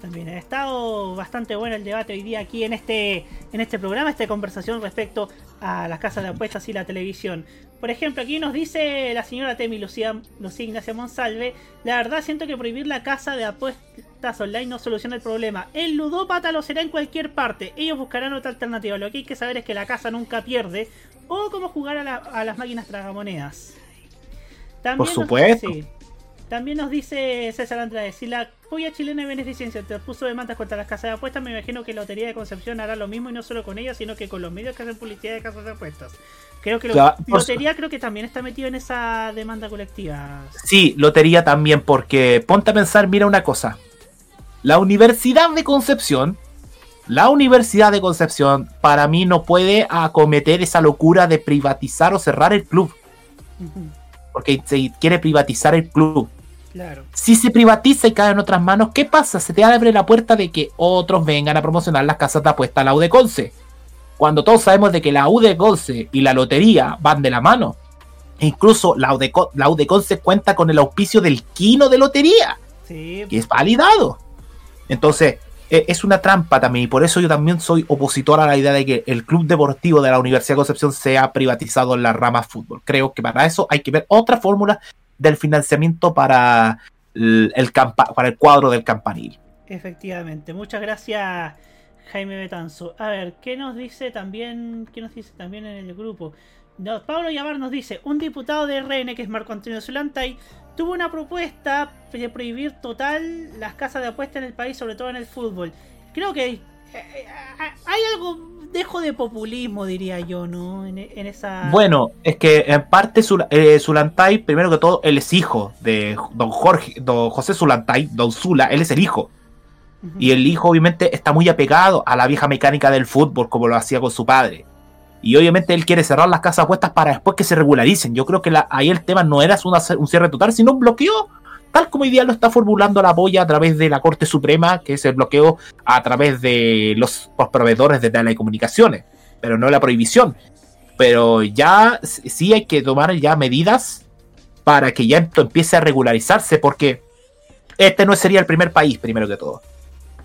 También ha estado bastante bueno el debate hoy día aquí en este en este programa, esta conversación respecto a las casas de apuestas y la televisión. Por ejemplo, aquí nos dice la señora Temi Lucía, Lucía Ignacia Monsalve, la verdad siento que prohibir la casa de apuestas online no soluciona el problema. El ludópata lo será en cualquier parte. Ellos buscarán otra alternativa. Lo que hay que saber es que la casa nunca pierde o cómo jugar a, la- a las máquinas tragamonedas. También Por nos- supuesto. sí. También nos dice César Andrade, si la polla chilena de beneficencia te puso demandas contra las casas de apuestas, me imagino que Lotería de Concepción hará lo mismo y no solo con ella, sino que con los medios que hacen publicidad de casas de apuestas. Creo que por Lotería creo que también está metido en esa demanda colectiva. Sí, lotería también, porque ponte a pensar, mira una cosa. La Universidad de Concepción, la Universidad de Concepción, para mí no puede acometer esa locura de privatizar o cerrar el club, porque se quiere privatizar el club. Claro. Si se privatiza y cae en otras manos, ¿qué pasa? Se te abre la puerta de que otros vengan a promocionar las casas de apuesta a la U de Conce. Cuando todos sabemos de que la U de Conce y la lotería van de la mano. E incluso la U de, Co- la U de Conce cuenta con el auspicio del Quino de Lotería, Sí, que es validado. Entonces, es una trampa también, y por eso yo también soy opositor a la idea de que el club deportivo de la Universidad de Concepción sea privatizado en la rama fútbol. Creo que para eso hay que ver otra fórmula del financiamiento para el, para el cuadro del campanil. efectivamente. Muchas gracias, Jaime Betanzo. A ver, ¿qué nos dice también, qué nos dice también en el grupo? No, Pablo Llamar nos dice, un diputado de RN, que es Marco Antonio Zulantay, tuvo una propuesta de prohibir total las casas de apuesta en el país, sobre todo en el fútbol. Creo que eh, eh, hay algo, dejo de populismo, diría yo, ¿no? En, en esa... Bueno, es que en parte Zul- eh, Zulantay, primero que todo, él es hijo de don Jorge, don José Zulantay, don Zula, él es el hijo. Y el hijo obviamente está muy apegado a la vieja mecánica del fútbol como lo hacía con su padre. Y obviamente él quiere cerrar las casas apuestas para después que se regularicen. Yo creo que la- ahí el tema no era un cierre total, sino un bloqueo, tal como hoy día lo está formulando la boya a través de la Corte Suprema, que es el bloqueo a través de los, los proveedores de telecomunicaciones, pero no la prohibición. Pero ya sí hay que tomar ya medidas para que ya esto empiece a regularizarse, porque este no sería el primer país, primero que todo.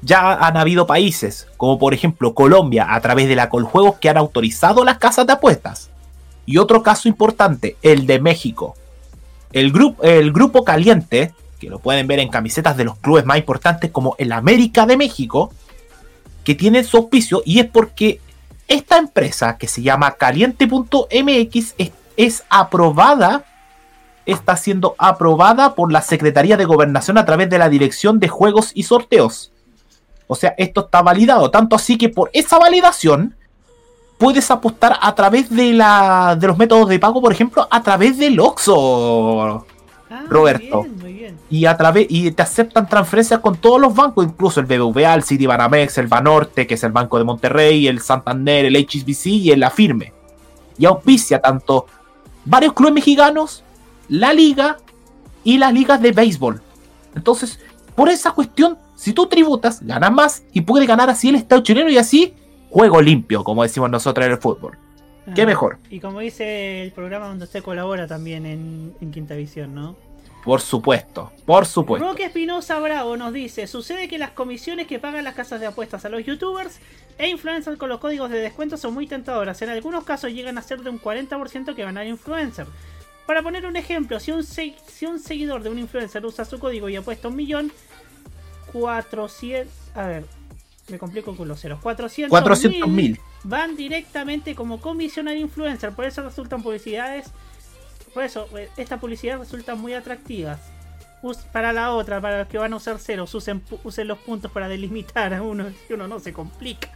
Ya han habido países, como por ejemplo Colombia, a través de la Coljuegos, que han autorizado las casas de apuestas. Y otro caso importante, el de México. El, grupo el Grupo Caliente, que lo pueden ver en camisetas de los clubes más importantes como el América de México, que tiene su auspicio y es porque esta empresa que se llama caliente.mx es, es aprobada, está siendo aprobada por la Secretaría de Gobernación a través de la Dirección de Juegos y Sorteos. O sea, esto está validado, tanto así que por esa validación puedes apostar a través de, la, de los métodos de pago, por ejemplo, a través del OXXO. Ah, Roberto. Muy bien, muy bien. Y a través y te aceptan transferencias con todos los bancos, incluso el BBVA, el Citibanamex, el Banorte, que es el Banco de Monterrey, el Santander, el HSBC y el Afirme. Y auspicia tanto varios clubes mexicanos, la liga y las ligas de béisbol. Entonces, por esa cuestión, si tú tributas, ganas más y puede ganar así el Estado chileno y así juego limpio, como decimos nosotros en el fútbol. ¿Qué Ah, mejor? Y como dice el programa donde usted colabora también en, en Quinta Visión, ¿no? Por supuesto, por supuesto. Roque Espinosa Bravo nos dice, sucede que las comisiones que pagan las casas de apuestas a los youtubers e influencers con los códigos de descuento son muy tentadoras. En algunos casos llegan a ser de un 40% que van al influencer. Para poner un ejemplo, si un, si un seguidor de un influencer usa su código y apuesta un millón, 400... A ver, me complico con los ceros. 400 400.000. van directamente como comisión al influencer. Por eso resultan publicidades. Por eso, eh, esta publicidad resulta muy atractivas. Para la otra, para los que van a usar ceros, usen, usen los puntos para delimitar a uno, que uno no se complica.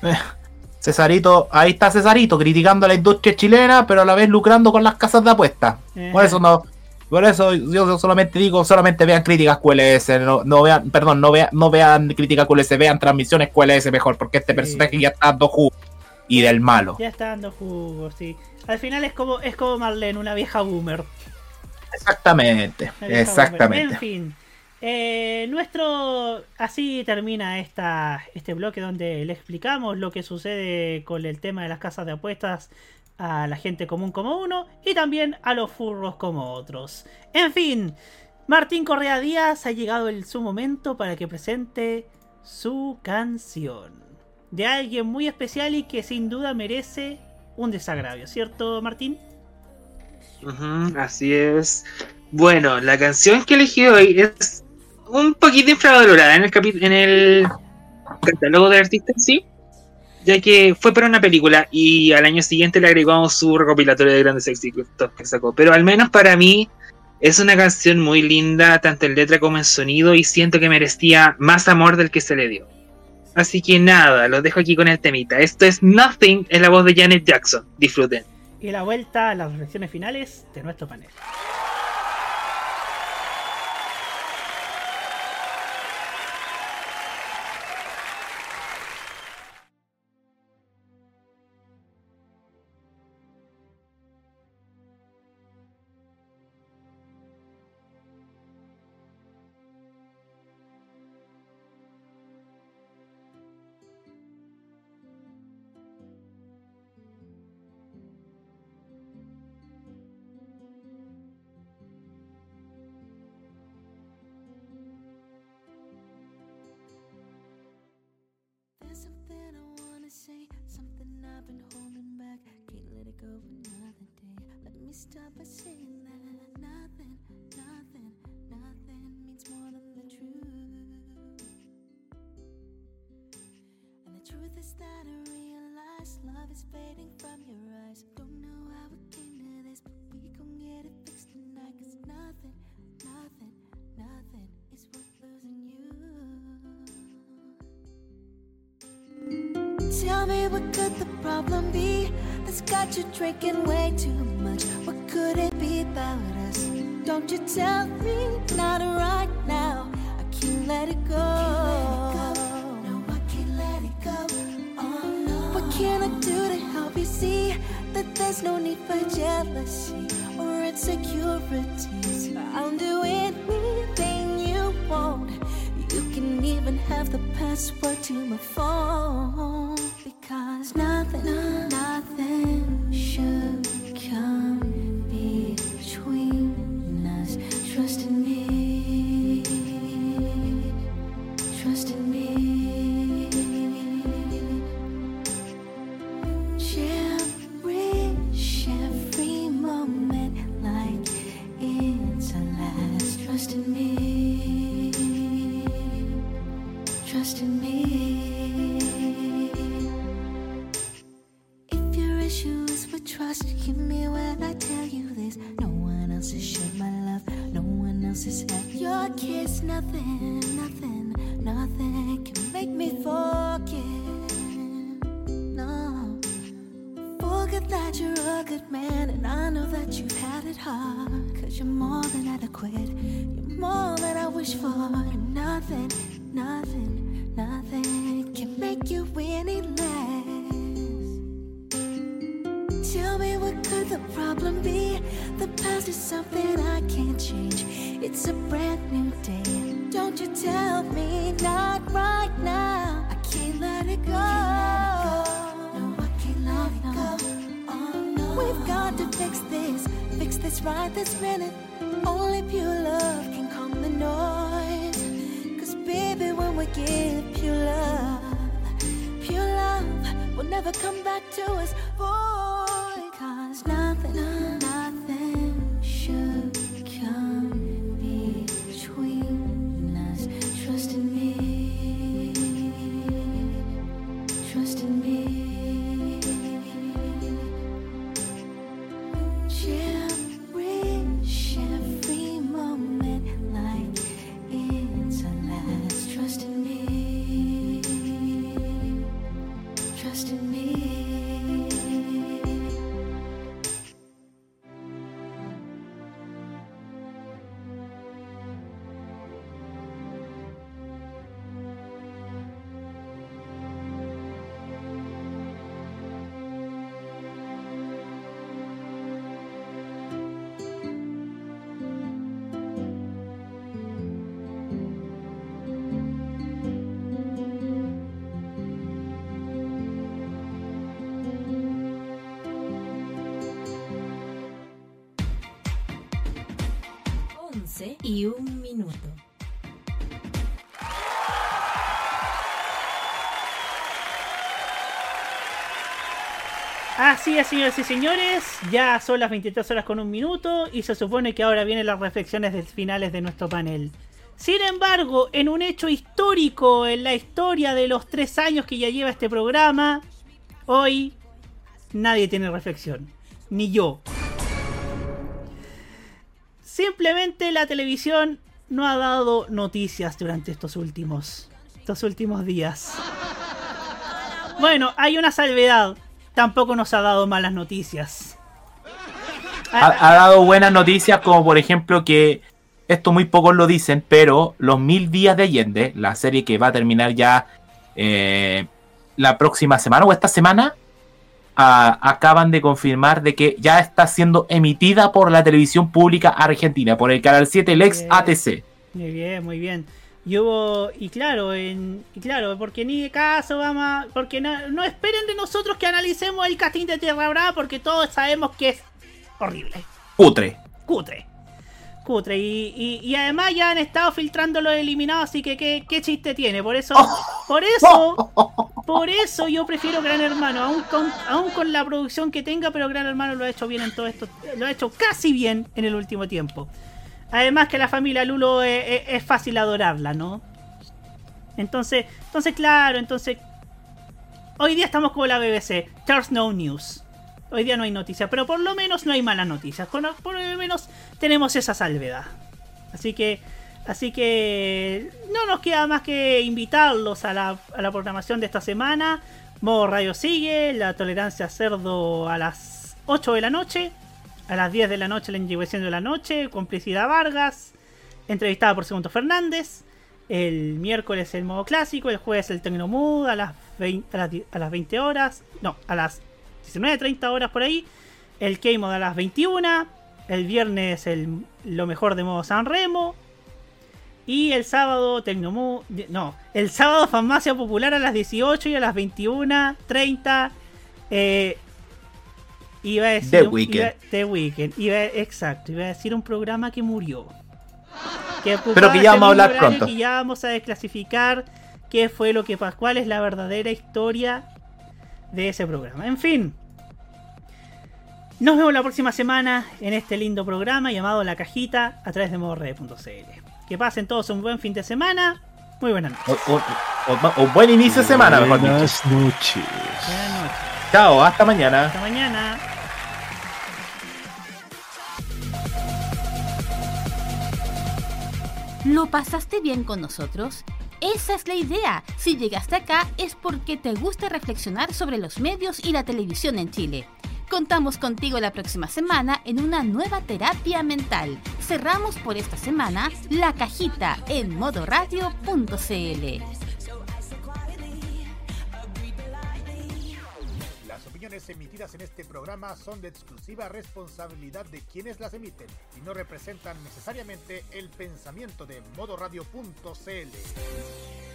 Cesarito, ahí está Cesarito criticando a la industria chilena, pero a la vez lucrando con las casas de apuestas. Por eso no, por eso yo solamente digo, solamente vean críticas QLS, no, no vean, perdón, no vean, no vean críticas QLS, vean transmisiones QLS mejor, porque este personaje ya está dando jugo y del malo. Ya está dando jugo, sí. Al final es como, es como Marlene, una vieja boomer. Exactamente, vieja exactamente. boomer. En fin. eh, nuestro. Así termina esta, este bloque donde le explicamos lo que sucede con el tema de las casas de apuestas a la gente común como uno y también a los furros como otros. En fin, Martín Correa Díaz ha llegado el, su momento para que presente su canción. De alguien muy especial y que sin duda merece un desagravio, ¿cierto Martín? Así es. Bueno, la canción que elegí hoy es un poquito infravalorada en el, en el catálogo del artista en sí, ya que fue para una película y al año siguiente le agregamos su recopilatorio de grandes éxitos que sacó. Pero al menos para mí es una canción muy linda, tanto en letra como en sonido, y siento que merecía más amor del que se le dio. Así que nada, los dejo aquí con el temita. Esto es Nothing en la voz de Janet Jackson. Disfruten. Y la vuelta a las reflexiones finales de nuestro panel. Something I've been holding back. Can't let it go for another day. Let me start by saying that nothing, nothing, nothing means more than the truth. And the truth is that I realize love is fading from what could the problem be that's got you drinking way too much? What could it be about us? Don't you tell me not right now. I can't let it go. No, I can't let it go. Oh no. What can I do to help you see that there's no need for jealousy or insecurities? I'll do anything you want. You can even have the password to my phone y un minuto. Así es, señores y señores, ya son las 23 horas con un minuto y se supone que ahora vienen las reflexiones finales de nuestro panel. Sin embargo, en un hecho histórico en la historia de los tres años que ya lleva este programa, hoy nadie tiene reflexión, ni yo. Simplemente la televisión no ha dado noticias durante estos últimos, estos últimos días. Bueno, hay una salvedad. Tampoco nos ha dado malas noticias. Ha, dado buenas noticias, como por ejemplo que esto muy pocos lo dicen, pero Los Mil Días de Allende, la serie que va a terminar ya eh, la próxima semana o esta semana, a- acaban de confirmar de que ya está siendo emitida por la televisión pública argentina, por el canal 7, el ex ATC. Muy bien, muy bien. Y hubo, y claro, en, y claro, porque ni de caso vamos a- porque no, no esperen de nosotros que analicemos el casting de Tierra Brava porque todos sabemos que es horrible, Putre. cutre, cutre. Y, y, y además ya han estado filtrando los eliminados, así que qué, qué chiste tiene. Por eso, por eso, por eso yo prefiero Gran Hermano, aún con, aún con la producción que tenga, pero Gran Hermano lo ha hecho bien en todo esto, lo ha hecho casi bien en el último tiempo. Además que la familia Lulo es, es- es fácil adorarla, ¿no? Entonces, entonces claro, entonces hoy día estamos como la BBC, There's no news. Hoy día no hay noticias, pero por lo menos no hay malas noticias. Por lo menos tenemos esa salvedad. Así que, así que no nos queda más que invitarlos a la, a la programación de esta semana. Modo Radio sigue, la tolerancia cerdo a las 8 de la noche. A las 10 de la noche la inyección de la noche, complicidad Vargas, entrevistada por Segundo Fernández. El miércoles el modo clásico, el jueves el Tecnomood a las 20, a las, a las 20 horas, no, a las 19.30 horas por ahí. El K-Mod a las 21. El viernes el, lo mejor de modo San Remo. Y el sábado Tecnomood, no, el sábado Farmacia Popular a las 18 y a las 21.30. Eh, iba a decir The Weeknd. iba- The Weeknd. Iba, exacto, iba a decir un programa que murió. Que Pero que ya vamos a hablar pronto. Y ya vamos a desclasificar qué fue lo que pasó, cuál es la verdadera historia de ese programa. En fin. Nos vemos la próxima semana en este lindo programa llamado La Cajita a través de modorred.cl. Que pasen todos un buen fin de semana. Muy buenas noches. O, o- o- o buen inicio de semana, mejor dicho. Buenas noches. Buenas noches. Chao, hasta mañana. Hasta mañana. ¿Lo pasaste bien con nosotros? Esa es la idea. Si llegaste acá es porque te gusta reflexionar sobre los medios y la televisión en Chile. Contamos contigo la próxima semana en una nueva terapia mental. Cerramos por esta semana la cajita en modoradio.cl. opiniones emitidas en este programa son de exclusiva responsabilidad de quienes las emiten y no representan necesariamente el pensamiento de modoradio.cl.